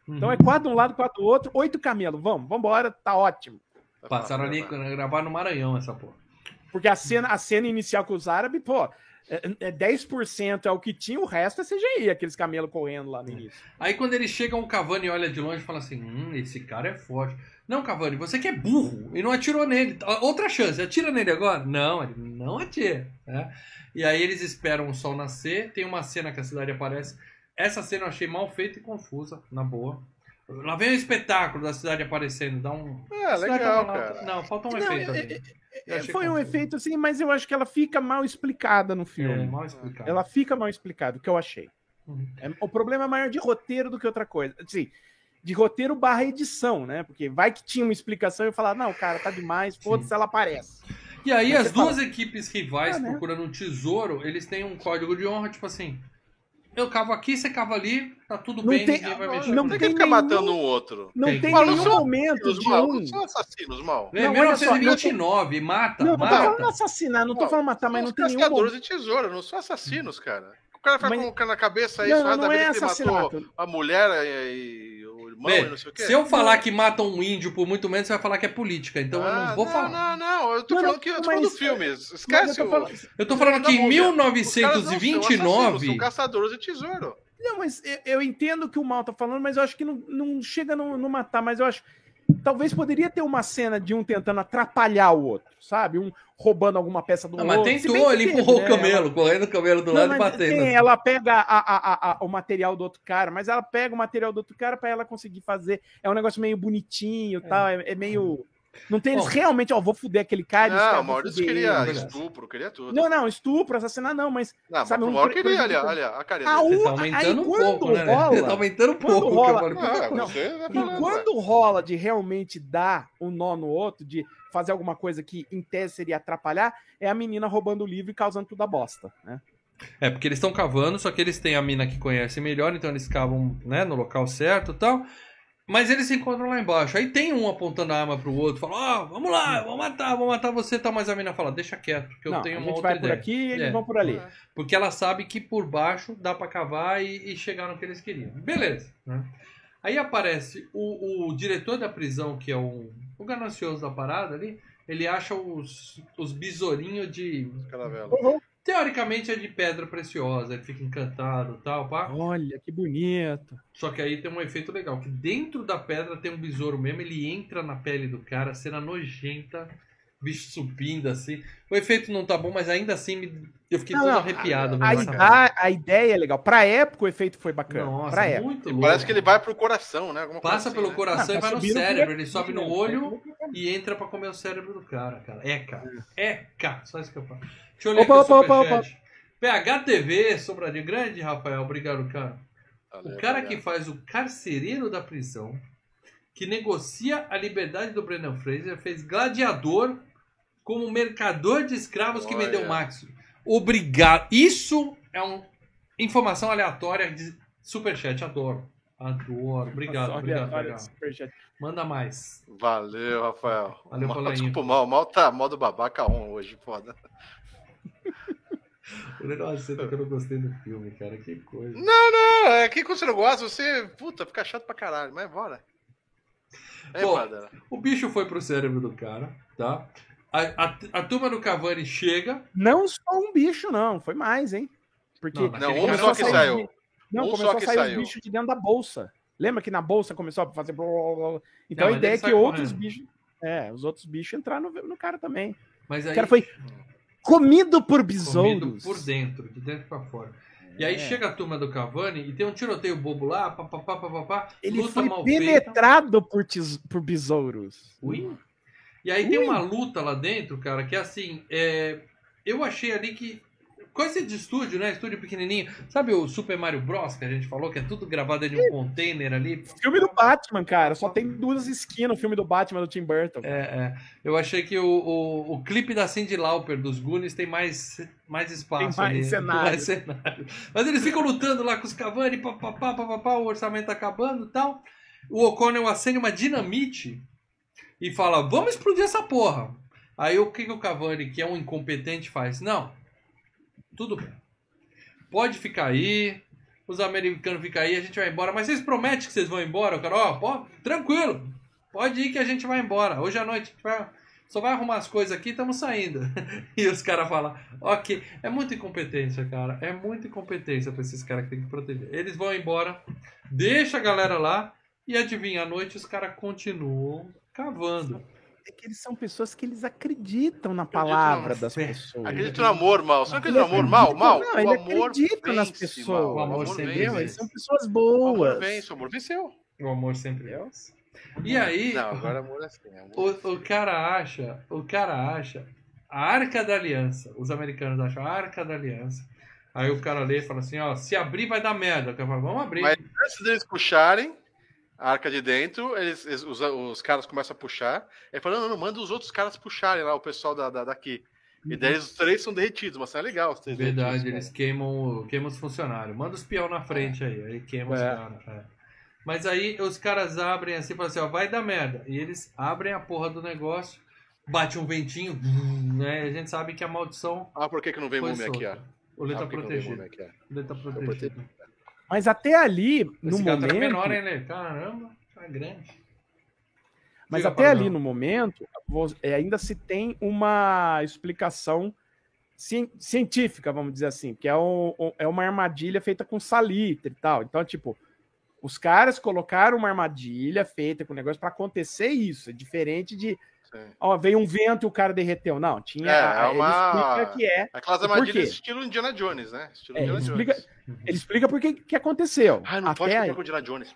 Então
Uhum.
é quatro de um lado, quatro do outro, oito camelos. Vamos, vambora, tá ótimo.
Passaram ali, gravaram no Maranhão essa porra.
Porque a cena, a cena inicial com os árabes, pô, é, é 10% é o que tinha, o resto é CGI, aqueles camelos correndo lá no início.
Aí quando eles chegam, o Cavani olha de longe e fala assim: Hum, esse cara é forte. Não, Cavani, você que é burro e não atirou nele. Outra chance, atira nele agora? Não, ele não atira. né? E aí eles esperam o sol nascer. Tem uma cena que a cidade aparece. Essa cena eu achei mal feita e confusa, na boa. Lá vem o espetáculo da cidade aparecendo, dá um.
É, legal,
lá-
cara.
Não, falta um
Não,
efeito
é-
ali.
É, foi um
confuso.
efeito assim, mas eu acho que ela fica mal explicada no
É,
filme.
mal explicado.
Ela fica mal explicada, o que eu achei.
Uhum.
É- o problema é maior de roteiro do que outra coisa. Assim, de roteiro barra edição, né? Porque vai que tinha uma explicação e eu falar, não, cara, tá demais, foda-se, ela aparece.
E aí
Mas
as
você fala-
duas equipes rivais
Ah, né?
procurando um tesouro, eles têm um código de honra, tipo assim. Eu cavo aqui, você cava ali, tá tudo
Não
bem,
tem-
ninguém vai
não
mexer
Não
com
tem que ficar
nenhum-
matando um outro.
Não
Tem.
tem, nenhum momento de
mal,
um...
não são assassinos, mal.
É,
Não, só,
1929, mata,
Não, não tô
mata.
falando assassinar, não tô
Não,
falando matar, mas não tem nenhum
caçadores de tesoura, não são assassinos, cara. O cara vai
Mas-
colocando na cabeça aí,
Não,
só
não, não
vida
é
que ele matou
assassinato.
a mulher e, e o irmão
Vê,
e não sei o quê.
se eu falar que matam um índio por muito menos, você vai falar que é política. Então eu
Ah,
não vou
não,
falar.
Não, não, eu tô
Não,
falando que eu tô falando do filme.
Mas
Esquece
eu tô falando-
o.
Eu tô falando que em
múmia. Os caras não são assassinos,
1929.
São caçadores de tesouro.
Não, mas eu, eu entendo o que o Mal tá falando, mas eu acho que não, não chega no, no matar, mas eu acho. Talvez poderia ter uma cena de um tentando atrapalhar o outro, sabe? Um roubando alguma peça do
Ah,
outro.
mas
que
ele empurrou
né?
o camelo, correndo o camelo do
Não,
lado e batendo.
tem, ela pega a- a- a- a- o material do outro cara, mas ela pega o material do outro cara pra ela conseguir fazer. É um negócio meio bonitinho e tal, é, é meio. Não tem eles
Bom.
realmente, ó, vou fuder aquele cara. esse cara,
Não, o Maurício queria
ele.
verdade.
estupro, queria tudo.
Não, não, estupro, assassinar não, mas.
Não, mas
sabe,
o
um
Mauro
pre-
queria, olha, olha, a carinha
Ah,
dele.
um-
Tá aumentando
aí
um
quando
pouco, né?
rola-
Tá aumentando um
quando
pouco.
rola-
o que eu falei.
Ah,
Não,
você vai
E
falando,
quando rola de realmente dar um nó no outro, de fazer alguma coisa que em tese seria atrapalhar, é a menina roubando o livro e causando tudo a bosta, né?
É, porque eles estão cavando, só que eles têm a mina que conhece melhor, então eles cavam né, no local certo e tal. Mas eles se encontram lá embaixo. Aí tem um apontando a arma pro outro, fala, ó, vamos lá, vamos matar, vamos matar você e tal. Mas a mina fala, deixa quieto, que eu
Não,
tenho
a
uma
gente
outra
vai por
ideia.
aqui e eles
É.
vão por ali.
Porque ela sabe que por baixo dá pra cavar e, e chegar no que eles queriam. Beleza. né? Aí aparece o, o diretor da prisão, que é o, o ganancioso da parada ali. Ele acha os, os besourinhos de.
Caravela.
Teoricamente é de pedra preciosa, ele fica encantado e tal, pá.
Olha, que bonito.
Só que aí tem um efeito legal, que dentro da pedra tem um besouro mesmo, ele entra na pele do cara, cena nojenta, bicho subindo assim. O efeito não tá bom, mas ainda assim me- eu fiquei
Não,
todo
não,
arrepiado.
A,
essa
ida- a ideia é legal. Pra época o efeito foi bacana.
Nossa,
pra época.
muito louco.
Parece que ele vai pro coração, né? Alguma coisa
Passa
assim,
pelo
né?
coração
Ah,
e vai
tá
no cérebro, ele sobe no
É,
olho e entra pra comer o cérebro do cara, cara. É, cara. É, cara. Só isso que eu falo. Deixa eu ler
Opa,
aqui o
opa, opa,
superchat. PHTV, Sobradinho. Grande, Rafael. Obrigado, cara. O
Valeu,
cara
valeu.
que faz o carcereiro da prisão, que negocia a liberdade do Brendan Fraser, fez gladiador como mercador de escravos que
Olha.
vendeu Max. Obrigado. Isso é uma informação aleatória de superchat. Adoro. Adoro. Obrigado,
Nossa,
obrigado, obrigado. Manda mais.
Valeu, Rafael.
Valeu,
mal,
Polainho.
Desculpa, mal, mal tá modo babaca on hoje, foda.
Nossa, que eu não gostei do filme, cara. Que coisa.
Não, é que quando você não gosta, você, puta, fica chato pra caralho, mas bora. É, Padre.
O bicho foi pro cérebro do cara, tá? A, a, a turma do Cavani chega.
Não só um bicho, não. Foi mais, hein? Porque
Não,
Não, um só
não
que
saiu.
de- Não,
Um
começou
só
a
que
sair
saiu.
os bichos de dentro da bolsa. Lembra que na bolsa começou a fazer. blá, blá, blá. Então
Não,
a ideia é que outros
correndo.
bichos. É, os outros bichos entraram no, no cara também.
Mas
O
aí.
cara foi comido por
comido
besouros.
por dentro, de dentro pra fora. E aí
É.
chega a turma do Cavani e tem um tiroteio bobo lá, papapá, papapá,
Ele
luta
foi
mal feita.
penetrado por, tes- por besouros.
Ui. E aí tem
Ui.
uma luta lá dentro, cara, que é assim, é... eu achei ali que. Coisa de estúdio, né? Estúdio pequenininho. Sabe o Super Mario Bros. que a gente falou, que é tudo gravado de um container ali?
Filme do Batman, cara. Só tem duas esquinas no filme do Batman do Tim Burton.
É, é. Eu achei que o, o, o clipe da Cindy Lauper dos Goonies tem mais, mais espaço
Tem mais
ali.
cenário.
mais cenário. Mas eles ficam lutando lá com os Cavani, papapá, papapá, o orçamento tá acabando e tal. O O'Connell acende uma dinamite e fala, vamos explodir essa porra. Aí o que, que o Cavani, que é um incompetente, faz? Não, tudo bem. pode ficar aí, os americanos ficam aí, a gente vai embora. Mas vocês prometem que vocês vão embora? O cara, ó, pô, tranquilo, pode ir que a gente vai embora. Hoje à noite a gente vai, só vai arrumar as coisas aqui e estamos saindo. e os caras falam, ok, é muita incompetência, cara, é muita incompetência pra esses caras que tem que proteger. Eles vão embora, deixa a galera lá e adivinha, à noite os caras continuam cavando.
É que eles são pessoas que eles acreditam na palavra das pessoas.
Acredita no amor, mal. Você não acredita no amor, mal? Mal.
Não,
o
ele
amor
acredita nas
vence,
pessoas.
mal.
O amor sempre vence.
Eles são pessoas
O
boas.
amor vence, o amor venceu.
O amor sempre é. E aí,
Não, agora amor é assim. Amor...
o, o cara acha, o cara acha a Arca da Aliança. Os americanos acham a Arca da Aliança. Aí o cara lê e fala assim, ó, se abrir vai dar merda. O cara fala, vamos abrir.
Mas antes deles puxarem a arca de dentro, eles, eles- os, os caras começam a puxar. Ele fala, não, não, não, manda os outros caras puxarem lá, o pessoal da, da- daqui. E daí os três são derretidos, mas é legal os três
Verdade,
derretidos,
eles queimam, queimam os funcionários. Manda os peão na frente aí, aí queima os
É.
caras. é. Mas aí os caras abrem assim e falam assim, ó, vai dar merda. E eles abrem a porra do negócio, bate um ventinho, né? A gente sabe que a maldição
Ah, por que, que não vem
foi
múmia aqui, ó?
O Lê
Ah,
tá
por que que não vem
protegido.
múmia aqui, ó?
O Lê tá
protegido.
Mas até ali, no
Esse gato era
momento.
menor, hein, Lê? Caramba, tá grande.
Mas
Diga,
até ali no momento, é, ainda se tem uma explicação cien- científica, vamos dizer assim, que é, um- é uma armadilha feita com salitre e tal. Então, tipo, os caras colocaram uma armadilha feita com negócio para acontecer isso. É diferente de,
Sim.
ó, veio um vento e o cara derreteu. Não, tinha.
É, é
ele
uma-
explica que é.
Aquelas armadilhas estilo Indiana Jones, né? Estilo
É,
Indiana
ele
Jones.
explica, ele explica por que aconteceu.
Ah, não pode
Até
comparar
aí.
com Indiana Jones.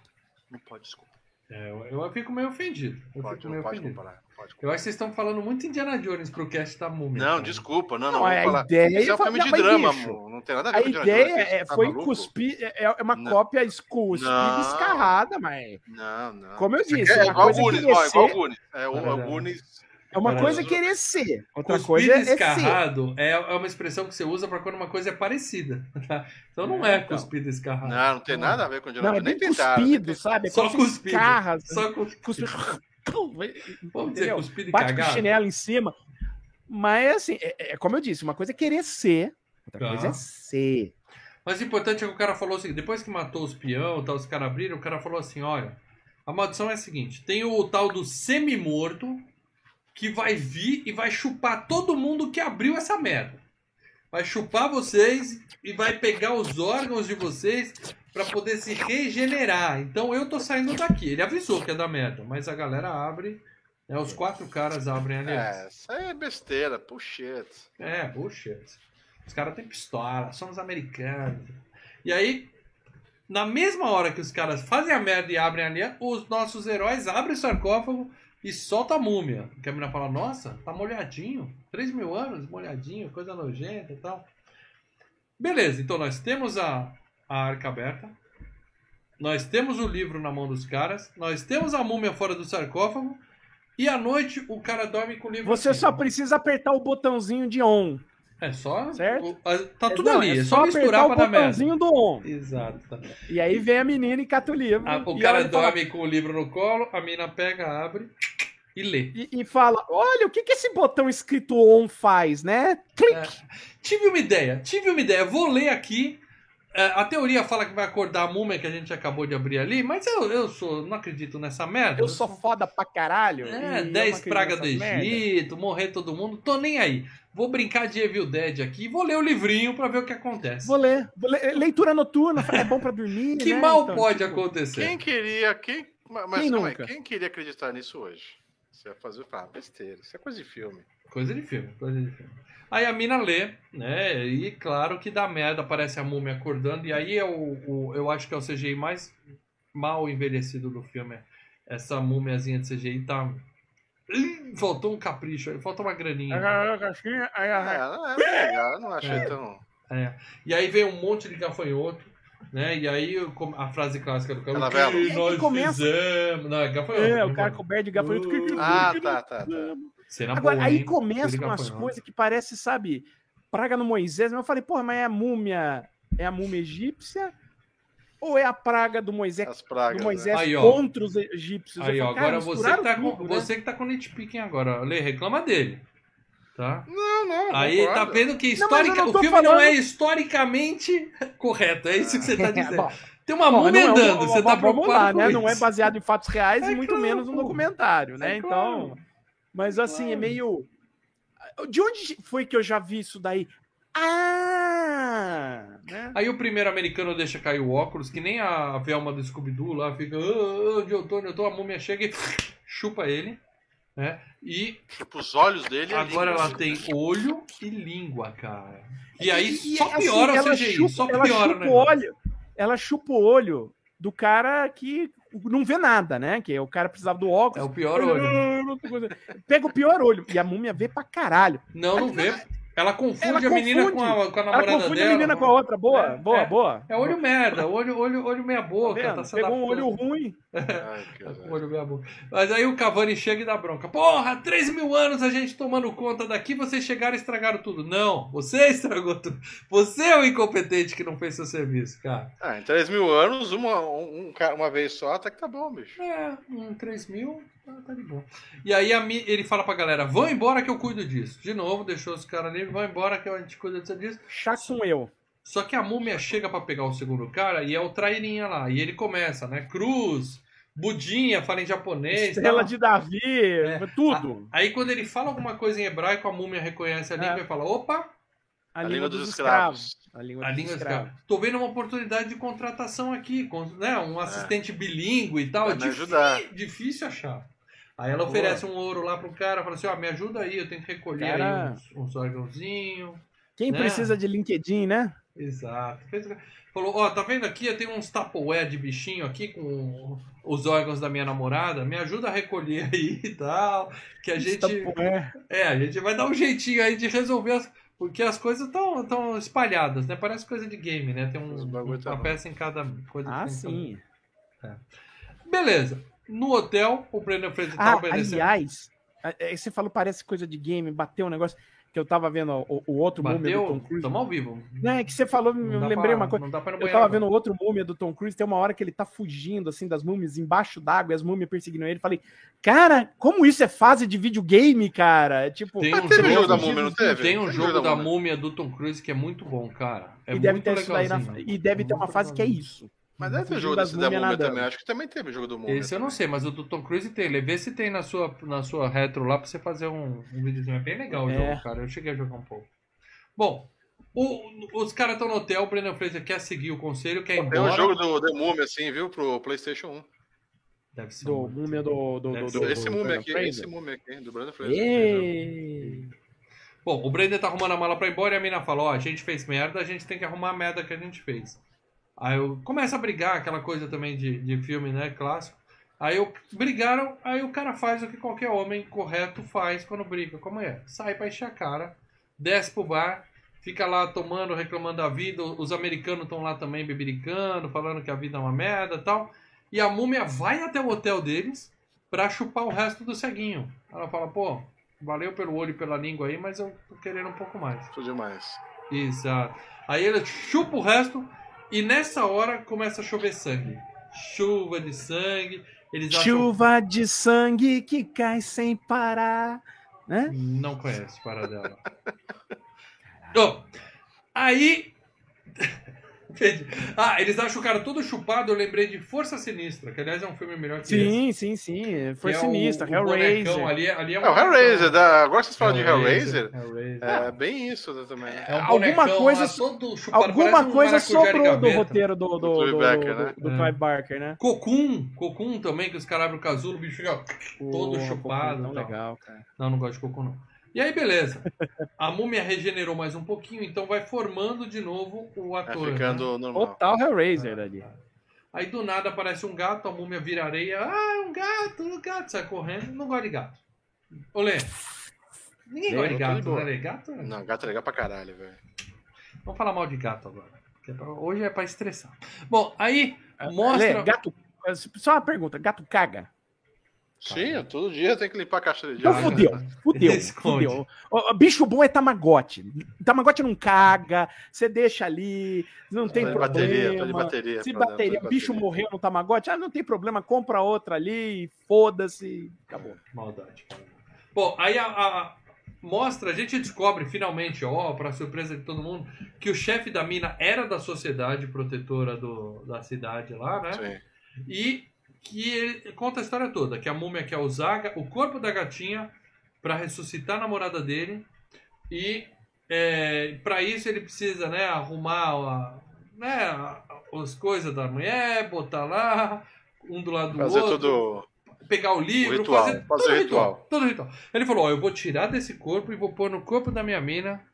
Não pode, desculpa.
É, eu, eu fico meio ofendido. Eu
Pode,
fico meio
pode
ofendido.
comparar. pode
Eu
comparar.
acho que vocês estão falando muito Indiana Jones pro cast da Múmia.
Não,
cara.
desculpa, não, não,
Não, a
falar.
ideia
Isso é um
foi-
filme de drama, amor. Não tem nada a ver
A
com Indiana
ideia
Jones.
é,
você tá
foi
maluco?
cuspir, é é uma
Não.
cópia cuspida
Não.
escarrada, mas
Não, não.
como eu disse,
é
uma
igual o
coisa é
Goonies, ó, igual o Goonies. É, o, o. Goonies.
É uma coisa é querer ser, outra
Cuspido
coisa é
escarrado é, é uma expressão que você usa pra quando uma coisa é parecida. tá? Então não é,
É, então.
cuspido escarrado.
Não, não tem nada a ver com Indiana
Não, é
Nem tentaram.
cuspido, sabe? É
Só cuspido.
escarra,
Só cuspido.
cuspido.
Vamos dizer cuspido e
Bate com o
cagado?
chinelo em cima. Mas, assim, é, é como eu disse, uma coisa é querer ser, outra
Tá.
coisa é ser.
Mas o importante é que o cara falou seguinte: depois que matou os peão, tal, os caras abriram, o cara falou assim: olha, a maldição é a seguinte: tem o tal do semi-morto que vai vir e vai chupar todo mundo que abriu essa merda. Vai chupar vocês e vai pegar os órgãos de vocês pra poder se regenerar. Então eu tô saindo daqui. Ele avisou que é da merda, mas a galera abre. Né, os quatro caras abrem ali.
É, isso aí é besteira. Puxa.
É, bullshit. Os caras têm pistola, somos americanos. E aí, na mesma hora que os caras fazem a merda e abrem ali, os nossos heróis abrem o sarcófago e soltam a múmia. Que a menina fala, nossa, tá molhadinho. 3 mil anos, molhadinho, coisa nojenta e tal. Beleza, então nós temos a, a arca aberta. Nós temos o livro na mão dos caras. Nós temos a múmia fora do sarcófago. E à noite o cara dorme com o livro
Você
assim.
só precisa apertar o botãozinho de on.
É só.
Certo?
o- a- tá tudo
Não,
ali, é,
é
só misturar
apertar
pra
o
dar merda.
botãozinho do on.
Exato.
E aí vem a menina e cata o livro.
Ah, o cara
olha e fala-
dorme com o livro no colo, a mina pega, abre e lê.
E, e fala: Olha, o que, que esse botão escrito on faz, né? Clique.
Tive uma ideia, tive uma ideia. Vou ler aqui. É, a teoria fala que vai acordar a múmia que a gente acabou de abrir ali, mas eu, eu sou, não acredito nessa merda.
Eu sou foda pra caralho.
É,
e eu
10
não acredito
pragas do
nessas merda.
Egito, morrer todo mundo, tô nem aí. Vou brincar de Evil Dead aqui, vou ler o livrinho pra ver o que acontece.
Vou ler. Vou ler. Leitura noturna é bom pra dormir.
Que
né?
mal
Então,
pode
tipo,
acontecer?
Quem queria. Quem, mas
Quem nunca?
quem queria acreditar nisso hoje? Você ia fazer. Ah, besteira. Isso é coisa de filme.
Coisa de filme, coisa de filme. Aí a mina lê, né? E claro que dá merda, aparece a múmia acordando. E aí é o, o- eu acho que é o CGI mais mal envelhecido do filme. Essa múmiazinha de CGI tá. Faltou um capricho, aí, faltou uma graninha.
Aí,
É,
aí,
não é legal, eu não achei
É.
tão.
É. E aí vem um monte de gafanhoto, né? E aí com- a frase clássica do cara.
Ela
"O que
vela.
Nós
começa-
fizemos. Não, é gafanhoto.
É, o
gafanhoto.
cara coberto de gafanhoto.
Ah, tá, tá, tá.
Cena
Agora,
boa,
aí começam umas coisas que parece, sabe, praga no Moisés. Mas eu falei, porra, mas é a múmia. É a múmia egípcia? Ou é a praga do Moisés,
As pragas.
do
né?
Moisés
Aí, ó.
contra os egípcios?
Aí, ó, agora você que, tá com,
tudo, né?
você que tá com nitpicking agora. Lê, reclama dele. Tá?
Não, não.
Aí
concordo.
tá vendo que
Não,
histórica...
não
o filme não
falando-
é historicamente correto. É isso que você tá dizendo.
Bom,
Tem uma
bom,
múmia
não é
andando, você tá preocupado
lá,
com
né?
isso.
Não é baseado em fatos reais
É
e muito
claro,
menos um documentário, né?
É
então,
claro.
mas assim, é meio De onde foi que eu já vi isso daí? Ah! Né?
Aí o primeiro americano deixa cair o óculos, que nem a Velma do Scooby-Doo lá, fica, "Ah, onde eu tô, onde eu tô, a múmia chega e chupa ele, né? E
Tipo, os olhos dele.
agora
língua,
ela
assim.
tem olho e língua, cara. E aí
E- e,
só
assim,
piora
ela
o CGI,
chupa-
só piora o
chupa o
negócio.
olho. Ela chupa o olho do cara que não vê nada, né? Que o cara precisava do
É
óculos.
o pior olho.
Pega o pior olho. E a múmia vê pra caralho.
Não, não vê. Ela confunde
Ela
a menina
confunde.
com a, com a
Ela
namorada
confunde
dela.
a menina com a outra. Boa,
É,
boa,
é.
boa.
É olho merda, olho, olho, olho meia
Tá
boca. Tá se
Pegou um olho ruim.
Ai,
Tá olho meia boca. Mas aí o Cavani chega e dá bronca. Porra, 3 mil anos a gente tomando conta daqui, vocês chegaram e estragaram tudo. Não, você estragou tudo. Você é o incompetente que não fez seu serviço, cara.
Ah, em 3 mil anos, uma, um, um uma vez só, até que tá bom, bicho.
É, um 3 mil, tá, tá de boa. E aí a mi- ele fala pra galera, vão embora que eu cuido disso. De novo, deixou os caras ali, vão embora que a gente cuida disso.
Chá com eu.
Só que a múmia chega pra pegar o segundo cara e é o trairinha lá. E ele começa, né? Cruz, Budinha, fala em japonês.
Estrela
tal.
de Davi, tudo.
Aí quando ele fala alguma coisa em hebraico, a múmia reconhece a
É.
língua e fala: opa,
A,
A
língua,
língua
dos,
dos
escravos.
escravos.
A língua
a língua. Tô vendo uma oportunidade de contratação aqui, com, né? Um assistente bilíngue e tal.
Vai
É
me
difí-
ajudar.
difícil achar. Aí ela
Boa.
oferece um ouro lá pro cara, fala assim: ó, me ajuda aí, eu tenho que recolher
Cara.
aí uns, uns órgãozinhos.
Quem
Né?
precisa de LinkedIn, né?
Exato. Falou, ó, tá vendo aqui? Eu tenho uns Tupperware de bichinho aqui com os órgãos da minha namorada. Me ajuda a recolher aí e tal. Que a gente.
É.
É, a gente vai dar um jeitinho aí de resolver as. Porque as coisas estão tão espalhadas, né? Parece coisa de game, né? Tem um, uma
tá bom.
peça em cada coisa.
Ah, sim.
fazer. Beleza. No hotel, o Brandon Fraser tá
Ah,
obedecendo.
aliás, é, é, você falou parece coisa de game, bateu um negócio que eu tava vendo o, o outro múmia do Tom
Bateu,
Cruise.
tamo ao vivo.
Não, é que você falou,
Não
eu
dá
lembrei
pra-
uma coisa.
Não dá pra ir no
Eu
banheiro
tava vendo outro múmia do Tom Cruise, tem uma hora que ele tá fugindo, assim, das múmias embaixo d'água e as múmias perseguindo ele. Falei, cara, como isso é fase de videogame, cara? É tipo...
Tem
Mas
um jogo
jogo da múmia, não teve?
Tem um jogo da
múmia.
múmia do Tom Cruise que é muito bom, cara. É
e deve
muito
ter isso daí na-
legalzinho.
E deve ter uma fase que é
legalzinho.
isso.
Mas deve ter jogo desse da múmia também. Acho que também teve jogo do múmia.
Esse eu não sei, mas o do Tom Cruise tem. Vê se tem na sua, na sua retro lá pra você fazer um, um videozinho. É bem legal o
É.
jogo, cara. Eu cheguei a jogar um pouco. Bom, o- os caras estão no hotel, o Brendan Fraser quer seguir o conselho, quer ir
Tem
embora.
um jogo do The Múmia, assim, viu? Pro PlayStation 1.
Deve ser
Do
um-
múmia do... do, do, do
esse múmia
Brendan
aqui,
Fraser.
esse múmia aqui, do Brandon Fraser.
Bom, o Brendan tá arrumando a mala pra ir embora e a mina fala: Ó, a gente fez merda, a gente tem que arrumar a merda que a gente fez. Aí eu começa a brigar, aquela coisa também de, de filme, né? Clássico. Aí eu, brigaram, aí o cara faz o que qualquer homem correto faz quando briga com a mulher. Sai pra encher a cara, desce pro bar, fica lá tomando, reclamando da vida. Os americanos estão lá também bebericando, falando que a vida é uma merda e tal. E a múmia vai até o hotel deles pra chupar o resto do ceguinho. Ela fala, pô, valeu pelo olho e pela língua aí, mas eu tô querendo um pouco mais.
Tudo demais.
Exato. Aí ele chupa o resto e nessa hora começa a chover sangue. Chuva de sangue. Eles acham...
Chuva de sangue que cai sem parar. Né?
Não conhece para dela. Ó, aí. Entendi. ah, eles acham o cara todo chupado. Eu lembrei de Força Sinistra, que aliás é um filme melhor que esse.
Sim, sim, sim. Foi
que é
sinistra.
o, o
Hellraiser.
ali, ali é,
É, o Hellraiser. Da... Agora vocês falam de Hellraiser.
Hellraiser.
É bem isso também.
É um
Alguma coisa-
lá todo chupado,
Alguma
um
coisa
de
sobrou do roteiro do, do,
Do Clive
do,
Barker,
do-
né?
do
É.
Clive Barker, né?
Cocum, Cocum também, que os caras abrem o casulo, o bicho fica todo
Pô,
chupado. Tal.
legal, cara.
Não, não gosto de cocô, não. E aí, beleza. A múmia regenerou mais um pouquinho, então vai formando de novo o ator. né?
ficando normal.
Total Hellraiser ali.
Aí do nada aparece um gato, a múmia vira areia. Ah, um gato, um gato. Sai correndo. Não gosta de gato. Olê. Ninguém gosta de gato, né? Gato. é-
Não, gato é legal pra caralho, velho.
Vamos falar mal de gato agora. é pra- Hoje é pra estressar. Bom, aí mostra.
Lê, gato, só uma pergunta, gato caga?
Sim, todo dia tem que limpar a caixa de
Então
água.
fudeu, fudeu, fudeu. Ó, bicho bom é Tamagotchi. Tamagotchi não caga, você deixa ali, não tem
de
problema.
bateria, tô de bateria.
Se bateria,
de
bicho
bateria.
morreu no Tamagotchi, ah, não tem problema, compra outra ali, foda-se, acabou.
Maldade. cara. Bom, aí a, a- mostra, a gente descobre finalmente, ó, pra surpresa de todo mundo, que o chefe da mina era da sociedade protetora do, da cidade lá, né?
Sim.
E que ele conta a história toda, que a múmia quer usar o corpo da gatinha pra ressuscitar a namorada dele e é, para isso ele precisa, né, arrumar a, né, as coisas da mulher, botar lá um do lado do
Fazer
outro,
todo.
pegar o livro,
O ritual,
fazer,
fazer
todo
ritual.
ritual, todo ritual. Ele falou, ó, eu vou tirar desse corpo e vou pôr no corpo da minha mina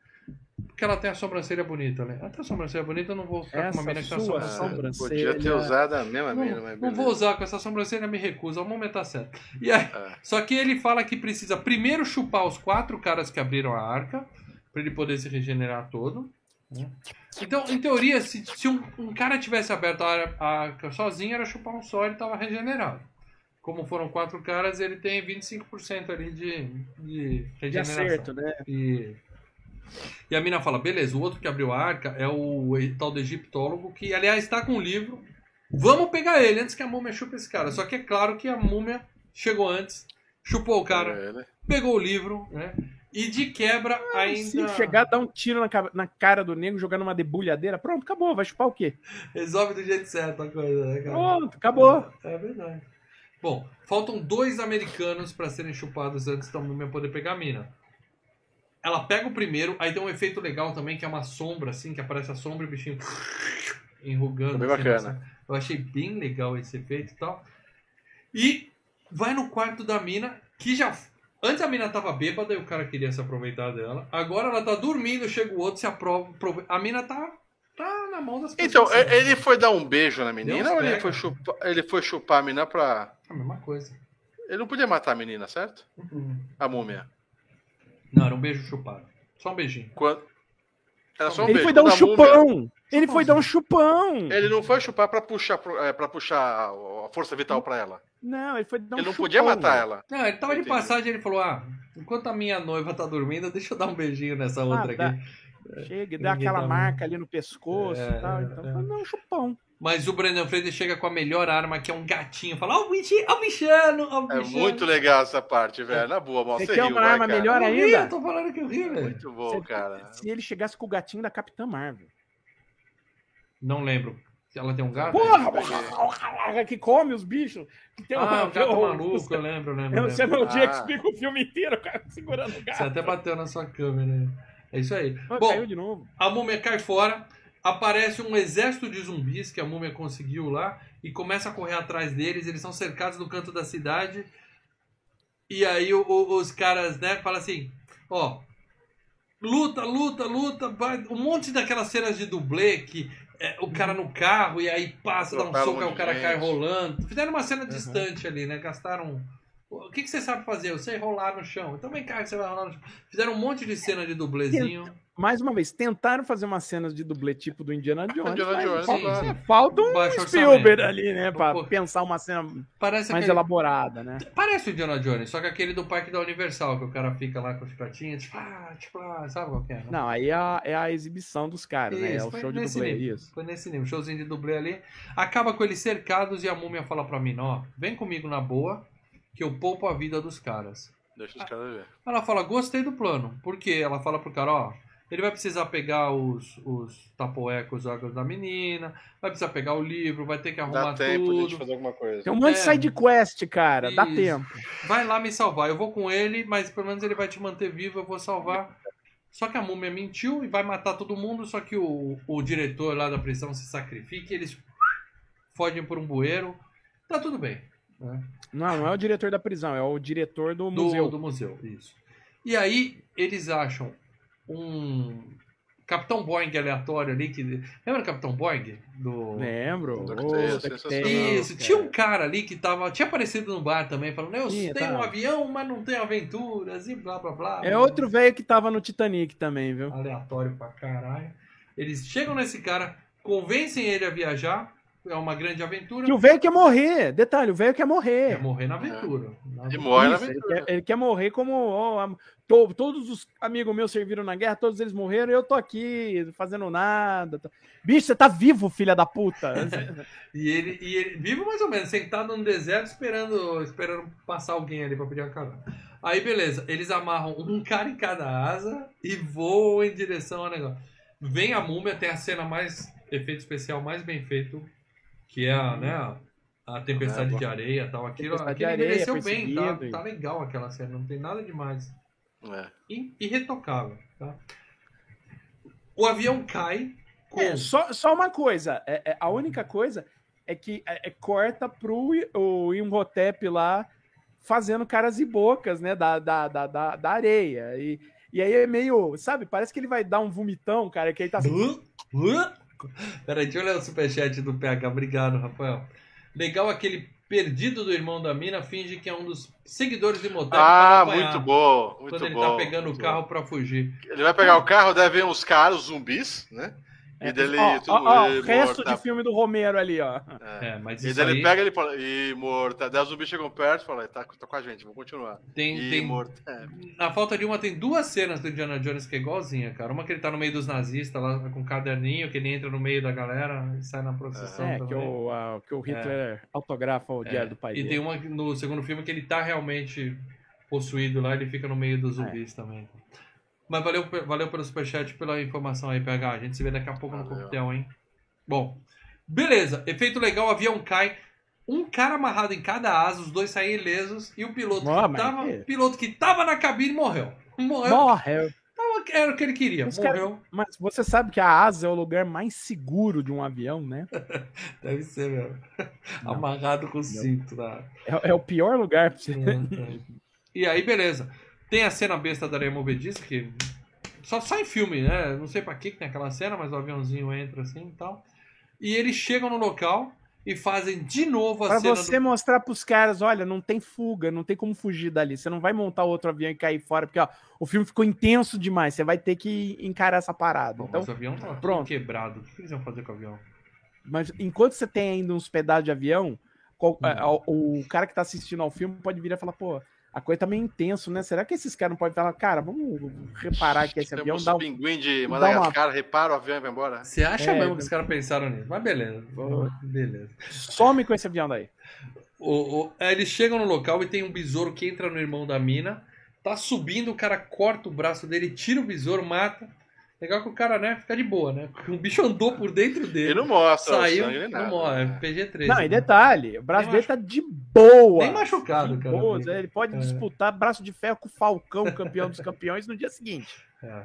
porque ela tem a sobrancelha bonita, né? Ela tem a sobrancelha bonita, eu não vou ficar com uma
Essa
mina que tem a sobrancelha.
sobrancelha.
Podia ter usado a mesma
Não,
mina, mas
não vou usar com essa sobrancelha, me recuso. Ao momento tá certo. E aí,
É.
Só que ele fala que precisa primeiro chupar os quatro caras que abriram a arca, pra ele poder se regenerar todo. né? Então, em teoria, se, se um, um cara tivesse aberto a, ar- a arca sozinho, era chupar um só e ele tava regenerado. Como foram quatro caras, ele tem 25% ali de, de
De
regeneração.
acerto, né?
E, e a mina fala, beleza, o outro que abriu a arca é o tal do egiptólogo, que aliás está com um livro. Vamos pegar ele antes que a múmia chupe esse cara. Só que é claro que a múmia chegou antes, chupou o cara,
É, né?
pegou o livro, né? E de quebra ainda.
Se chegar, dar um tiro na, na cara do nego, jogar numa debulhadeira, pronto, acabou. Vai chupar o quê?
Resolve do jeito certo a coisa, né, cara?
Pronto, acabou.
É verdade. Bom, faltam dois americanos para serem chupados antes da múmia poder pegar a mina. Ela pega o primeiro, aí tem um efeito legal também, que é uma sombra, assim, que aparece a sombra e o bichinho enrugando.
Bem
assim,
bacana.
nossa. Eu achei bem legal esse efeito e tal. E vai no quarto da mina, que já. Antes a mina tava bêbada e o cara queria se aproveitar dela. Agora ela tá dormindo, chega o outro, se aprova. aprove- A mina tá, tá na mão das pessoas.
Então, ele foi dar um beijo na menina ou ele foi, chupar, ele foi chupar a menina pra.
A mesma coisa.
Ele não podia matar a menina, certo? A múmia.
Não, era um beijo chupado. Só um beijinho.
Quando... Era só um
Ele
beijo.
foi dar um
Quando a múmia-
chupão. Ele foi dar um chupão.
Ele não foi chupar pra puxar, é, pra puxar a força vital pra ela.
Não, ele foi dar um
Ele não
chupão.
podia matar ela.
Não, ele tava de passagem ele falou: Ah, enquanto a minha noiva tá dormindo, deixa eu dar um beijinho nessa outra
dá.
aqui.
Chega e dá
Ninguém
aquela marca ali no pescoço
É,
e tal.
é,
Então,
é.
um chupão.
Mas o Brandon Fraser chega com a melhor arma, que é um gatinho. Fala: Ó, o bichinho, ó, o bichano, ó, o
É
bichano.
muito legal essa parte, velho. Na boa, mal.
Você
Você
quer
riu,
uma
vai,
arma
cara.
melhor
Eu ri,
ainda?
eu tô falando que eu ri, velho.
Muito bom,
Você-
cara.
Se ele chegasse com o gatinho da Capitã Marvel.
Não lembro. Ela tem um gato?
Porra! Que come os bichos. Que tem
Ah, o gato maluco, eu lembro, eu lembro.
É
eu
o
lembro.
Samuel Jackson
Ah.
explica o filme inteiro, o cara segurando o
Você
gato.
até bateu na sua câmera. né? É isso aí.
Ah,
Bom,
caiu de novo.
A múmia cai fora, aparece um exército de zumbis que a múmia conseguiu lá e começa a correr atrás deles. Eles são cercados no canto da cidade. E aí o- o- os caras, né, falam assim: ó, luta, luta, luta. vai- Um monte daquelas cenas de dublê que é, o cara no carro e aí passa, dá um
um
soco, aí o cara
de
cai
gente.
rolando. Fizeram uma cena distante ali, né? Gastaram. O que, que você sabe fazer? Eu sei rolar no chão. Então vem cá que você vai rolar no chão. Fizeram um monte de cena de dublezinho.
Mais uma vez, tentaram fazer umas cenas de dublê tipo do Indiana Jones.
Indiana
mas
Jones,
falta,
claro.
é, falta um
Baixo
Spielberg ali, né? Pra
Pô.
pensar uma cena
Parece
mais
aquele...
elaborada, né?
Parece o Indiana Jones, só que aquele do parque da Universal, que o cara fica lá com os pratinhos, tipo, ah, tipo, ah, sabe qual que é? né?
Não, aí é a, é a exibição dos caras, né? É
Isso,
o show de dublê,
nível.
isso.
Foi nesse nível, showzinho de dublê ali. Acaba com eles cercados e a múmia fala pra mim, ó, vem comigo na boa, que eu poupo a vida dos caras.
Deixa os caras ver.
Ela fala, gostei do plano. Por quê? Ela fala pro cara, ó, ele vai precisar pegar os, os tapoecos, os órgãos da menina, vai precisar pegar o livro, vai ter que arrumar
Dá tempo de
tudo.
fazer alguma coisa.
Tem um monte de
É.
side quest, cara. Dá
Isso.
tempo.
Vai lá me salvar. Eu vou com ele, mas pelo menos ele vai te manter vivo, eu vou salvar. Só que a múmia mentiu e vai matar todo mundo, só que o, o diretor lá da prisão se sacrifica e eles fogem por um bueiro. Tá tudo bem. né?
Não, não é o diretor da prisão, é o diretor do,
Do
museu.
Do museu, isso. E aí eles acham um Capitão Boeing aleatório ali que. Lembra do Capitão Boeing? Do.
Lembro.
Do sensacional.
Isso,
cara.
tinha um cara ali que tava. Tinha aparecido no bar também, falando, eu
Tinha,
tenho um
tava.
avião, mas não tenho aventuras, e blá blá blá.
É outro velho que tava no Titanic também, viu?
aleatório pra caralho. Eles chegam nesse cara, convencem ele a viajar, é uma grande aventura.
Que o velho quer morrer. Detalhe, o velho quer morrer.
É morrer na aventura. Na
E
aventura.
morre na
Isso, ele,
aventura.
quer, ele quer morrer como am- to- todos os amigos meus serviram na guerra, todos eles morreram e eu tô aqui fazendo nada. tá- Bicho, você tá vivo, filha da puta.
E ele, e ele vive mais ou menos, sentado no deserto esperando, esperando passar alguém ali pra pedir uma carona. Aí, beleza, eles amarram um cara em cada asa e voam em direção ao negócio. Vem a múmia, tem a cena mais. efeito especial mais bem feito, que é a, né, a- tempestade
É,
de areia e tal. Aquilo,
Tempestade
aquilo
areia,
envelheceu bem, tá,
perseguido.
tá legal aquela cena, não tem nada demais.
É.
I- Irretocável, tá? O avião cai com.
É, só, só uma coisa. É, é, a única coisa é que é, é corta pro o Imhotep lá fazendo caras e bocas, né? Da, da, da, da, da areia. E, e aí é meio. Sabe? Parece que ele vai dar um vomitão, cara. Que ele tá assim.
Hã? Hã? Peraí, deixa eu ler o superchat do PH. Obrigado, Rafael. Legal aquele perdido do irmão da mina finge que é um dos seguidores de Imhotep
Ah, muito bom. Muito
Quando ele
bom.
tá pegando o carro pra fugir.
Ele vai pegar o carro, deve vir uns caras, os zumbis, né? E dele.
ó,
tudo-
ó, ó,
e
o resto
morta-
de filme do Romero ali, ó.
É.
É, mas
E
isso
daí ele
aí
pega ele fala, e morta. Daí os zumbis chegam perto e falam, tá, tá com a gente, vamos continuar.
tem,
E
tem
morta. É.
Na falta de uma, tem duas cenas do Indiana Jones que é igualzinha, cara. Uma que ele tá no meio dos nazistas lá com um caderninho, que ele entra no meio da galera e sai na procissão.
É, que o, a- que o Hitler autografa o
É,
Diário do Pai
E
dele.
tem uma que no segundo filme que ele tá realmente possuído lá, ele fica no meio dos
É.
zumbis também. Mas valeu, valeu pelo superchat e pela informação aí, PH. A gente se vê daqui a pouco no
Valeu.
coquetel, hein? Bom, beleza. Efeito legal, o avião cai. Um cara amarrado em cada asa, os dois saem ilesos e o piloto, que,
mas
tava,
que-
piloto que tava na cabine morreu. Morreu.
Morre.
Tava- Era o que ele queria.
Cara-
Morreu.
Mas você sabe que a asa é o lugar mais seguro de um avião, né?
Deve ser mesmo.
Não.
Amarrado com o cinto. Tá?
É, é o pior lugar pra você.
e aí, beleza. Tem a cena besta da areia movediça, que só, só em filme, né? Não sei pra que tem aquela cena, mas o aviãozinho entra assim e tal. E eles chegam no local e fazem de novo a
Pra
cena
você mostrar pros caras, olha, não tem fuga, não tem como fugir dali. Você não vai montar outro avião e cair fora, porque ó, o filme ficou intenso demais. Você vai ter que encarar essa parada.
do... Bom,
Então,
mas o avião tava
pronto.
quebrado. O que eles iam fazer com o avião?
mas enquanto você tem ainda uns pedaços de avião, qual-
Uhum.
é, o, o cara que tá assistindo ao filme pode vir e falar, pô, a coisa tá meio intenso, né? Será que esses caras não podem falar, cara, vamos reparar que esse
Tem
avião
uns
dá um.
pinguim de Madagascar, repara o avião e vai embora.
Você acha
É,
mesmo que os caras pensaram nisso? Mas beleza. Beleza.
Some com esse avião daí.
O, o- eles chegam no local e tem um besouro que entra no irmão da mina. Tá subindo, o cara corta o braço dele, tira o besouro, mata. Legal que o cara, né, fica de boa, né? O bicho andou por dentro dele.
Ele não mostra
saiu,
o sangue nem
não morre, é
né?
PG-13.
Não, e
né?
detalhe, o braço
Nem
dele tá de boa.
Nem machucado,
De
cara.
boa, ele pode
É.
disputar braço de ferro com o Falcão, campeão dos campeões, no dia seguinte.
É.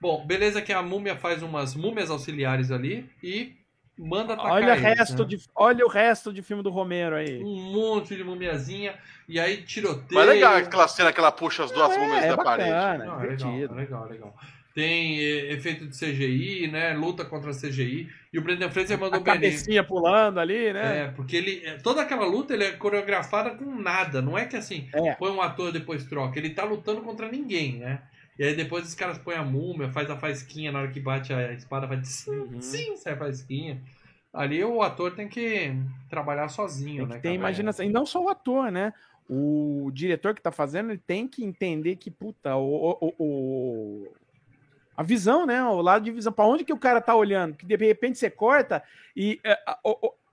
Bom, beleza que a múmia faz umas múmias auxiliares ali e manda atacar
Olha o,
eles,
resto
né?
de, olha o resto de filme do Romero aí.
Um monte de mumiazinha e aí tiroteio.
Mas é legal aquela cena que ela puxa as duas múmias
é
da parede.
bacana,
Não,
é
é legal, é legal, é legal. Tem eh, efeito de CGI, né? Luta contra CGI. E o Brendan Fraser mandou
A
bem.
cabecinha pulando ali, né?
É, porque ele. é, Toda aquela luta ele é coreografada com nada. Não é que assim,
É.
põe um ator e depois troca. Ele tá lutando contra ninguém, né? E aí depois os caras põem a múmia, faz a faisquinha na hora que bate a espada, faz sim,
Uhum.
sim, sai a faisquinha. Ali o ator tem que trabalhar sozinho,
Tem
né?
ter
cara?
imaginação. E não só o ator, né? O diretor que tá fazendo, ele tem que entender que, puta, o, o- o- a visão, né? O lado de visão. Pra onde que o cara tá olhando? Que de repente você corta e é,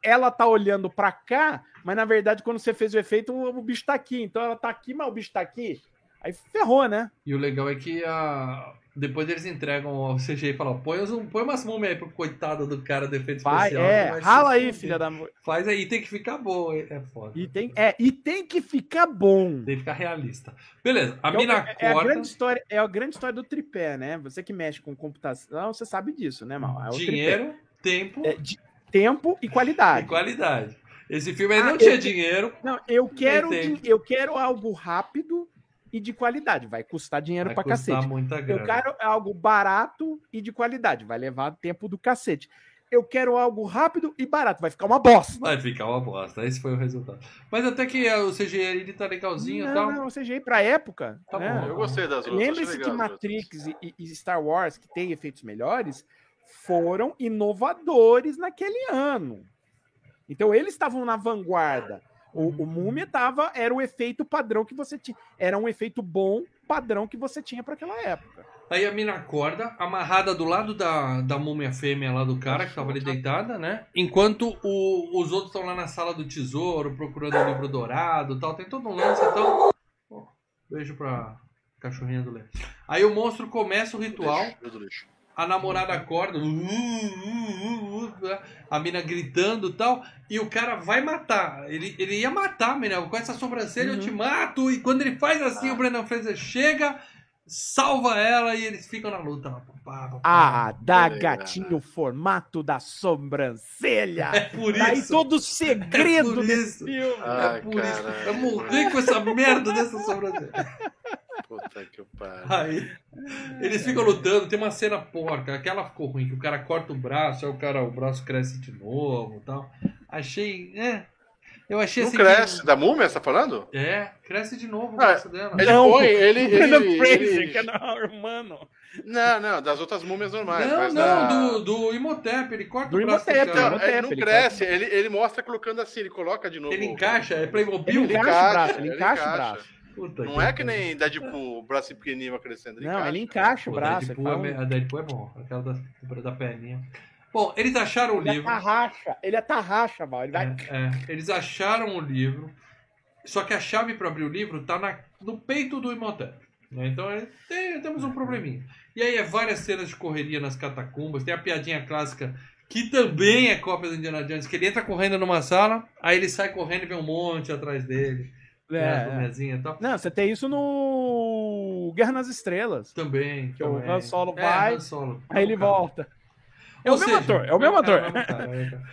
ela tá olhando pra cá, mas na verdade, quando você fez o efeito, o bicho tá aqui. Então ela tá aqui, mas o bicho tá aqui. Aí ferrou, né?
E o legal é que a... depois eles entregam ao CGI e falam: põe, uns- põe umas múmias aí pro coitado do cara do efeito
Vai,
especial.
é, rala aí, filha da.
Faz aí, tem que ficar bom, é foda.
E tem, é, e tem que ficar bom.
Tem que ficar realista. Beleza, a
É o-
mina
é, é a
corta.
grande história, é a grande história do tripé, né? Você que mexe com computação, você sabe disso, né, Mal? É
dinheiro, tempo.
É, de tempo e qualidade.
e qualidade. Esse filme aí
Ah,
não tinha dinheiro,
Não, eu quero, eu quero algo rápido e de qualidade. Vai custar dinheiro
vai
pra
custar
cacete.
muita grana.
Eu quero algo barato e de qualidade. Vai levar tempo do cacete. Eu quero algo rápido e barato. Vai ficar uma bosta.
Vai ficar uma bosta, esse foi o resultado. Mas até que o CGI ele tá legalzinho e
não,
tal.
não, CGI pra época.
Tá
né?
bom.
Eu gostei das lutas.
Lembre-se
achei
que. Matrix e, e Star Wars, que tem efeitos melhores, foram inovadores naquele ano. Então eles estavam na vanguarda. O, o Múmia tava, era o efeito padrão que você tinha. Era um efeito bom padrão que você tinha para aquela época.
Aí a mina acorda, amarrada do lado da, da múmia fêmea lá do cara, que tava ali deitada, né? Enquanto o- os outros estão lá na sala do tesouro, procurando o livro dourado e tal. Tem todo um lance, então... Beijo pra cachorrinha do Lê. Aí o monstro começa o ritual. A namorada acorda, uh, uh, uh, uh, a mina gritando e tal, e o cara vai matar. Ele, ele ia matar a mina, com essa sobrancelha eu te mato. E quando ele faz assim,
Ah.
o Brendan Fraser chega, salva ela e eles ficam na luta. lá, pá, pá, pá, pá.
Ah, dá
Beleza.
gatinho o formato da sobrancelha.
É por
Daí
isso.
todo o segredo
É
desse
isso.
filme.
Ai,
é por isso. Eu morri com essa merda dessa sobrancelha.
Puta que pariu.
Aí, eles ficam lutando, tem uma cena porca, aquela ficou ruim, que o cara corta o braço, aí o cara, o braço cresce de novo e tal. Achei, é, eu achei
Não
assim
cresce.
que-
Da múmia, você tá falando?
é, cresce de novo o
Ah,
braço dela.
Ele
Não,
põe, ele. Ele, ele-
que é não, mano.
Não, não, das outras múmias normais.
Não,
mas
não,
da-
do, do Imhotep, ele corta
Do
o braço
Imhotep,
cara.
Então,
Imhotep,
ele não
ele
cresce, ele, ele mostra colocando assim, ele coloca de novo.
Ele encaixa, é Playmobil.
Ele encaixa o braço, ele encaixa o braço.
Puta
Não é que nem Deadpool, o braço pequenininho vai crescendo. Ele
Não,
encaixa.
ele encaixa o braço.
Deadpool é, a Deadpool é bom, aquela da, da perninha. Bom, eles acharam o
Ele é
livro.
tarraxa, ele é tarraxa, Val. Ele vai.
É, é. Eles acharam o livro, só que a chave para abrir o livro tá na- no peito do Imhotep. né? Então é, tem- temos um probleminha. E aí é várias cenas de correria nas catacumbas, tem a piadinha clássica que também é cópia do Indiana Jones, que ele entra correndo numa sala, aí ele sai correndo e vê um monte atrás dele,
É, é.
e tal.
Não, você tem isso no Guerra nas Estrelas.
Também.
Que o
também.
Han Solo
É,
vai,
Han Solo.
Aí ele
Cara.
volta. É o mesmo
seja,
ator, é o mesmo ator.
mesmo cara, é, cara.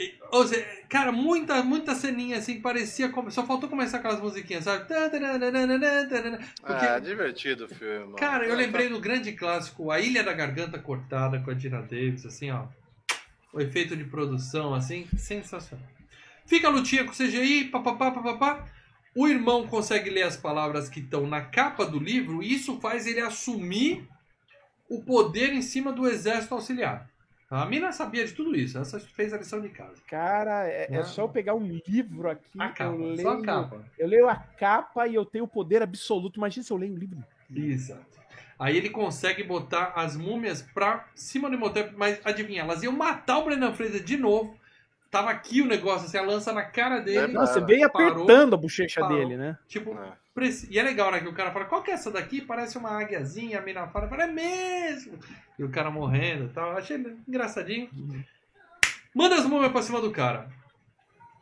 E, Ou seja, cara, muita, muita ceninha assim, parecia como. Só faltou começar aquelas musiquinhas, sabe? Porque,
Ah, divertido o filme. mano.
cara, eu lembrei do grande clássico A Ilha da Garganta Cortada com a Dina Davis, assim, ó. O efeito de produção, assim, sensacional. Fica a lutinha com o CGI, papapá, papapá. O irmão consegue ler as palavras que estão na capa do livro e isso faz ele assumir o poder em cima do exército auxiliar. A mina sabia de tudo isso, ela fez a lição de casa.
Cara, é, é
Não.
só eu pegar um livro aqui.
A capa,
eu, leio,
só a capa.
eu leio a capa e eu tenho o poder absoluto. Imagina se eu leio um livro.
Isso. Aí ele consegue botar as múmias pra cima do Imhotep, mas adivinha, elas iam matar o Brendan Fraser de novo. Tava aqui o negócio, assim, a lança na cara dele.
É,
Nossa, veio
parou,
apertando a bochecha
parou.
dele, né?
Tipo,
É.
e é legal, né? Que o cara fala, qual que é essa daqui? Parece uma águiazinha, a mina fala, fala, é mesmo. E o cara morrendo e tal. Achei engraçadinho. Manda as múmias pra cima do cara.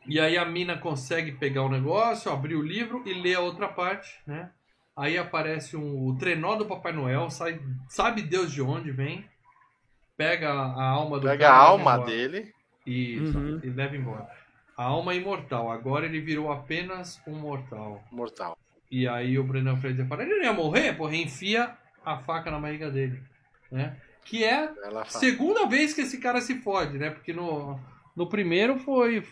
E aí a mina consegue pegar o negócio, abrir o livro e ler a outra parte, né? Aí aparece um, o trenó do Papai Noel, sai, sabe Deus de onde vem, pega a, alma do
Pega
cara
a
leva
alma dele.
Isso,
Uhum.
e leva embora. A alma é imortal, agora ele virou apenas um mortal.
Mortal.
E aí o Brendan Fraser fala, ele não ia morrer? Porra, enfia a faca na barriga dele, né? Que é
fala.
segunda vez que esse cara se fode, né? Porque no, no primeiro foi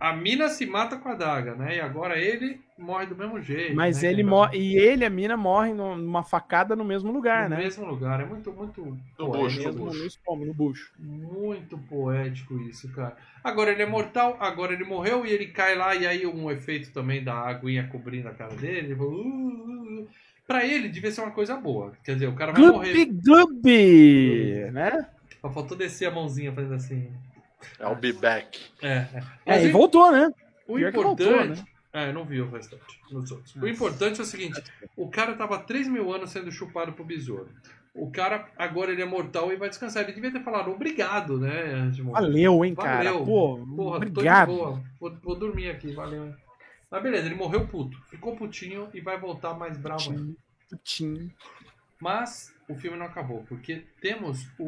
a mina se mata com a daga, né? E agora ele morre do mesmo jeito.
Mas
né?
ele morre. E ele e a mina morrem numa facada no mesmo lugar,
no
né?
mesmo lugar. É muito, muito.
No
poético,
bucho, no
Mesmo
bucho.
no estômago, no bucho.
Muito poético isso, cara. Agora ele é mortal, agora ele morreu e ele cai lá, e aí um efeito também da aguinha cobrindo a cara dele. Ele falou, uh, uh, uh. Pra ele devia ser uma coisa boa. Quer dizer, o cara vai morrer.
Gloob Gloob! Né?
Só faltou descer a mãozinha fazendo assim.
É o Be Back.
É, é.
É, e voltou, né?
O
Pior
importante.
voltou, né?
É, eu não vi o restante. nos outros. O importante é o seguinte: o cara tava 3 mil anos sendo chupado pro besouro. O cara, agora ele é mortal e vai descansar. Ele devia ter falado obrigado, né? Tipo,
Valeu, hein, cara?
Valeu.
Pô,
Porra,
obrigado.
tô de boa. Vou, vou dormir aqui, valeu. Mas beleza, ele morreu puto. Ficou putinho e vai voltar mais bravo ainda.
Putinho.
Mas o filme não acabou, porque temos o,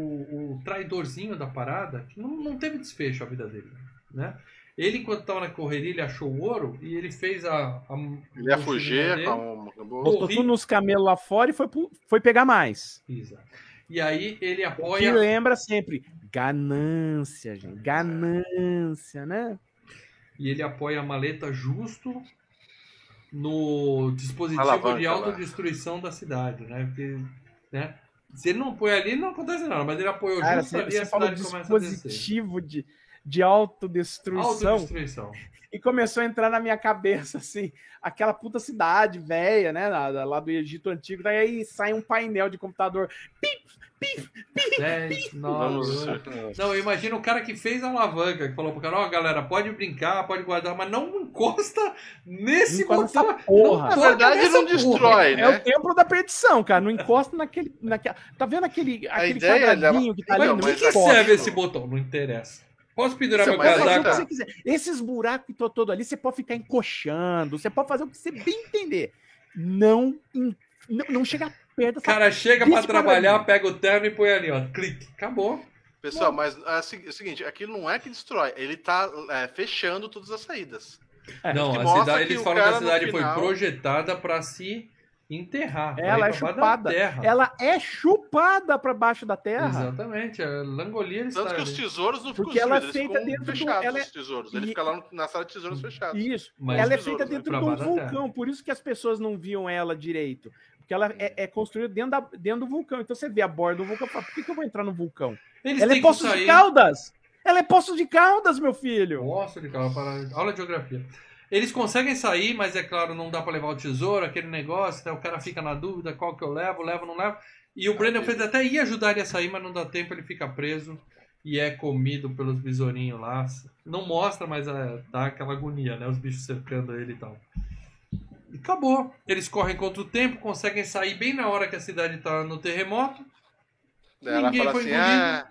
o traidorzinho da parada que não, não teve desfecho a vida dele, né? Ele, enquanto estava na correria, ele achou o ouro e ele fez a... a
Ele ia fugir.
Pô,
Botou tudo nos camelos lá fora e foi, foi pegar mais.
Exato. E aí ele
Que
apoia...
lembra sempre. Ganância, gente. Ganância, né?
E ele apoia a maleta justo no dispositivo
Alavanca
de
lá.
autodestruição da cidade, né? Porque, né? Se ele não põe ali, não acontece nada, mas ele apoiou
Cara,
justo
você,
ali
você
a
falou
cidade começa a descer.
dispositivo de, de autodestruição
Autodestruição.
e começou a entrar na minha cabeça, assim, aquela puta cidade velha, né? lá- do Egito Antigo. Daí aí sai um painel de computador. Pip!
10, 9,
Vamos.
8. Não, eu imagino o cara que fez a alavanca, que falou pro cara, ó, galera, pode brincar, pode guardar, mas não encosta nesse
Encosta
botão.
porra.
Não
Na verdade, não destrói,
É o
né?
templo da perdição, cara. Não encosta naquele. naquela... Tá vendo aquele, aquele
ideia é
quadradinho que tá ali?
Não,
Não
Mas o
mas
que
encosta.
serve esse botão? Não interessa. Posso pendurar
Isso,
meu casaco?
que você quiser. Esses buracos que estão todos ali, você pode ficar encoxando, você pode fazer o que você bem entender. Não, não, não chega perto
cara chega pra
Desse
trabalhar, pega o terno e põe ali, ó. Clique. Acabou.
Pessoal, mas é o é o seguinte, aquilo não é que destrói, ele tá é, fechando todas as saídas.
É,
não, a cidade, eles falam que a cidade foi
final-
projetada pra se enterrar. pra
Ela é
pra baixo da
chupada.
terra.
Ela é chupada pra baixo da terra.
Exatamente. A Langolia está
Tanto que os tesouros não ficam
Porque ela é
destruídos, eles
feita
ficam
dentro do-
fechados,
ela é-
os tesouros. Ele
e-
fica lá na sala de tesouros fechados.
Isso.
Mas
ela é feita dentro de um vulcão, por isso que as pessoas não viam ela direito. Porque ela é, é construída dentro, da- dentro do vulcão. Então você vê a borda do vulcão e fala, por que, que eu vou entrar no vulcão?
Eles
ela é Poços
sair.
de Caldas! Ela é Poços de Caldas, meu filho!
Nossa, de cara, para aula de geografia. Eles conseguem sair, mas é claro, não dá pra levar o tesouro, aquele negócio, né? o cara fica na dúvida qual que eu levo, levo, não levo. E o Brandon Fraser até ia ajudar ele a sair, mas não dá tempo, ele fica preso e é comido pelos besourinhos lá. Não mostra, mas é, dá aquela agonia, né? Os bichos cercando ele e tal. E acabou. Eles correm contra o tempo, conseguem sair bem na hora que a cidade tá no terremoto.
Ela
Ninguém
fala
foi
assim,
engolido.
ah,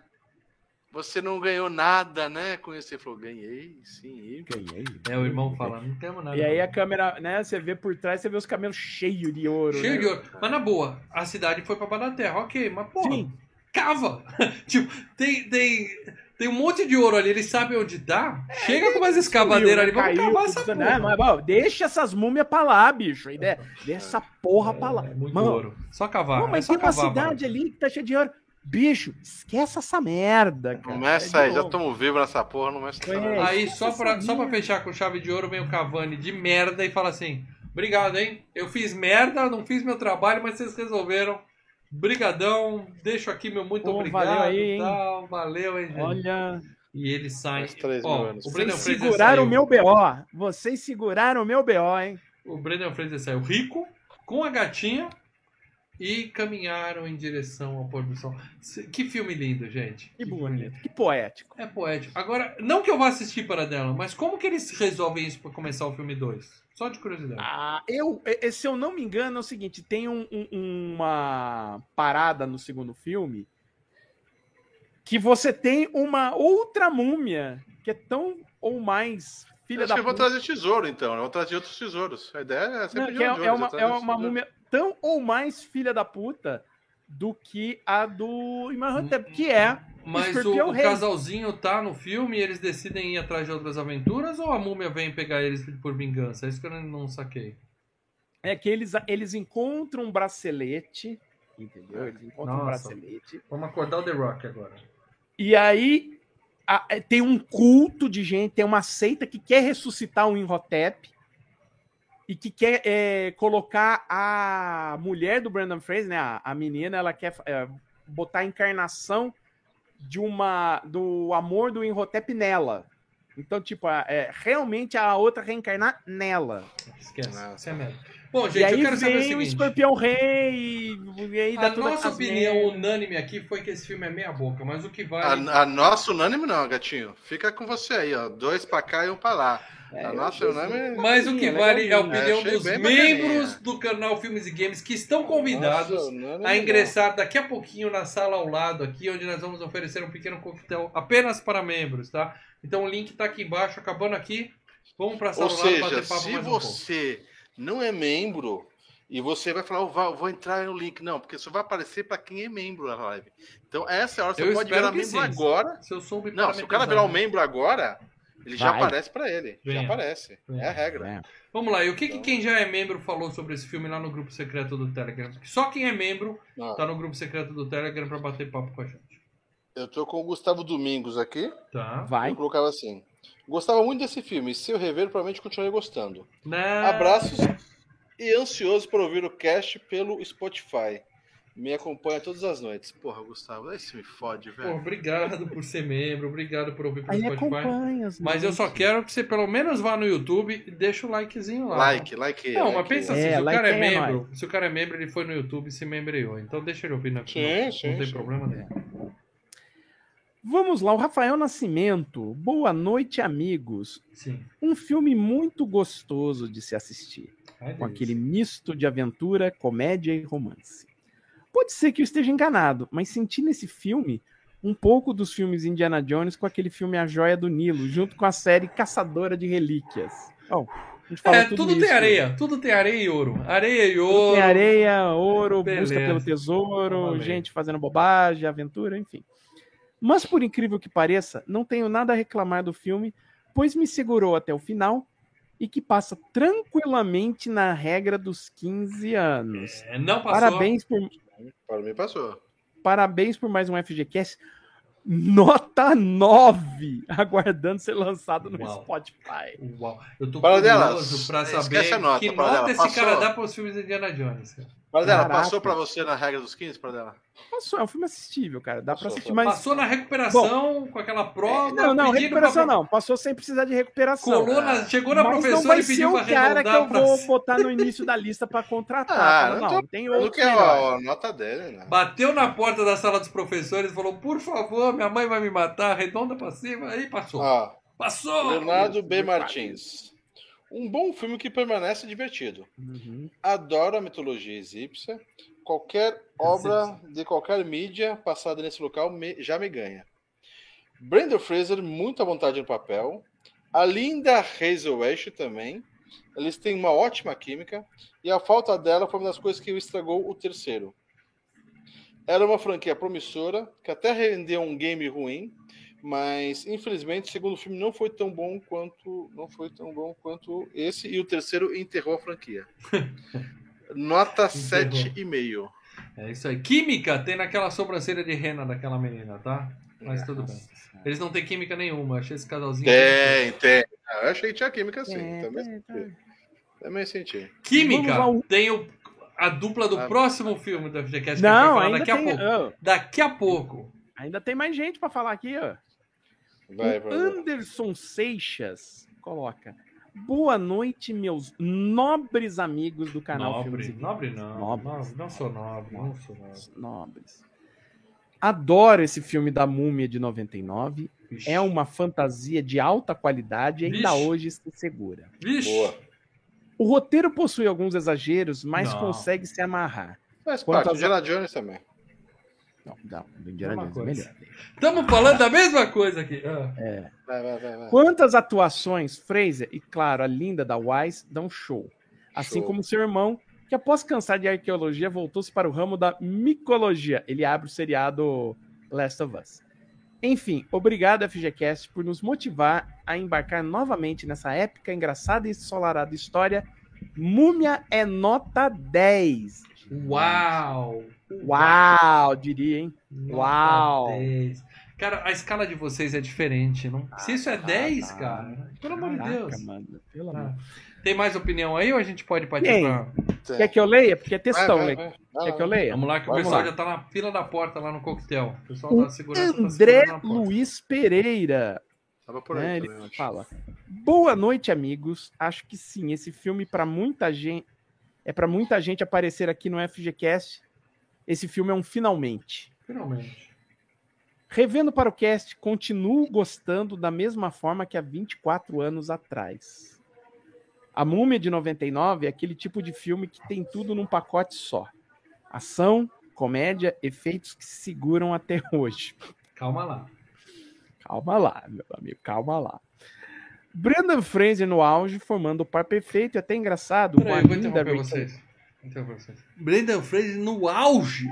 você não ganhou nada, né? Com isso. Ele falou, ganhei, sim.
Ganhei.
É, o irmão fala, não temos nada.
E aí a câmera, né, você vê por trás, você vê os camelos cheios de ouro.
Cheio
né?
de ouro. Mas na boa, a cidade foi pra baixo da terra, ok, mas porra,
Sim.
cava! tipo, tem, tem, tem um monte de ouro ali, eles sabem onde tá. Chega com umas escavadeiras ali, vamos
Caiu,
cavar essa
né?
porra.
Mas, bom, deixa essas múmias pra lá, bicho. Ideia, deixa essa porra pra lá.
É, muito
Mano,
ouro. Só cavar.
Não,
é
mas
só
tem uma
cavar,
cidade ali que tá cheia de ouro. Bicho, esquece essa merda, cara.
Começa
É
aí, já estamos vivos nessa porra, não mexe
É.
Aí, só pra, só pra fechar com chave de ouro, vem o Cavani de merda e fala assim: Obrigado, hein? Eu fiz merda, não fiz meu trabalho, mas vocês resolveram. Brigadão, deixo aqui meu muito
Pô,
obrigado.
valeu aí, hein?
tal, valeu, hein, gente?
Olha,
E ele sai. Ó, o Brandon
vocês
Fraser
seguraram o meu BO. Vocês seguraram o meu BO, hein?
O Brandon Fraser saiu rico, com a gatinha e caminharam em direção ao pôr do sol. Que filme lindo, gente.
Que
filme
bonito,
lindo.
que poético.
É poético. Agora, não que eu vá assistir para dela, mas como que eles resolvem isso para começar o filme 2? Só de curiosidade.
Ah, eu, se eu não me engano, é o seguinte: tem um- um- uma parada no segundo filme que você tem uma outra múmia que é tão ou mais filha
Acho
da
que vão
puta.
trazer tesouro, então. Vão trazer outros tesouros. A ideia é sempre
Não,
de
que é, é uma, é uma múmia tão ou mais filha da puta do que a do Imhotep, que é
Mas o,
Escorpião
o casalzinho tá no filme e eles decidem ir atrás de outras aventuras ou a múmia vem pegar eles por vingança? É isso que eu não saquei.
é que eles, eles encontram um bracelete, entendeu? Eles encontram um
Nossa.
bracelete.
Vamos acordar o The Rock agora.
E aí a- é, tem um culto de gente, tem uma seita que quer ressuscitar o Imhotep e que quer é, colocar a mulher do Brandon Fraser, né, a, a menina, ela quer é, botar a encarnação de uma do amor do Imhotep nela. Então, tipo, a- é, realmente a outra reencarnar nela.
Esquece.
Nossa.
Isso é merda. Bom,
e
gente,
aí
eu quero saber o
vem o,
seguinte.
Escorpião Rei e, e aí
A nossa opinião
merda.
unânime aqui foi que esse filme é meia boca, mas o que vale...
A, a nossa unânime não, gatinho. Fica com você aí, ó. Dois pra cá e um pra lá.
É,
a nossa
achei
unânime.
Mas o que
Legalzinho,
vale é a opinião dos membros do canal Filmes e Games que estão convidados
Nossa, unânime
a ingressar daqui a pouquinho na sala ao lado aqui, onde nós vamos oferecer um pequeno coquetel apenas para membros, tá? Então o link tá aqui embaixo, acabando aqui. Vamos pra sala
Ou
ao lado
seja,
bater papo
se
mais um pouco.
você não é membro e você vai falar, "Eu vou, vou entrar no link. Não, porque só vai aparecer para quem é membro na live. Então, essa é a hora. Você
Eu
pode virar membro
sim.
agora.
Se eu soube
Não, se o cara virar um membro agora, ele já
Vai.
aparece para ele.
Venha.
Já aparece.
Venha.
É a regra.
É.
Vamos lá, e o que, que
Então-
quem já é membro falou sobre esse filme lá no grupo secreto do Telegram? Só quem é membro
Ó,
tá no grupo secreto do Telegram pra bater papo com a gente.
Eu tô com o Gustavo Domingos aqui.
Tá?
Vai.
Eu colocava assim. Gostava muito desse filme. Se eu rever, provavelmente continuarei gostando.
Não.
Abraços e ansioso para ouvir o cast pelo Spotify. Me acompanha todas as noites. Porra, Gustavo, aí você me fode,
Pô,
velho.
obrigado por ser membro, obrigado por ouvir pelo
Aí
Spotify. Mas eu só quero que você pelo menos vá no YouTube e deixa o likezinho lá.
Like, like.
Não,
like.
mas pensa assim,
É,
se o
like
cara é
é
membro, se o cara é membro, ele foi no YouTube e se membreou. Então deixa ele ouvir na
Sim,
não, não tem problema nenhum.
Vamos lá, o Rafael Nascimento. Boa noite, amigos.
Sim.
Um filme muito gostoso de se assistir.
Ai,
com
delícia.
aquele misto de aventura, comédia e romance. Pode ser que eu esteja enganado, mas senti nesse filme um pouco dos filmes Indiana Jones com aquele filme A Joia do Nilo, junto com a série Caçadora de Relíquias. Ó, a gente falou
É, tudo, tem
isso.
areia, tudo tem areia e ouro. Areia e
Tudo
ouro.
Tem areia, ouro,
Beleza.
busca pelo tesouro,
Valeu.
gente fazendo bobagem, aventura, enfim. Mas por incrível que pareça, não tenho nada a reclamar do filme, pois me segurou até o final e que passa tranquilamente na regra dos 15 anos.
É, não passou.
Parabéns por,
Para mim passou.
parabéns por mais um FGCast. Nota 9, aguardando ser lançado no
Uau.
Spotify.
Uau. Eu tô
Para
curioso pra saber
a nota,
que
para
nota esse cara dá pros filmes de Indiana Jones. cara.
Para dela,
Caraca.
passou pra você na regra dos 15, para dela?
Passou, é um filme assistível, cara. Dá pra
Passou,
assistir,
passou.
mas.
Passou na recuperação com aquela prova.
Não, não, recuperação
pra-
não. Passou sem precisar de recuperação.
Colou na- chegou na
Mas não
professora
vai
e
ser
pediu
o
pra
cara que eu
pra
vou botar no início da lista pra contratar.
Ah,
Fala,
não
não,
tô-
tem
não
outros
quero
melhores.
a, a nota dele, né?
Bateu na porta da sala dos professores e falou: Por favor, minha mãe vai me matar, arredonda pra cima. Aí passou.
Ó,
Passou!
Leonardo B. Martins. Um bom filme que permanece divertido.
Uhum.
Adoro a mitologia egípcia. Qualquer obra de qualquer mídia passada nesse local me- já me ganha. Brandon Fraser, muito à vontade no papel. A linda Hazel Ash também. Eles têm uma ótima química. E a falta dela foi uma das coisas que estragou o terceiro. Era uma franquia promissora, que até rendeu um game ruim, mas infelizmente o segundo filme não foi tão bom quanto não foi tão bom quanto esse e o terceiro enterrou a franquia. Nota 7,5.
É isso aí. Química tem naquela sobrancelha de rena daquela menina, tá? Mas tudo bem.
Nossa Senhora.
Eles não têm química nenhuma. Achei esse casalzinho.
Tem, tem. Ah, Eu achei que tinha química sim.
É,
também, senti. também senti.
Química
ao-
tem o, a dupla do
Ah.
próximo filme da FGCast que a gente vai
Não,
falar
ainda
daqui a
tem,
pouco.
oh,
Daqui a pouco.
ainda tem mais gente pra falar aqui, ó.
Vai, vai, vai.
Anderson Seixas coloca. Boa noite, meus nobres amigos do canal
Nobre.
Filmes e
Nobre não.
Nobre.
Não, não sou nobre. Não sou nobre.
nobres. Adoro esse filme da Múmia de 99.
Vixe.
É uma fantasia de alta qualidade e ainda
Vixe.
hoje se segura.
Vixe.
Boa.
O roteiro possui alguns exageros, mas
Não.
consegue se amarrar.
Faz
Quantas-
parte. Indiana Jones também.
Não, não, do Indiana
Mesma
Jones é melhor.
Estamos falando da mesma coisa aqui. Ah.
Vai, vai, vai, vai.
Quantas atuações, Fraser e, claro, a linda da Wise dão show. Assim
Show.
como seu irmão, que após cansar de arqueologia, voltou-se para o ramo da micologia. Ele abre o seriado Last of Us. Enfim, obrigado, FGCast, por nos motivar a embarcar novamente nessa épica, engraçada e ensolarada história. Múmia é nota 10.
Uau!
Uau, diria, hein?
Nota
Uau.
10. Cara, a escala de vocês é diferente. Não... Se isso é 10,
tá.
cara, pelo amor de
Caraca,
Deus.
mano, pelo
Ah.
amor.
Tem mais opinião aí ou a gente pode partir
Tem.
pra...
Quer que eu leia? Porque é textão,
vai,
né?
vai.
Quer que eu leia?
Vamos lá que o
Vamos
pessoal
lá.
já tá na fila da porta lá no coquetel. O pessoal
O
da segurança tá
André
segurando na porta.
Luiz Pereira.
Tava por aí
né, ele
também, eu acho.
fala: Boa noite, amigos. Acho que sim, esse filme para muita gente é para muita gente aparecer aqui no FGCast. Esse filme é um finalmente.
Finalmente.
Revendo para o cast, continuo gostando da mesma forma que há 24 anos atrás. A Múmia de 99 é aquele tipo de filme que tem tudo num pacote só. Ação, comédia, efeitos que se seguram até hoje.
Calma lá.
Calma lá, meu amigo, calma lá. Brandon Fraser no auge, formando o par perfeito e até engraçado.
Peraí, eu vou interromper vocês. Interromper vocês. Brendan Fraser no auge.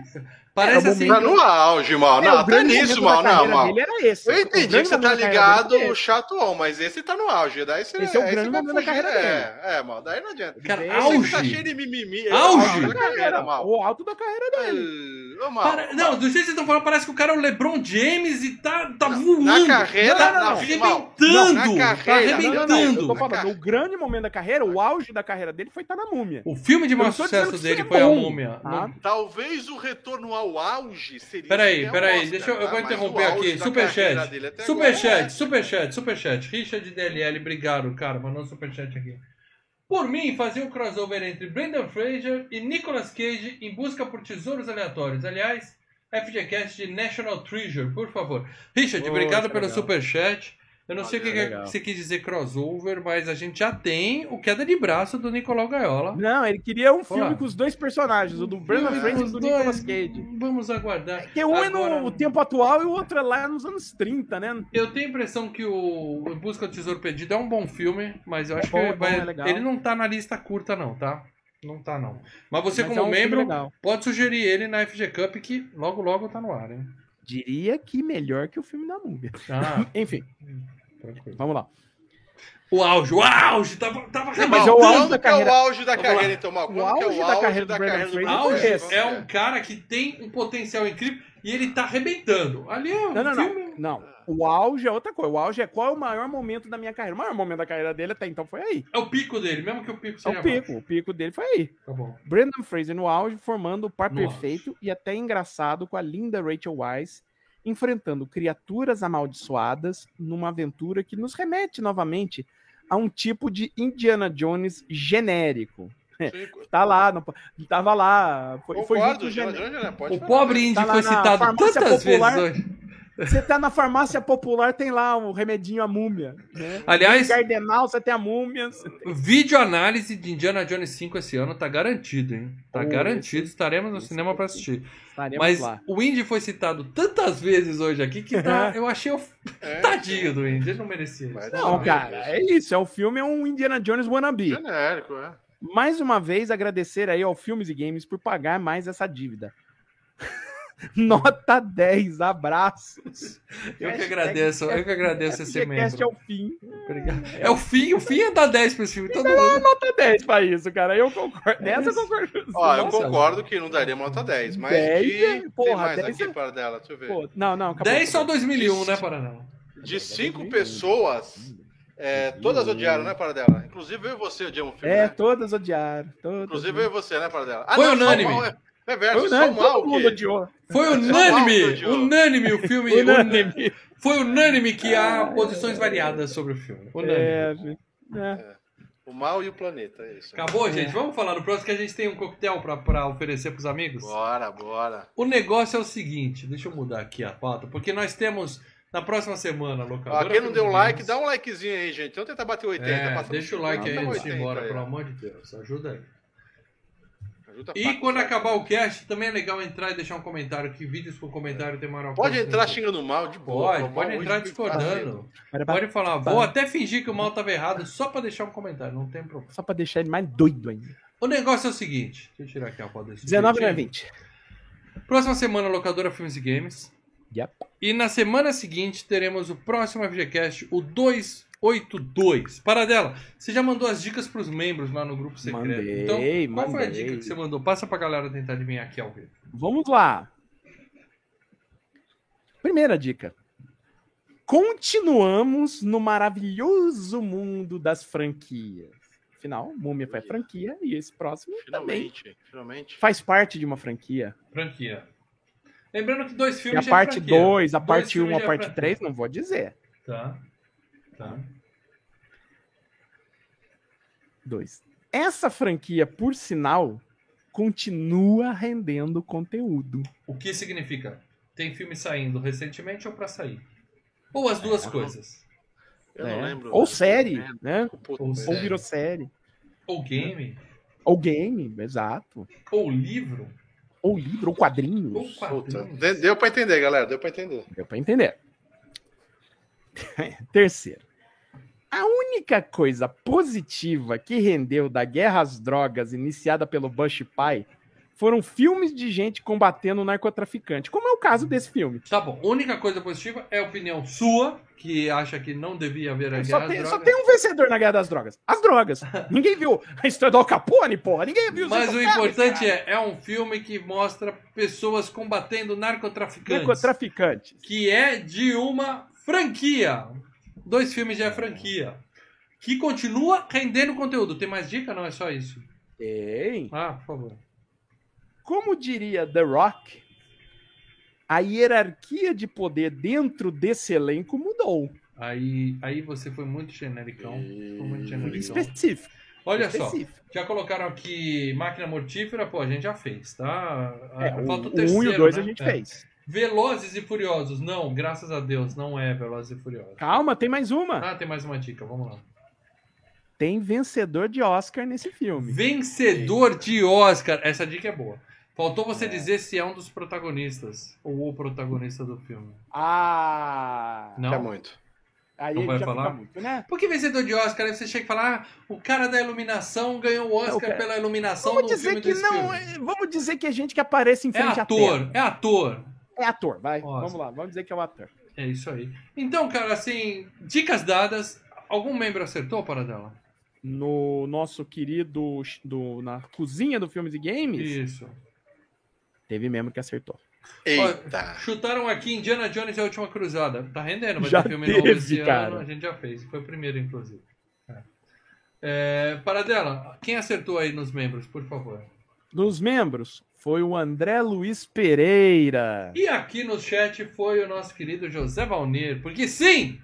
Parece
É,
assim.
Tá no auge, mal.
É,
Não,
o
tá nisso, mal. Não, mal.
dele era esse.
Eu entendi que você tá ligado
dele
o chato on, mas esse tá no auge. Daí você,
Esse é o
aí
grande momento da carreira
É, é, mal. Daí não adianta.
Cara,
Esse
auge.
tá cheio de mimimi.
Auge.
o auge da carreira, mal.
O alto da carreira dele.
É, Ô, Mal,
Para- Não, do jeito que vocês estão falando, parece que o cara é o LeBron James e tá, tá voando.
na carreira-
tá
não, não,
arrebentando.
não, na
tá
carreira-
Não, não, não, eu
arrebentando.
tô falando, o grande momento da carreira, o auge da carreira dele foi estar na múmia.
O filme de maior
não
sucesso dele
isso
foi
é
A
bom,
Múmia.
tá?
Não-
Talvez o retorno ao auge seria.
Peraí, peraí,
Oscar,
deixa eu, eu
tá?
vou interromper aqui.
carreira
Superchat. Superchat,
é-
superchat, superchat. Richard DLL, obrigado, cara, mandou um superchat aqui. Por mim, fazia um crossover entre Brendan Fraser e Nicolas Cage em busca por tesouros aleatórios. Aliás, FGCast de National Treasure, por favor. Richard, obrigado pelo
legal.
superchat. Eu não sei o que, que
legal.
você quis dizer crossover, mas a gente já tem o queda de braço do Nicolau Gaiola.
Não, ele queria um filme
Olá.
com os dois personagens, o do Brandon
Filme
Fraser e do
os
Nicolas
dois.
Cage.
Vamos aguardar.
Que um é
Agora-
no tempo atual e o outro é lá nos anos 30, né?
Eu tenho a impressão que o Em Busca do Tesouro Perdido é um bom filme, mas eu acho
bom,
que
é
vai-
é
ele não tá na lista curta, não, tá? Não tá, não. Mas você,
Mas
como
é um filme
membro, pode sugerir ele na FG Cup, que logo, logo tá no ar, hein?
Diria que melhor que o filme da múmia.
Ah,
Enfim,
tranquilo.
vamos lá.
O auge, o auge! Tava, tava
Não, mas
arrebentando.
é o auge
Quando
da
que é
carreira.
o auge da carreira, então, Mal?
O
que é
auge da carreira do Brandon
carreira
Fraser
Auge
foi esse.
é um cara que tem um potencial incrível e ele tá arrebentando. Ali é um
Não, não,
filme...
não. Não. O auge é outra coisa. O auge é qual é o maior momento da minha carreira. O maior momento da carreira dele até então foi aí.
É o pico dele, mesmo que o pico
É
seja
o pico.
baixo.
O pico dele foi aí.
Tá bom.
Brandon Fraser no auge, formando o par
No
perfeito e até engraçado com a linda Rachel Weisz, enfrentando criaturas amaldiçoadas numa aventura que nos remete novamente a um tipo de Indiana Jones genérico.
Sim,
Tá lá, no, tava lá. Foi, foi
Concordo, Indiana Jones, né? Pode
O pobre índio
Tá
foi citado tantas
popular.
vezes hoje.
Você tá na farmácia popular, tem lá o remedinho à múmia. Né?
Aliás,
Cardenal, você tem a múmia. tem-
Vídeo análise de Indiana Jones 5 esse ano tá garantido, hein? Tá
Oh,
garantido,
esse-
estaremos no
esse
cinema pra
esse-
assistir.
Estaremos
Mas
lá.
o Indy foi citado tantas vezes hoje aqui que tá, eu achei o
É,
tadinho do Indy, ele não merecia
Mas
isso.
Não,
Não,
cara, é isso. É o filme, é um Indiana Jones wannabe.
Genérico, é.
Mais uma vez, agradecer aí ao Filmes e Games por pagar mais essa dívida. Nota 10, abraços.
Eu que agradeço, eu que agradeço esse membro.
é o fim.
Obrigado. É o fim, o fim é dar 10 pra esse filme. Todo mundo.
Nota 10 pra isso, cara. Eu concordo. Nessa eu concordo.
Ó, eu concordo que não daria uma nota 10, mas
10
de...
é-
tem
porra,
mais
10
aqui
é-
para dela, deixa eu ver.
Pô, não, não, acabou.
10 só
acabou.
2001, né, Paraná?
De cinco pessoas, é, todas odiaram, né, para dela? Inclusive eu e você odiamos o filme,
É,
né?
todas odiaram. Todas,
Inclusive eu e você, né, para dela? Ah,
Foi
não, só
unânime.
o mal é- É
unânime,
o
mundo
que...
odiou.
Foi unânime, unânime o filme.
Unânime.
Foi unânime que há posições variadas sobre o filme. Unânime.
É. É.
O mal e o planeta, é isso.
Acabou, gente? Vamos falar no próximo que a gente tem um coquetel pra, pra oferecer pros amigos?
Bora, bora.
O negócio é o seguinte, deixa eu mudar aqui a pauta, porque nós temos na próxima semana, locadora.
quem não deu like, dá um likezinho aí, gente. Vamos tentar bater 80.
É, deixa o
50,
like aí
estamos
antes de ir
80
embora,
aí,
pelo amor de Deus. Ajuda aí.
Ajuda
E
pra-
quando acabar o cast, também é legal entrar e deixar um comentário, que vídeos com comentário tem maior
Pode entrar xingando mal, de boa.
Pode, pode entrar discordando. Pode falar, vou até fingir que o mal estava errado só pra deixar um comentário, não tem problema.
Só pra deixar ele mais doido ainda.
O negócio é o seguinte, deixa eu tirar aqui a foto desse
19 não é
sujeito.
20.
Próxima semana, locadora Filmes e Games.
Yep.
E na semana seguinte teremos o próximo FGCast, o 282. Paradela, você já mandou as dicas pros membros lá no grupo secreto.
Mandei,
então, qual foi a
mandei.
dica que você mandou? Passa pra galera tentar adivinhar aqui ao vivo.
Vamos lá. Primeira dica. Continuamos no maravilhoso mundo das franquias. Afinal, Múmia foi franquia e esse próximo também
Finalmente, finalmente.
faz parte de uma franquia.
Franquia. Lembrando que dois
E
filmes
a
já é
parte
franquia.
2, a
Dois
parte 1,
filmes
a
é
parte
franquia.
3, não vou dizer.
Tá. Tá.
2. Essa franquia, por sinal, continua rendendo conteúdo.
O que significa? Tem filme saindo recentemente ou pra sair? Ou as duas
É,
coisas?
Eu
né?
não lembro.
Ou
né?
série,
É,
né?
puta,
Ou
Ou
série.
virou série.
Ou game?
Ou game, exato.
Ou livro?
Ou livro, ou
Ou
quadrinhos.
Puta,
quadrinhos?
de- deu pra entender, galera. Deu pra entender.
Deu pra entender. Terceiro. A única coisa positiva que rendeu da guerra às drogas iniciada pelo Bush pai foram filmes de gente combatendo o narcotraficante, como é o caso desse filme.
Tá bom. Única coisa positiva é a opinião sua, que acha que não devia haver a
Só
guerra
tem,
às
só tem um vencedor na Guerra das Drogas. As drogas. Ninguém viu a história do Al Capone, porra. Ninguém viu
Mas o importante
cara.
é, é um filme que mostra pessoas combatendo narcotraficantes.
Narcotraficantes.
Que é de uma franquia. Dois filmes já é franquia. Que continua rendendo conteúdo. Tem mais dica? Não, é só isso.
Tem.
Ah, por favor.
Como diria The Rock, a hierarquia de poder dentro desse elenco mudou.
Aí, aí você foi muito genericão. Foi muito genericão.
específico.
Olha só.
específico.
Já colocaram aqui máquina mortífera, pô, a gente já fez, tá?
É,
Ah, Falta o
o
terceiro.
1 e o 2
né?
a gente
É.
fez.
Velozes e Furiosos. Não, graças a Deus, não é Velozes e Furiosos.
Calma, tem mais uma.
Ah, tem mais uma dica, vamos lá.
Tem vencedor de Oscar nesse filme.
Vencedor de Oscar. Essa dica é boa. Faltou você dizer se é um dos protagonistas ou o protagonista do filme.
Ah!
Não?
É muito.
Aí
Não
ele
vai falar?
fica muito, né?
Por que vencedor de Oscar? Aí você chega e fala, ah, o cara da iluminação ganhou o Oscar pela iluminação
Vamos
no
dizer
filme
que
desse
não.
filme.
é- Vamos dizer que é gente que aparece em
É
frente à
ator,
tela.
é ator.
É ator, vai.
Oscar.
Vamos lá, vamos dizer que é o ator.
É isso aí. Então, cara, assim, dicas dadas. Algum membro acertou para dela?
No nosso querido. Do, na cozinha do Filmes e Games,
Isso.
teve mesmo que acertou.
Eita.
Chutaram aqui Indiana Jones e a Última Cruzada. Tá rendendo, vai
Já
filme
teve,
novo esse
cara.
ano. A gente já fez. Foi o primeiro, inclusive. É. É, Paradela, quem acertou aí nos membros, por favor?
Dos membros, foi o André Luiz Pereira.
E aqui no chat foi o nosso querido José Valnir. Porque sim!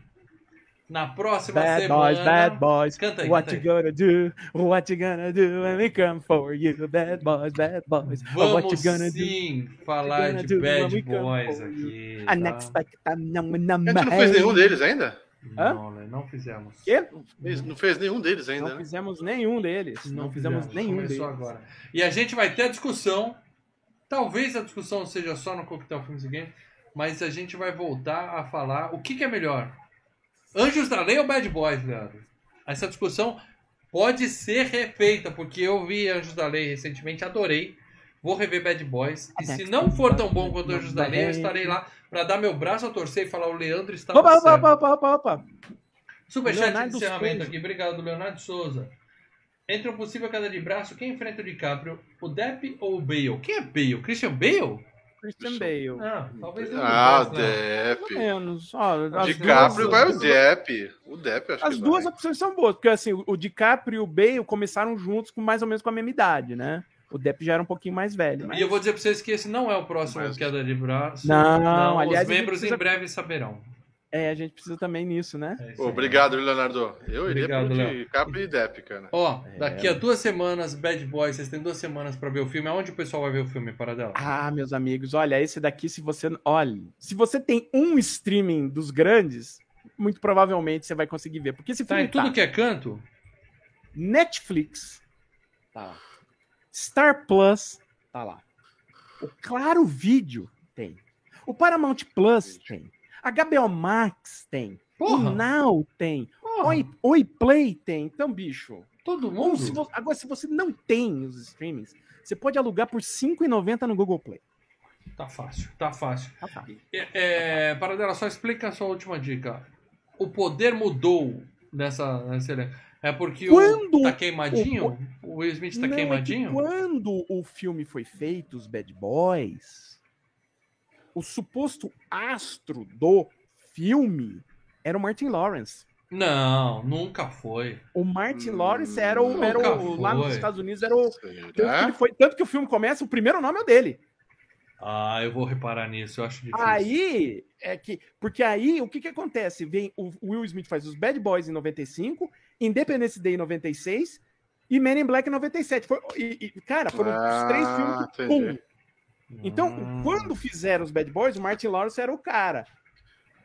Na próxima
Bad
semana.
boys, bad boys.
Canta aí,
What
canta
you gonna do? What you gonna do when we come for you? Bad boys, bad boys.
Vamos
what you gonna do?
sim falar
gonna
de
do
bad boys aqui.
A
tá?
a
gente não fez nenhum deles ainda?
Hã?
Não, né? Não fizemos.
Quê?
Não fez nenhum deles ainda,
Não
né?
fizemos nenhum deles. Não, fizemos nenhum deles.
Agora. E a gente vai ter a discussão. Talvez a discussão seja só no Coquetel Filmes e Games, mas a gente vai voltar a falar o que, que é melhor. Anjos da Lei ou Bad Boys, Leandro? Essa discussão pode ser refeita, porque eu vi Anjos da Lei recentemente, adorei. Vou rever Bad Boys. E se não for tão bom quanto Anjos da Lei, eu estarei lá para dar meu braço a torcer e falar o Leandro estava
Opa, opa, opa, opa, opa, opa.
Superchat de encerramento aqui. Obrigado, Leonardo Souza. Entre um possível queda de braço, quem enfrenta o DiCaprio? O Depp ou o Bale? Quem é Bale? Christian Bale?
Christian Bale.
Ah, talvez ele
Ah, o
não né?
Pelo
Depp.
menos. Ó,
O DiCaprio
duas-
vai o Depp. O Depp, acho
As
que
duas
vai.
opções são boas, porque assim, o DiCaprio e o Bale começaram juntos com mais ou menos com a mesma idade, né? O Depp já era um pouquinho mais velho. Mas...
E eu vou dizer pra vocês que esse não é o próximo
Mas-
queda de braço.
Não, aliás,
os membros
precisa-
em breve saberão.
É, a gente precisa também nisso, né?
É.
Obrigado, Leonardo. Eu iria
Obrigado,
pro
Léo.
DiCaprio e Depp, cara.
Ó,
É.
daqui a duas semanas, Bad Boys, vocês têm duas semanas pra ver o filme. Aonde o pessoal vai ver o filme, para dela?
Ah, meus amigos, olha, esse daqui, se você. Olha, se você tem um streaming dos grandes, muito provavelmente você vai conseguir ver. Porque esse
Tá
filme
em tudo
tá
que é canto?
Netflix, tá lá. Star Plus, tá lá. O Claro Vídeo tem. O Paramount Plus tem. A HBO Max tem.
Porra!
O Now tem. Oi, Oi Play tem. Então, bicho.
todo mundo?
se vo- agora, se você não tem os streamings, você pode alugar por R$ 5,90 no Google Play.
Tá fácil, tá fácil.
Tá, tá.
É, é, Paradela, só explica a sua última dica. O poder mudou nessa, nessa É porque
Quando
o tá queimadinho? O, Will Smith tá
Não, é que
queimadinho?
quando o filme foi feito, os Bad Boys, o suposto astro do filme era o Martin Lawrence.
Não, nunca foi.
O Martin
Hum,
Lawrence era o, era o- lá nos. Estados Unidos era o tanto que, foi, tanto que o filme começa, o primeiro nome é o dele.
Ah, eu vou reparar nisso, eu acho difícil.
Aí é que porque aí o que que acontece? Vem o Will Smith faz os Bad Boys em 95, Independence Day em 96 e Men in Black em 97. Foi, e, e, cara, foram os três
Ah,
filmes. que- pum. Então,
Hum.
quando fizeram os Bad Boys, o Martin Lawrence era o cara.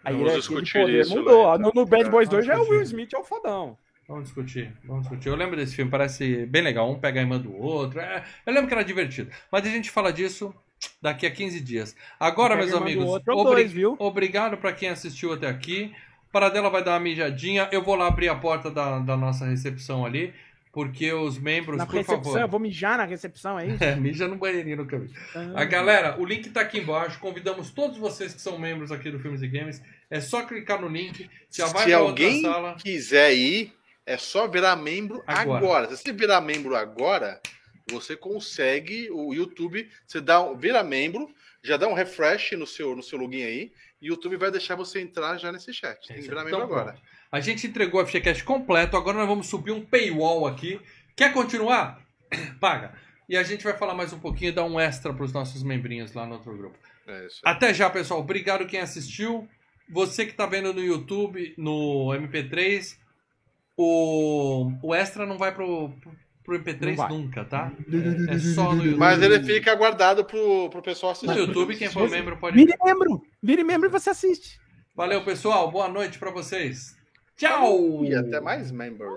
Aí
Vamos
ele, aquele
discutir
poder
isso,
mudou. No, no Bad Boys
Vamos
2 já é o Will. Smith, é o fodão.
Vamos discutir, vamos discutir. Eu lembro desse filme, parece bem legal. Um pega a irmã do outro. É, eu lembro que era divertido. Mas a gente fala disso daqui a 15 dias. Agora, meus amigos,
outro, é
obri-
dois,
obrigado para quem assistiu até aqui. Paradela vai dar uma mijadinha. Eu vou lá abrir a porta da, da nossa recepção ali. Porque os membros,
Na
por
recepção,
favor.
eu vou mijar na recepção, é isso?
É, mija no banheirinho no caminho.
Ah.
A galera, o link tá aqui embaixo. Convidamos todos vocês que são membros aqui do Filmes e Games. É só clicar no link. Já vai
Se alguém
outra sala.
quiser ir, é só virar membro
Agora.
agora. Se você virar membro agora, você consegue o YouTube. Você dá um, vira membro, já dá um refresh no seu, no seu login aí. E o YouTube vai deixar você entrar já nesse chat. Tem que virar membro
Então,
agora.
pronto. A gente entregou o FGCast completo. Agora nós vamos subir um paywall aqui. Quer continuar? Paga. E a gente vai falar mais um pouquinho e dar um extra para os nossos membrinhos lá no outro grupo.
É.
Até já, pessoal. Obrigado quem assistiu. Você que está vendo no YouTube, no MP3, o, o extra não vai pro, pro MP3
Não vai.
nunca, tá? É, é só no YouTube.
Mas ele fica guardado pro, pro pessoal assistir.
No YouTube, quem for membro pode.
Vire membro! Vire membro e você assiste.
Valeu, pessoal. Boa noite para vocês. Tchau!
E até mais membros.